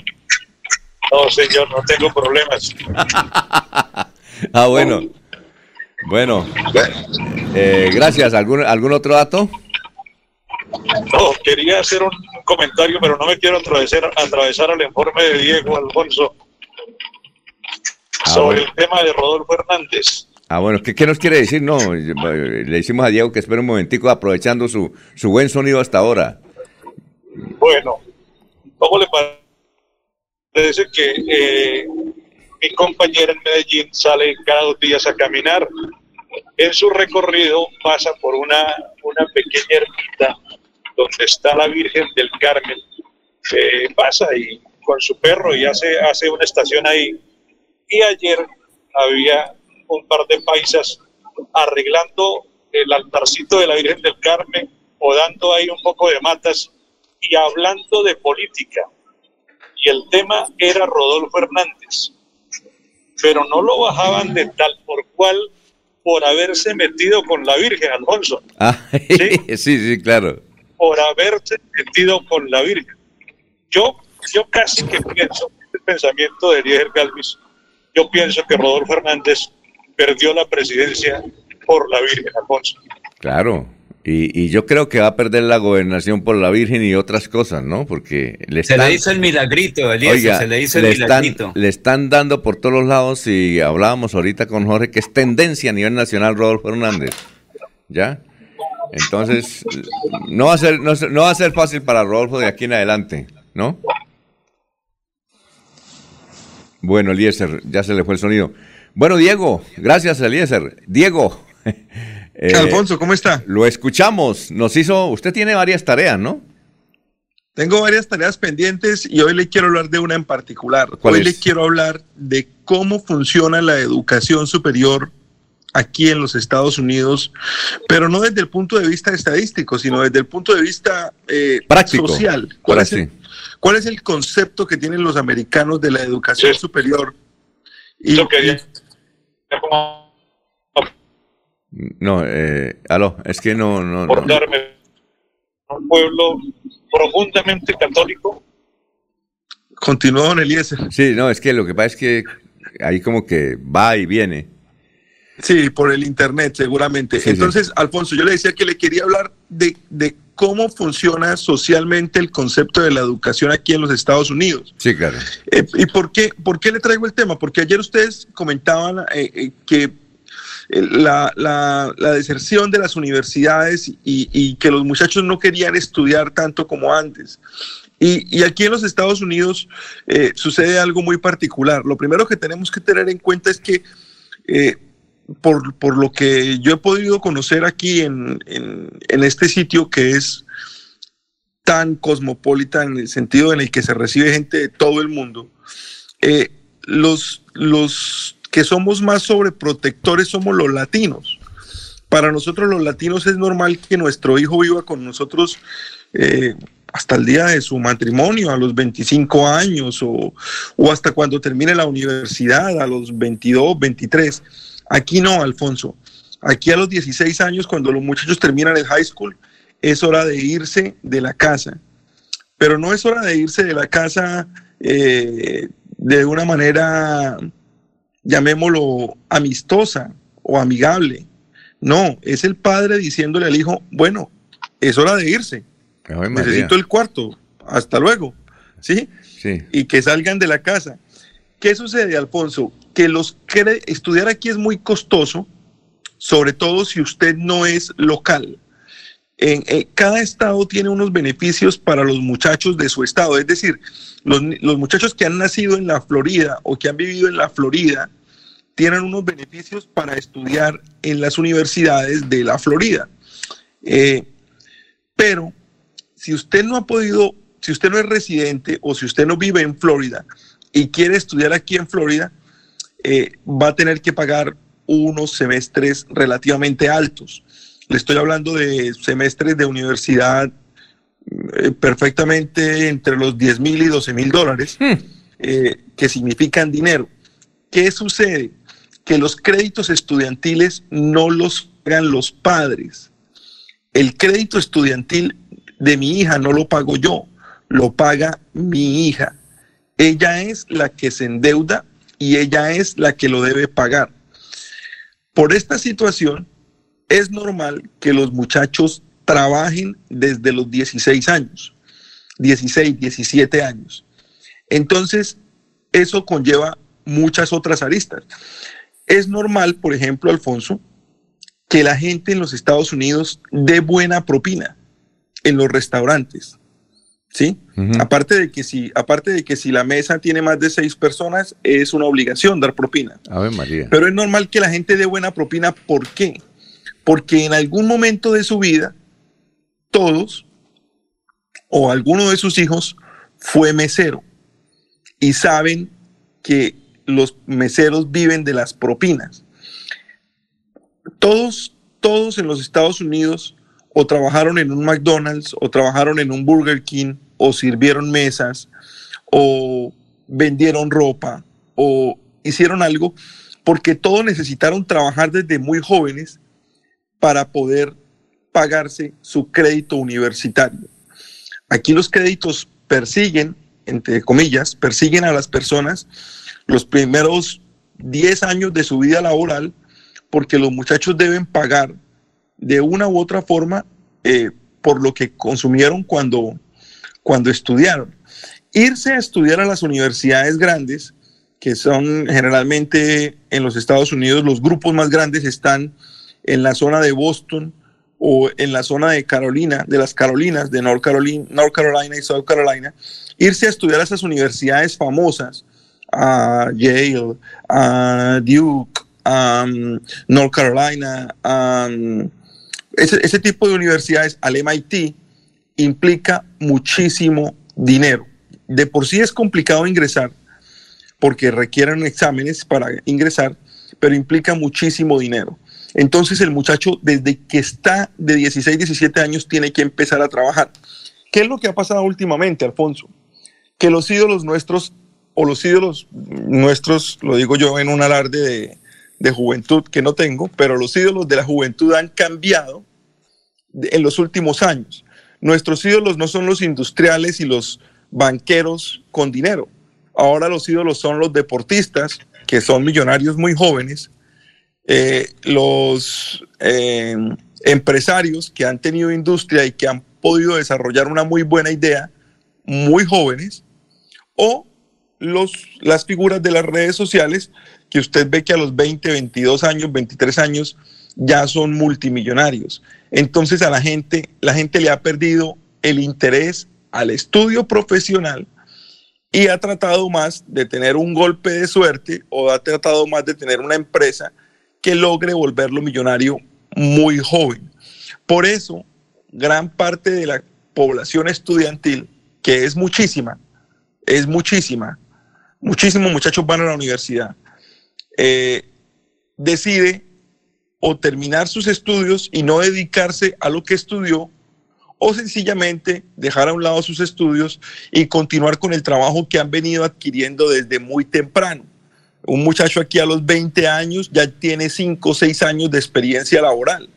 [SPEAKER 29] No, señor, no tengo problemas.
[SPEAKER 2] Ah, bueno. Bueno, eh, gracias. ¿Algún, ¿Algún otro dato?
[SPEAKER 29] No, quería hacer un comentario, pero no me quiero atravesar, atravesar al informe de Diego Alfonso sobre el tema de Rodolfo Hernández.
[SPEAKER 2] Ah, bueno, ¿qué, qué nos quiere decir? No, le decimos a Diego que espere un momentico aprovechando su, su buen sonido hasta ahora.
[SPEAKER 29] Bueno, ¿cómo le parece que eh, mi compañera en Medellín sale cada dos días a caminar? En su recorrido pasa por una, una pequeña ermita donde está la Virgen del Carmen. Eh, pasa y con su perro y hace, hace una estación ahí. Y ayer había un par de paisas arreglando el altarcito de la Virgen del Carmen o dando ahí un poco de matas y hablando de política. Y el tema era Rodolfo Hernández. Pero no lo bajaban de tal por cual por haberse metido con la Virgen, Alfonso.
[SPEAKER 2] Ah, sí, sí, claro.
[SPEAKER 29] Por haberse metido con la Virgen. Yo, yo casi que pienso, el pensamiento de Eliezer Galvis, yo pienso que Rodolfo Hernández perdió la presidencia por la Virgen, Alfonso.
[SPEAKER 2] Claro. Y, y yo creo que va a perder la gobernación por la Virgen y otras cosas, ¿no? Porque le
[SPEAKER 3] Se
[SPEAKER 2] están,
[SPEAKER 3] le hizo el milagrito, Eliezer,
[SPEAKER 2] Oiga,
[SPEAKER 3] se le hizo el
[SPEAKER 2] le están,
[SPEAKER 3] milagrito.
[SPEAKER 2] le están dando por todos los lados y hablábamos ahorita con Jorge que es tendencia a nivel nacional Rodolfo Hernández. ¿Ya? Entonces, no va a ser, no, se- no va a ser fácil para Rodolfo de aquí en adelante, ¿no? Bueno, Eliezer, ya se le fue el sonido. Bueno, Diego, gracias, Eliezer. Diego. eh,
[SPEAKER 25] Alfonso, ¿cómo está?
[SPEAKER 2] Lo escuchamos. Nos hizo, usted tiene varias tareas, ¿no?
[SPEAKER 25] Tengo varias tareas pendientes y hoy le quiero hablar de una en particular.
[SPEAKER 2] ¿Cuál
[SPEAKER 25] Hoy
[SPEAKER 2] es?
[SPEAKER 25] le quiero hablar de cómo funciona la educación superior aquí en los Estados Unidos, pero no desde el punto de vista estadístico, sino desde el punto de vista eh,
[SPEAKER 2] Práctico.
[SPEAKER 25] social. ¿Cuál es, el, cuál es el concepto que tienen los americanos de la educación superior? Y,
[SPEAKER 29] Eso quería- como
[SPEAKER 2] No, eh, aló, es que no, no, no.
[SPEAKER 29] acordarme un pueblo profundamente católico
[SPEAKER 25] Continúa, don Eliezer.
[SPEAKER 2] Sí, no, es que lo que pasa es que ahí como que va y viene.
[SPEAKER 25] Sí, por el internet, seguramente.
[SPEAKER 2] Sí, sí.
[SPEAKER 25] Entonces, Alfonso, yo le decía que le quería hablar de, de cómo funciona socialmente el concepto de la educación aquí en los Estados Unidos.
[SPEAKER 2] Sí, claro.
[SPEAKER 25] Eh, ¿Y por qué, por qué le traigo el tema? Porque ayer ustedes comentaban eh, eh, que la, la- la deserción de las universidades y, y que los muchachos no querían estudiar tanto como antes. Y, y aquí en los Estados Unidos eh, sucede algo muy particular. Lo primero que tenemos que tener en cuenta es que eh, por, por lo que yo he podido conocer aquí en, en- en este sitio que es tan cosmopolita en el sentido en el que se recibe gente de todo el mundo, eh, los, los que somos más sobreprotectores somos los latinos. Para nosotros los latinos es normal que nuestro hijo viva con nosotros eh, hasta el día de su matrimonio, a los 25 años, o, o hasta cuando termine la universidad, a los 22, 23. Aquí no, Alfonso. Aquí a los 16 años, cuando los muchachos terminan el high school, es hora de irse de la casa. Pero no es hora de irse de la casa eh, de una manera, llamémoslo, amistosa o amigable. No, es el padre diciéndole al hijo, bueno, es hora de irse. Necesito el cuarto. Hasta luego. ¿Sí?
[SPEAKER 2] Sí.
[SPEAKER 25] Y que salgan de la casa. ¿Qué sucede, Alfonso? Que los estudiar aquí es muy costoso, sobre todo si usted no es local. Eh, cada estado tiene unos beneficios para los muchachos de su estado. Es decir, los, los, muchachos que han nacido en la Florida o que han vivido en la Florida tienen unos beneficios para estudiar en las universidades de la Florida. Eh, pero si usted no ha podido, si usted no es residente o si usted no vive en Florida y quiere estudiar aquí en Florida, eh, va a tener que pagar unos semestres relativamente altos. Le estoy hablando de semestres de universidad eh, perfectamente entre los 10 mil y 12 mil dólares, eh, que significan dinero. ¿Qué sucede? Que los créditos estudiantiles no los pagan los padres. El crédito estudiantil de mi hija no lo pago yo, lo paga mi hija. Ella es la que se endeuda y ella es la que lo debe pagar. Por esta situación, es normal que los muchachos trabajen desde los 16 años, 16, 17 años. Entonces, eso conlleva muchas otras aristas. Es normal, por ejemplo, Alfonso, que la gente en los Estados Unidos dé buena propina en los restaurantes. ¿Sí? Aparte de que si, aparte de que si la mesa tiene más de seis personas, es una obligación dar propina.
[SPEAKER 2] María.
[SPEAKER 25] Pero es normal que la gente dé buena propina. ¿Por qué? Porque en algún momento de su vida, todos o alguno de sus hijos fue mesero y saben que los meseros viven de las propinas. Todos, todos en los Estados Unidos o trabajaron en un McDonald's o trabajaron en un Burger King o sirvieron mesas o vendieron ropa o hicieron algo porque todos necesitaron trabajar desde muy jóvenes para poder pagarse su crédito universitario. Aquí los créditos persiguen, entre comillas, persiguen a las personas los primeros 10 años de su vida laboral porque los muchachos deben pagar de una u otra forma eh, por lo que consumieron cuando, cuando estudiaron. Irse a estudiar a las universidades grandes, que son generalmente en los Estados Unidos, los grupos más grandes están en la zona de Boston o en la zona de Carolina, de las Carolinas, de North Carolina, North Carolina y South Carolina, irse a estudiar a esas universidades famosas, a Yale, a Duke, a North Carolina, a ese, ese tipo de universidades, al MIT, implica muchísimo dinero. De por sí es complicado ingresar porque requieren exámenes para ingresar, pero implica muchísimo dinero. Entonces el muchacho desde que está de 16, 17 años tiene que empezar a trabajar. ¿Qué es lo que ha pasado últimamente, Alfonso? Que los ídolos nuestros, o los ídolos nuestros, lo digo yo en un alarde de, de juventud que no tengo, pero los ídolos de la juventud han cambiado en los últimos años. Nuestros ídolos no son los industriales y los banqueros con dinero. Ahora los ídolos son los deportistas, que son millonarios muy jóvenes, eh, los eh, empresarios que han tenido industria y que han podido desarrollar una muy buena idea, muy jóvenes, o los, las figuras de las redes sociales que usted ve que a los 20, 22 años, 23 años ya son multimillonarios. Entonces a la gente, la gente le ha perdido el interés al estudio profesional y ha tratado más de tener un golpe de suerte o ha tratado más de tener una empresa que logre volverlo millonario muy joven. Por eso, gran parte de la población estudiantil, que es muchísima, es muchísima, muchísimos muchachos van a la universidad, eh, decide o terminar sus estudios y no dedicarse a lo que estudió o sencillamente dejar a un lado sus estudios y continuar con el trabajo que han venido adquiriendo desde muy temprano. Un muchacho aquí a los 20 años ya tiene 5 o 6 años de experiencia laboral.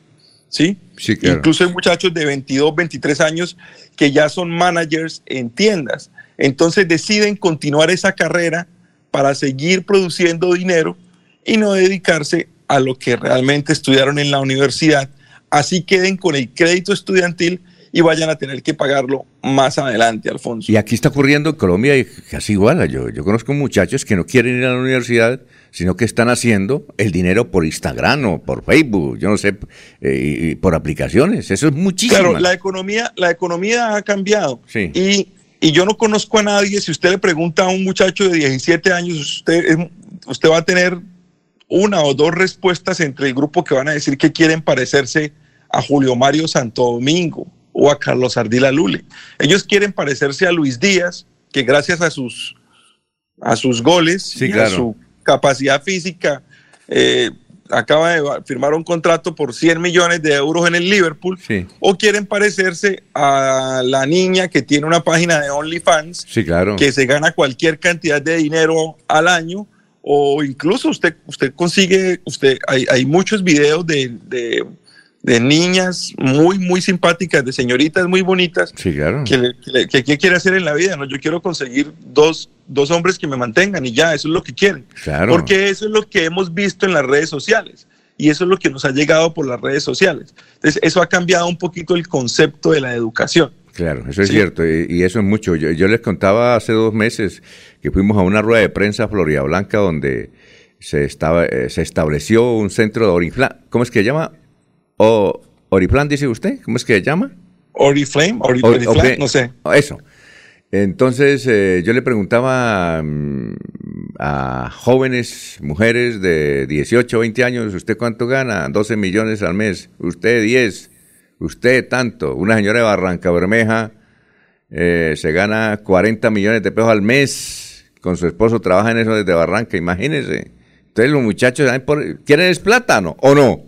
[SPEAKER 25] ¿sí?
[SPEAKER 2] Sí, claro.
[SPEAKER 25] Incluso hay muchachos de 22, 23 años que ya son managers en tiendas. Entonces deciden continuar esa carrera para seguir produciendo dinero y no dedicarse a lo que realmente estudiaron en la universidad. Así queden con el crédito estudiantil y vayan a tener que pagarlo más adelante, Alfonso.
[SPEAKER 2] Y aquí está ocurriendo en Colombia y casi igual. Yo, yo conozco muchachos que no quieren ir a la universidad, sino que están haciendo el dinero por Instagram o por Facebook, yo no sé, eh, y por aplicaciones. Eso es muchísimo.
[SPEAKER 25] Claro, la economía, la economía ha cambiado.
[SPEAKER 2] Sí.
[SPEAKER 25] Y, y yo no conozco a nadie, si usted le pregunta a un muchacho de 17 años, usted, usted va a tener una o dos respuestas entre el grupo que van a decir que quieren parecerse a Julio Mario Santo Domingo o a Carlos Ardila Lule. Ellos quieren parecerse a Luis Díaz, que gracias a sus, a sus goles y a su capacidad física eh, acaba de firmar un contrato por 100 millones de euros en el Liverpool
[SPEAKER 2] Sí,
[SPEAKER 25] o quieren parecerse a la niña que tiene una página de OnlyFans
[SPEAKER 2] sí, claro.
[SPEAKER 25] que se gana cualquier cantidad de dinero al año o incluso usted usted consigue usted hay, hay muchos videos de, de- de niñas muy muy simpáticas de señoritas muy bonitas
[SPEAKER 2] Sí, claro.
[SPEAKER 25] que, que que qué quiere hacer en la vida no yo quiero conseguir dos dos hombres que me mantengan y ya eso es lo que quieren
[SPEAKER 2] Claro.
[SPEAKER 25] porque eso es lo que hemos visto en las redes sociales y eso es lo que nos ha llegado por las redes sociales entonces eso ha cambiado un poquito el concepto de la educación
[SPEAKER 2] Claro, eso es
[SPEAKER 25] Sí.
[SPEAKER 2] cierto, y, y eso es mucho. Yo, yo les contaba hace dos meses que fuimos a una rueda de prensa a Florida Blanca donde se, estaba, eh, se estableció un centro de Oriflame. ¿Cómo es que se llama? O, ¿Oriflame dice usted? ¿Cómo es que se llama?
[SPEAKER 25] Oriflame, Ori-
[SPEAKER 2] Or-
[SPEAKER 25] Oriflame, no sé.
[SPEAKER 2] Eso. Entonces eh, yo le preguntaba mm, a jóvenes, mujeres de 18, 20 años, ¿usted cuánto gana? 12 millones al mes. ¿Usted 10? ¿Usted tanto? Una señora de Barranca Bermeja eh, se gana 40 millones de pesos al mes. Con su esposo trabaja en eso desde Barranca, imagínense. Entonces los muchachos ¿saben por- quieren es plátano o no.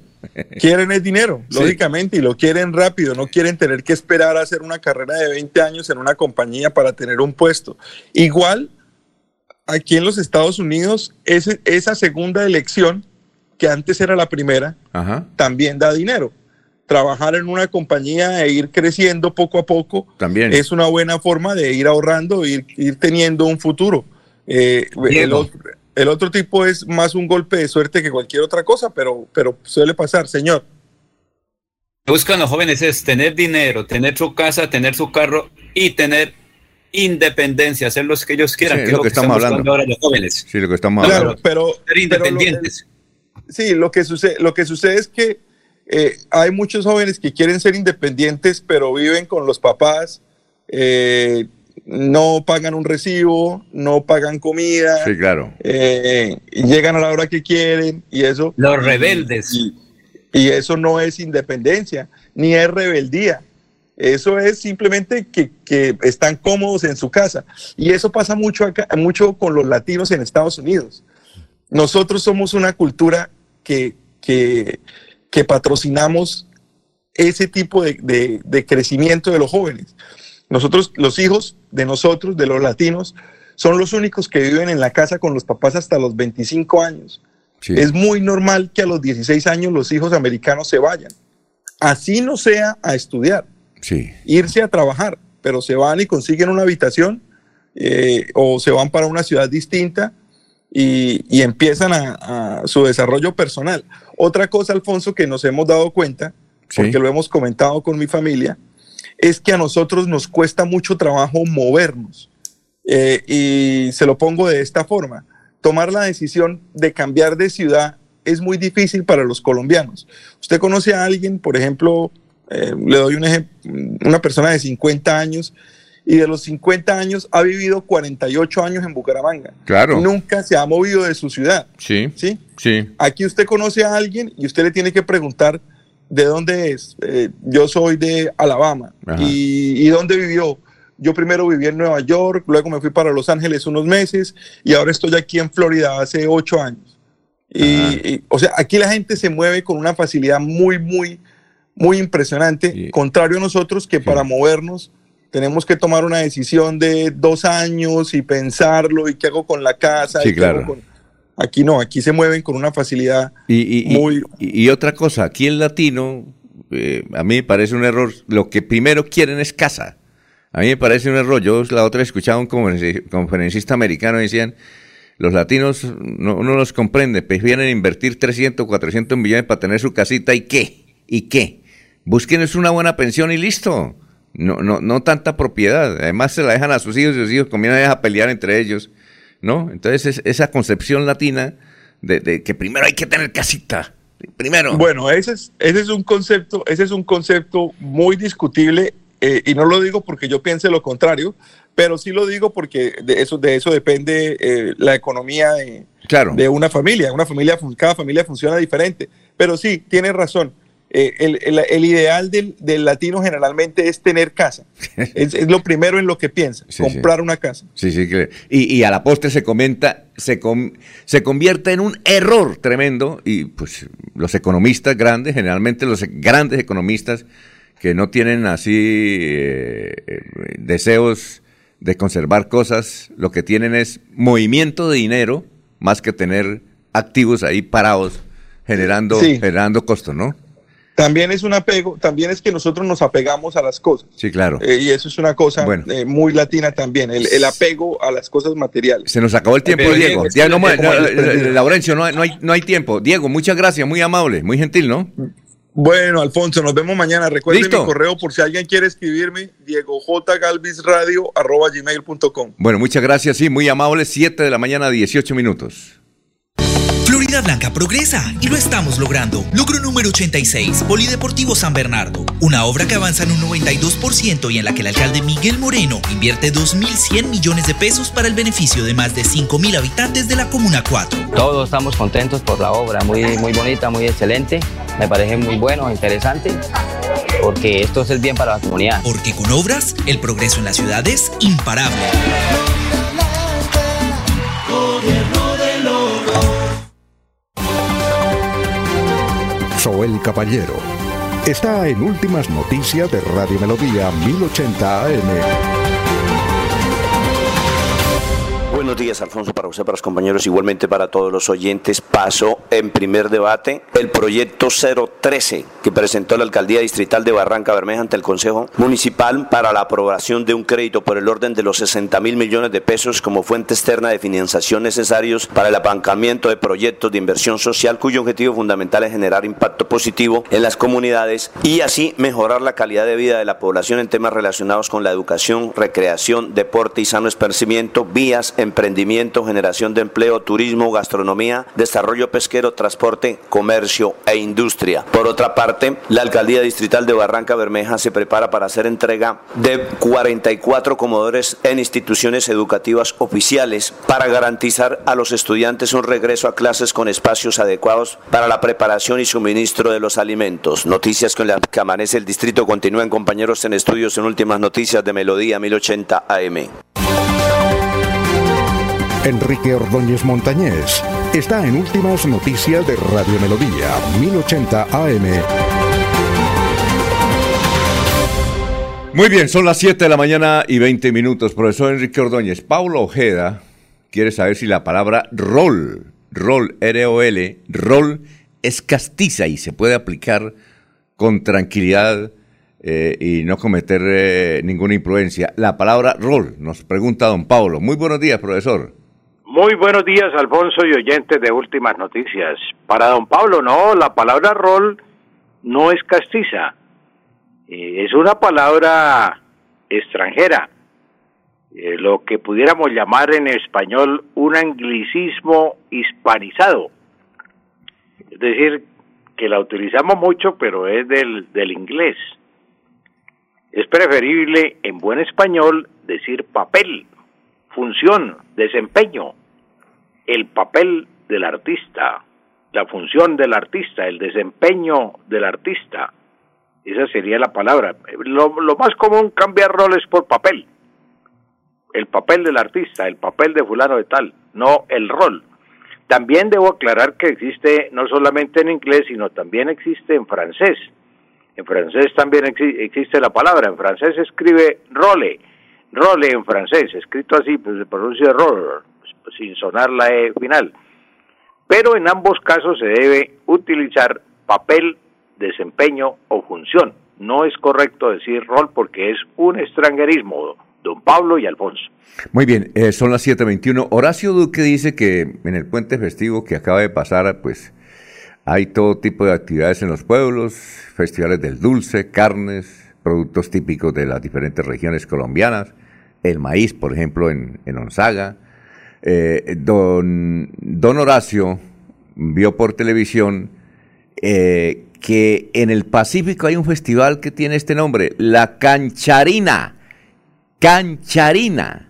[SPEAKER 25] Quieren el dinero,
[SPEAKER 2] Sí.
[SPEAKER 25] lógicamente, y lo quieren rápido, no quieren tener que esperar a hacer una carrera de 20 años en una compañía para tener un puesto. Igual, aquí en los Estados Unidos, ese- esa segunda elección, que antes era la primera,
[SPEAKER 2] Ajá.
[SPEAKER 25] también da dinero. Trabajar en una compañía e ir creciendo poco a poco
[SPEAKER 2] También.
[SPEAKER 25] es una buena forma de ir ahorrando, ir, ir teniendo un futuro. Eh, el,
[SPEAKER 3] Diego.
[SPEAKER 25] otro, el otro tipo es más un golpe de suerte que cualquier otra cosa, pero, pero suele pasar, señor.
[SPEAKER 3] buscan los jóvenes es tener dinero, tener su casa, tener su carro y tener independencia, hacer lo que ellos quieran,
[SPEAKER 2] Sí,
[SPEAKER 3] que lo que estamos
[SPEAKER 2] hablando.
[SPEAKER 3] ahora los jóvenes.
[SPEAKER 2] Sí, lo que estamos
[SPEAKER 25] Claro,
[SPEAKER 2] hablando.
[SPEAKER 25] pero,
[SPEAKER 3] Ser
[SPEAKER 25] pero lo-
[SPEAKER 3] independientes.
[SPEAKER 25] sí, lo que sucede, lo que sucede es que eh, hay muchos jóvenes que quieren ser independientes, pero viven con los papás, eh, no pagan un recibo, no pagan comida,
[SPEAKER 2] Sí, claro.
[SPEAKER 25] eh, llegan a la hora que quieren y eso.
[SPEAKER 3] Los rebeldes.
[SPEAKER 25] Y, y eso no es independencia, ni es rebeldía. Eso es simplemente que, que están cómodos en su casa. Y eso pasa mucho, acá, mucho con los latinos en Estados Unidos. Nosotros somos una cultura que, que, que patrocinamos ese tipo de, de- de crecimiento de los jóvenes. Nosotros, los hijos de nosotros, de los latinos, son los únicos que viven en la casa con los papás hasta los 25 años.
[SPEAKER 2] Sí.
[SPEAKER 25] Es muy normal que a los 16 años los hijos americanos se vayan. Así no sea a estudiar,
[SPEAKER 2] Sí.
[SPEAKER 25] irse a trabajar, pero se van y consiguen una habitación eh, o se van para una ciudad distinta y, y empiezan a, a su desarrollo personal. Otra cosa, Alfonso, que nos hemos dado cuenta,
[SPEAKER 2] Sí.
[SPEAKER 25] porque lo hemos comentado con mi familia, es que a nosotros nos cuesta mucho trabajo movernos. Eh, y se lo pongo de esta forma. Tomar la decisión de cambiar de ciudad es muy difícil para los colombianos. Usted conoce a alguien, por ejemplo, eh, le doy un ejemplo, una persona de 50 años y de los 50 años ha vivido 48 años en Bucaramanga.
[SPEAKER 2] Claro.
[SPEAKER 25] Nunca se ha movido de su ciudad.
[SPEAKER 2] Sí.
[SPEAKER 25] ¿sí?
[SPEAKER 2] Sí.
[SPEAKER 25] Aquí usted conoce a alguien y usted le tiene que preguntar de dónde es. Eh, yo soy de Alabama. Y, ¿Y dónde vivió? Yo primero viví en Nueva York, luego me fui para Los Ángeles unos meses y ahora estoy aquí en Florida hace ocho años. Y, y, o sea, aquí la gente se mueve con una facilidad muy, muy, muy impresionante, contrario a nosotros que para movernos tenemos que tomar una decisión de dos años y pensarlo y qué hago con la casa.
[SPEAKER 2] Sí,
[SPEAKER 25] y qué
[SPEAKER 2] claro.
[SPEAKER 25] hago con- Aquí no, aquí se mueven con una facilidad
[SPEAKER 2] Y, y-
[SPEAKER 25] muy...
[SPEAKER 2] y- y otra cosa, aquí el latino, eh, a mí me parece un error, lo que primero quieren es casa. A mí me parece un error. Yo la otra escuchaba a un conferenci- conferencista americano y decían, los latinos no, uno los comprende, prefieren invertir 300, 400 millones para tener su casita y qué, y qué. Búsquenles una buena pensión y listo. No, no, no tanta propiedad. Además se la dejan a sus hijos y sus hijos comienzan a pelear entre ellos. ¿No? Entonces es- esa concepción latina de, de que primero hay que tener casita. Primero.
[SPEAKER 25] Bueno, ese es, ese es un concepto, ese es un concepto muy discutible eh, y no lo digo porque yo piense lo contrario, pero sí lo digo porque de eso, de eso depende eh, la economía de,
[SPEAKER 2] Claro.
[SPEAKER 25] de una familia. Una familia, cada familia funciona diferente. Pero sí, tienes razón. Eh, el, el- el ideal del, del latino generalmente es tener casa. es, es lo primero en lo que piensa,
[SPEAKER 2] Sí,
[SPEAKER 25] comprar una casa.
[SPEAKER 2] Sí, sí, y, y a la postre se comenta, se, com- se convierte en un error tremendo y pues los economistas grandes, generalmente los grandes economistas que no tienen así eh, deseos de conservar cosas, lo que tienen es movimiento de dinero más que tener activos ahí parados generando,
[SPEAKER 25] Sí.
[SPEAKER 2] generando costos, ¿no?
[SPEAKER 25] También es un apego, también es que nosotros nos apegamos a las cosas.
[SPEAKER 2] Sí, claro.
[SPEAKER 25] Eh, y eso es una cosa
[SPEAKER 2] Bueno.
[SPEAKER 25] eh, muy latina también, el, el apego a las cosas materiales.
[SPEAKER 2] Se nos acabó el tiempo,
[SPEAKER 25] Pero
[SPEAKER 2] Diego. No, no, eh, Laurencio, no, hay- no hay, no hay tiempo. Diego, muchas gracias, muy amable, muy gentil, ¿no?
[SPEAKER 25] Bueno, Alfonso, nos vemos mañana. Recuerden mi correo por si alguien quiere escribirme, diegojgalvisradio.com.
[SPEAKER 2] Bueno, muchas gracias, sí, muy amable, 7 de la mañana, 18 minutos.
[SPEAKER 13] Florida Blanca progresa y lo estamos logrando. Logro número 86, Polideportivo San Bernardo. Una obra que avanza en un 92% y en la que el alcalde Miguel Moreno invierte 2.100 millones de pesos para el beneficio de más de 5.000 habitantes de la Comuna 4.
[SPEAKER 30] Todos estamos contentos por la obra, muy, muy bonita, muy excelente. Me parece muy bueno, interesante, porque esto es el bien para la comunidad.
[SPEAKER 13] Porque con obras, el progreso en la ciudad es imparable.
[SPEAKER 1] Soel Caballero. Está en Últimas Noticias de Radio Melodía 1080 AM.
[SPEAKER 31] Buenos días, Alfonso, para usted, para los compañeros, igualmente para todos los oyentes. Pasó en primer debate el proyecto 013 que presentó la Alcaldía Distrital de Barranca Bermeja ante el Consejo Municipal para la aprobación de un crédito por el orden de los 60 mil millones de pesos como fuente externa de financiación necesarios para el apancamiento de proyectos de inversión social cuyo objetivo fundamental es generar impacto positivo en las comunidades y así mejorar la calidad de vida de la población en temas relacionados con la educación, recreación, deporte y sano esparcimiento, vías, emprendimiento, generación de empleo, turismo, gastronomía, desarrollo pesquero, transporte, comercio e industria. Por otra parte, la Alcaldía Distrital de Barranca Bermeja se prepara para hacer entrega de 44 comodores en instituciones educativas oficiales para garantizar a los estudiantes un regreso a clases con espacios adecuados para la preparación y suministro de los alimentos. Noticias con que amanece el distrito continúan compañeros en estudios en últimas noticias de Melodía 1080 AM.
[SPEAKER 1] Enrique Ordóñez Montañés está en Últimas Noticias de Radio Melodía 1080 AM.
[SPEAKER 2] Muy bien, son las 7 de la mañana y 20 minutos. Profesor Enrique Ordóñez, Paulo Ojeda quiere saber si la palabra rol, rol, R-O-L, rol, es castiza y se puede aplicar con tranquilidad eh, y no cometer eh, ninguna imprudencia. La palabra rol, nos pregunta don Paulo. Muy buenos días, profesor.
[SPEAKER 32] Muy buenos días, Alfonso y oyentes de Últimas Noticias. Para don Pablo, no, la palabra rol no es castiza. Eh, es una palabra extranjera, eh, lo que pudiéramos llamar en español un anglicismo hispanizado. Es decir, que la utilizamos mucho, pero es del, del inglés. Es preferible en buen español decir papel, función, desempeño, el papel del artista, la función del artista, el desempeño del artista. Esa sería la palabra. Lo, más común cambiar roles por papel. El papel del artista, el papel de fulano de tal, no el rol. También debo aclarar que existe no solamente en inglés, sino también existe en francés. En francés también existe la palabra. En francés se escribe role. Role en francés, escrito así, pues se pronuncia role, sin sonar la E final. Pero en ambos casos se debe utilizar papel, desempeño o función. No es correcto decir rol porque es un extranjerismo, don Pablo y Alfonso.
[SPEAKER 2] Muy bien, eh, son las 7.21. Horacio Duque dice que en el puente festivo que acaba de pasar, pues hay todo tipo de actividades en los pueblos, festivales del dulce, carnes, productos típicos de las diferentes regiones colombianas, el maíz, por ejemplo, en, en Onzaga. Eh, don, don Horacio vio por televisión eh, que en el Pacífico hay un festival que tiene este nombre, la Cancharina. Cancharina.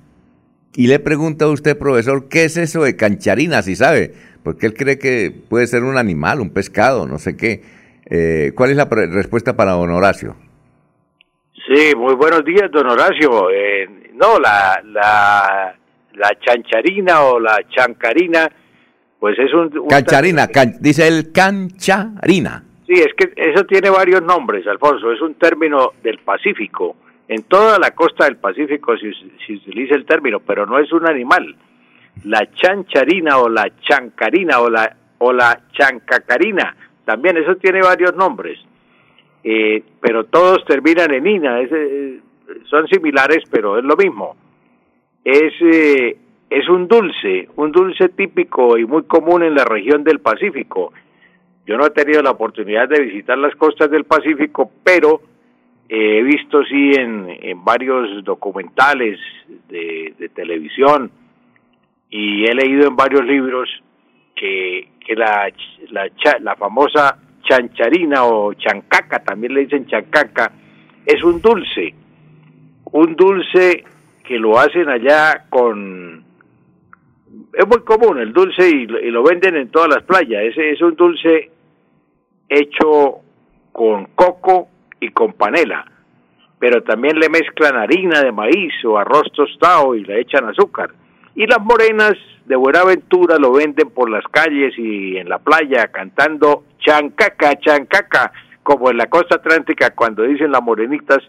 [SPEAKER 2] Y le pregunta a usted, profesor, ¿qué es eso de cancharina? Si sabe porque él cree que puede ser un animal, un pescado, no sé qué. Eh, ¿Cuál es la respuesta para don Horacio?
[SPEAKER 32] Sí, muy buenos días, don Horacio. Eh, no, la, la, la chancharina o la chancarina, pues es un...
[SPEAKER 2] cancharina, dice el cancharina.
[SPEAKER 32] Sí, es que eso tiene varios nombres, Alfonso. Es un término del Pacífico. En toda la costa del Pacífico se, se utiliza el término, pero no es un animal la chancharina o la chancarina o la, o la chancacarina. También eso tiene varios nombres, eh, pero todos terminan en ina. Eh, son similares, pero es lo mismo. Es, eh, es un dulce, un dulce típico y muy común en la región del Pacífico. Yo no he tenido la oportunidad de visitar las costas del Pacífico, pero he visto sí en, en varios documentales de, televisión y he leído en varios libros que, que la, la, la famosa chancharina o chancaca, también le dicen chancaca, es un dulce, un dulce que lo hacen allá con... Es muy común el dulce y, lo venden en todas las playas. Ese es un dulce hecho con coco y con panela, pero también le mezclan harina de maíz o arroz tostado y le echan azúcar. Y las morenas de Buenaventura lo venden por las calles y en la playa cantando chancaca, chancaca, como en la costa atlántica cuando dicen las morenitas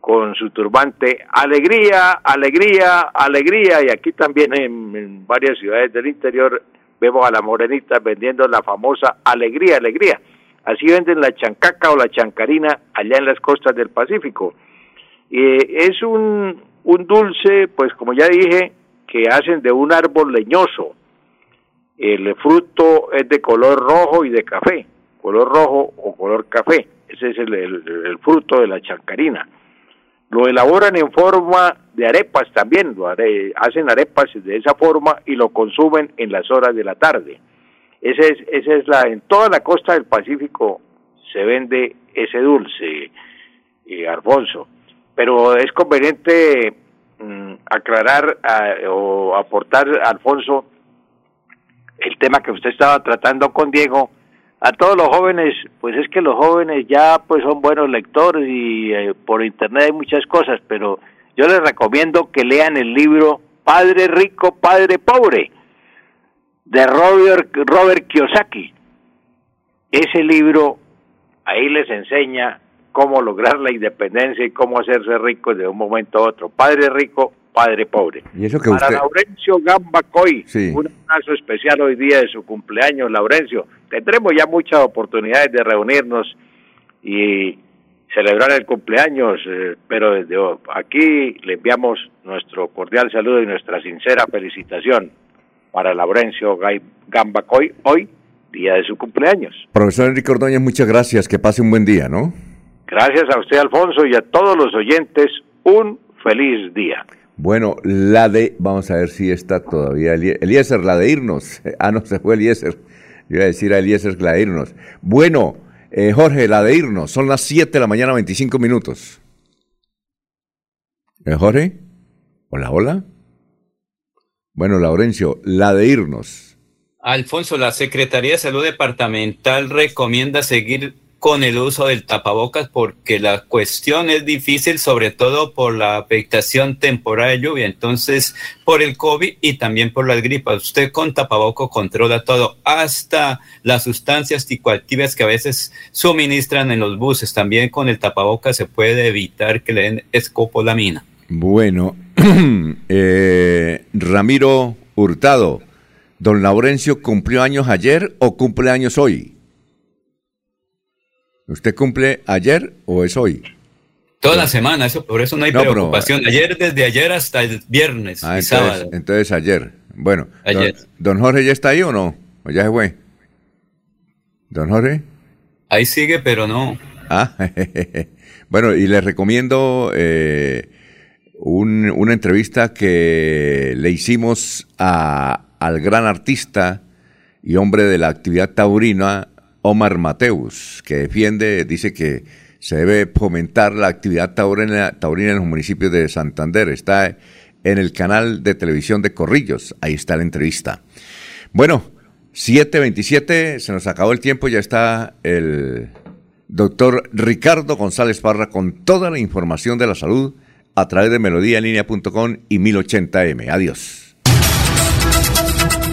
[SPEAKER 32] con su turbante, alegría, alegría, alegría. Y aquí también en, varias ciudades del interior vemos a las morenitas vendiendo la famosa alegría, alegría. Así venden la chancaca o la chancarina allá en las costas del Pacífico. es un, un dulce, pues como ya dije, que hacen de un árbol leñoso. El fruto es de color rojo y de café, color rojo o color café. Ese es el, fruto de la chancarina. Lo elaboran en forma de arepas también, lo hacen arepas de esa forma y lo consumen en las horas de la tarde. Ese es, esa es la, en toda la costa del Pacífico se vende ese dulce, eh, Alfonso. Pero es conveniente Mm, aclarar o aportar, Alfonso, el tema que usted estaba tratando con Diego, a todos los jóvenes, pues es que los jóvenes ya pues son buenos lectores y eh, por internet hay muchas cosas, pero yo les recomiendo que lean el libro Padre Rico, Padre Pobre de Robert, Robert Kiyosaki. Ese libro ahí les enseña cómo lograr la independencia y cómo hacerse rico de un momento a otro. Padre rico, padre pobre.
[SPEAKER 2] ¿Y eso que
[SPEAKER 32] Para Laurencio Gamba Coy, un abrazo especial hoy día de su cumpleaños, Laurencio. Tendremos ya muchas oportunidades de reunirnos y celebrar el cumpleaños, eh, pero desde aquí le enviamos nuestro cordial saludo y nuestra sincera felicitación para Laurencio Gamba Coy, hoy, día de su cumpleaños.
[SPEAKER 2] Profesor Enrique Ordóñez, muchas gracias, que pase un buen día, ¿no?
[SPEAKER 32] Gracias a usted, Alfonso, y a todos los oyentes, un feliz día.
[SPEAKER 2] Bueno, la de, vamos a ver si está todavía, Eliezer, la de irnos. Ah, no, se fue Eliezer. Yo iba a decir a Eliezer la de irnos. Bueno, eh, Jorge, la de irnos. Son las 7 de la mañana, 25 minutos. ¿Eh, Jorge? Hola, hola. Bueno, Laurencio, la de irnos.
[SPEAKER 3] Alfonso, la Secretaría de Salud Departamental recomienda seguir con el uso del tapabocas porque la cuestión es difícil, sobre todo por la afectación temporal de lluvia, entonces por el COVID y también por las gripas. Usted con tapabocas controla todo, hasta las sustancias psicoactivas que a veces suministran en los buses. También con el tapabocas se puede evitar que le den escopolamina.
[SPEAKER 2] Bueno, eh, Ramiro Hurtado, ¿don Laurencio cumplió años ayer o cumple años hoy? ¿Usted cumple ayer o es hoy?
[SPEAKER 3] Toda la semana, eso, por eso no hay preocupación. ayer, desde ayer hasta el viernes
[SPEAKER 2] ah, y entonces, sábado. Entonces ayer. Bueno, ayer. Don, Jorge ya está ahí o no? ¿O ya se fue? ¿Don Jorge?
[SPEAKER 3] Ahí sigue, pero no.
[SPEAKER 2] Ah, bueno, y les recomiendo eh, una entrevista que le hicimos a, al gran artista y hombre de la actividad taurina, Omar Mateus, que defiende, dice que se debe fomentar la actividad taurina, en los municipios de Santander. Está en el canal de televisión de Corrillos. Ahí está la entrevista. Bueno, 7.27, se nos acabó el tiempo, ya está el doctor Ricardo González Parra con toda la información de la salud a través de melodíaenlínea.com y 1080m. Adiós.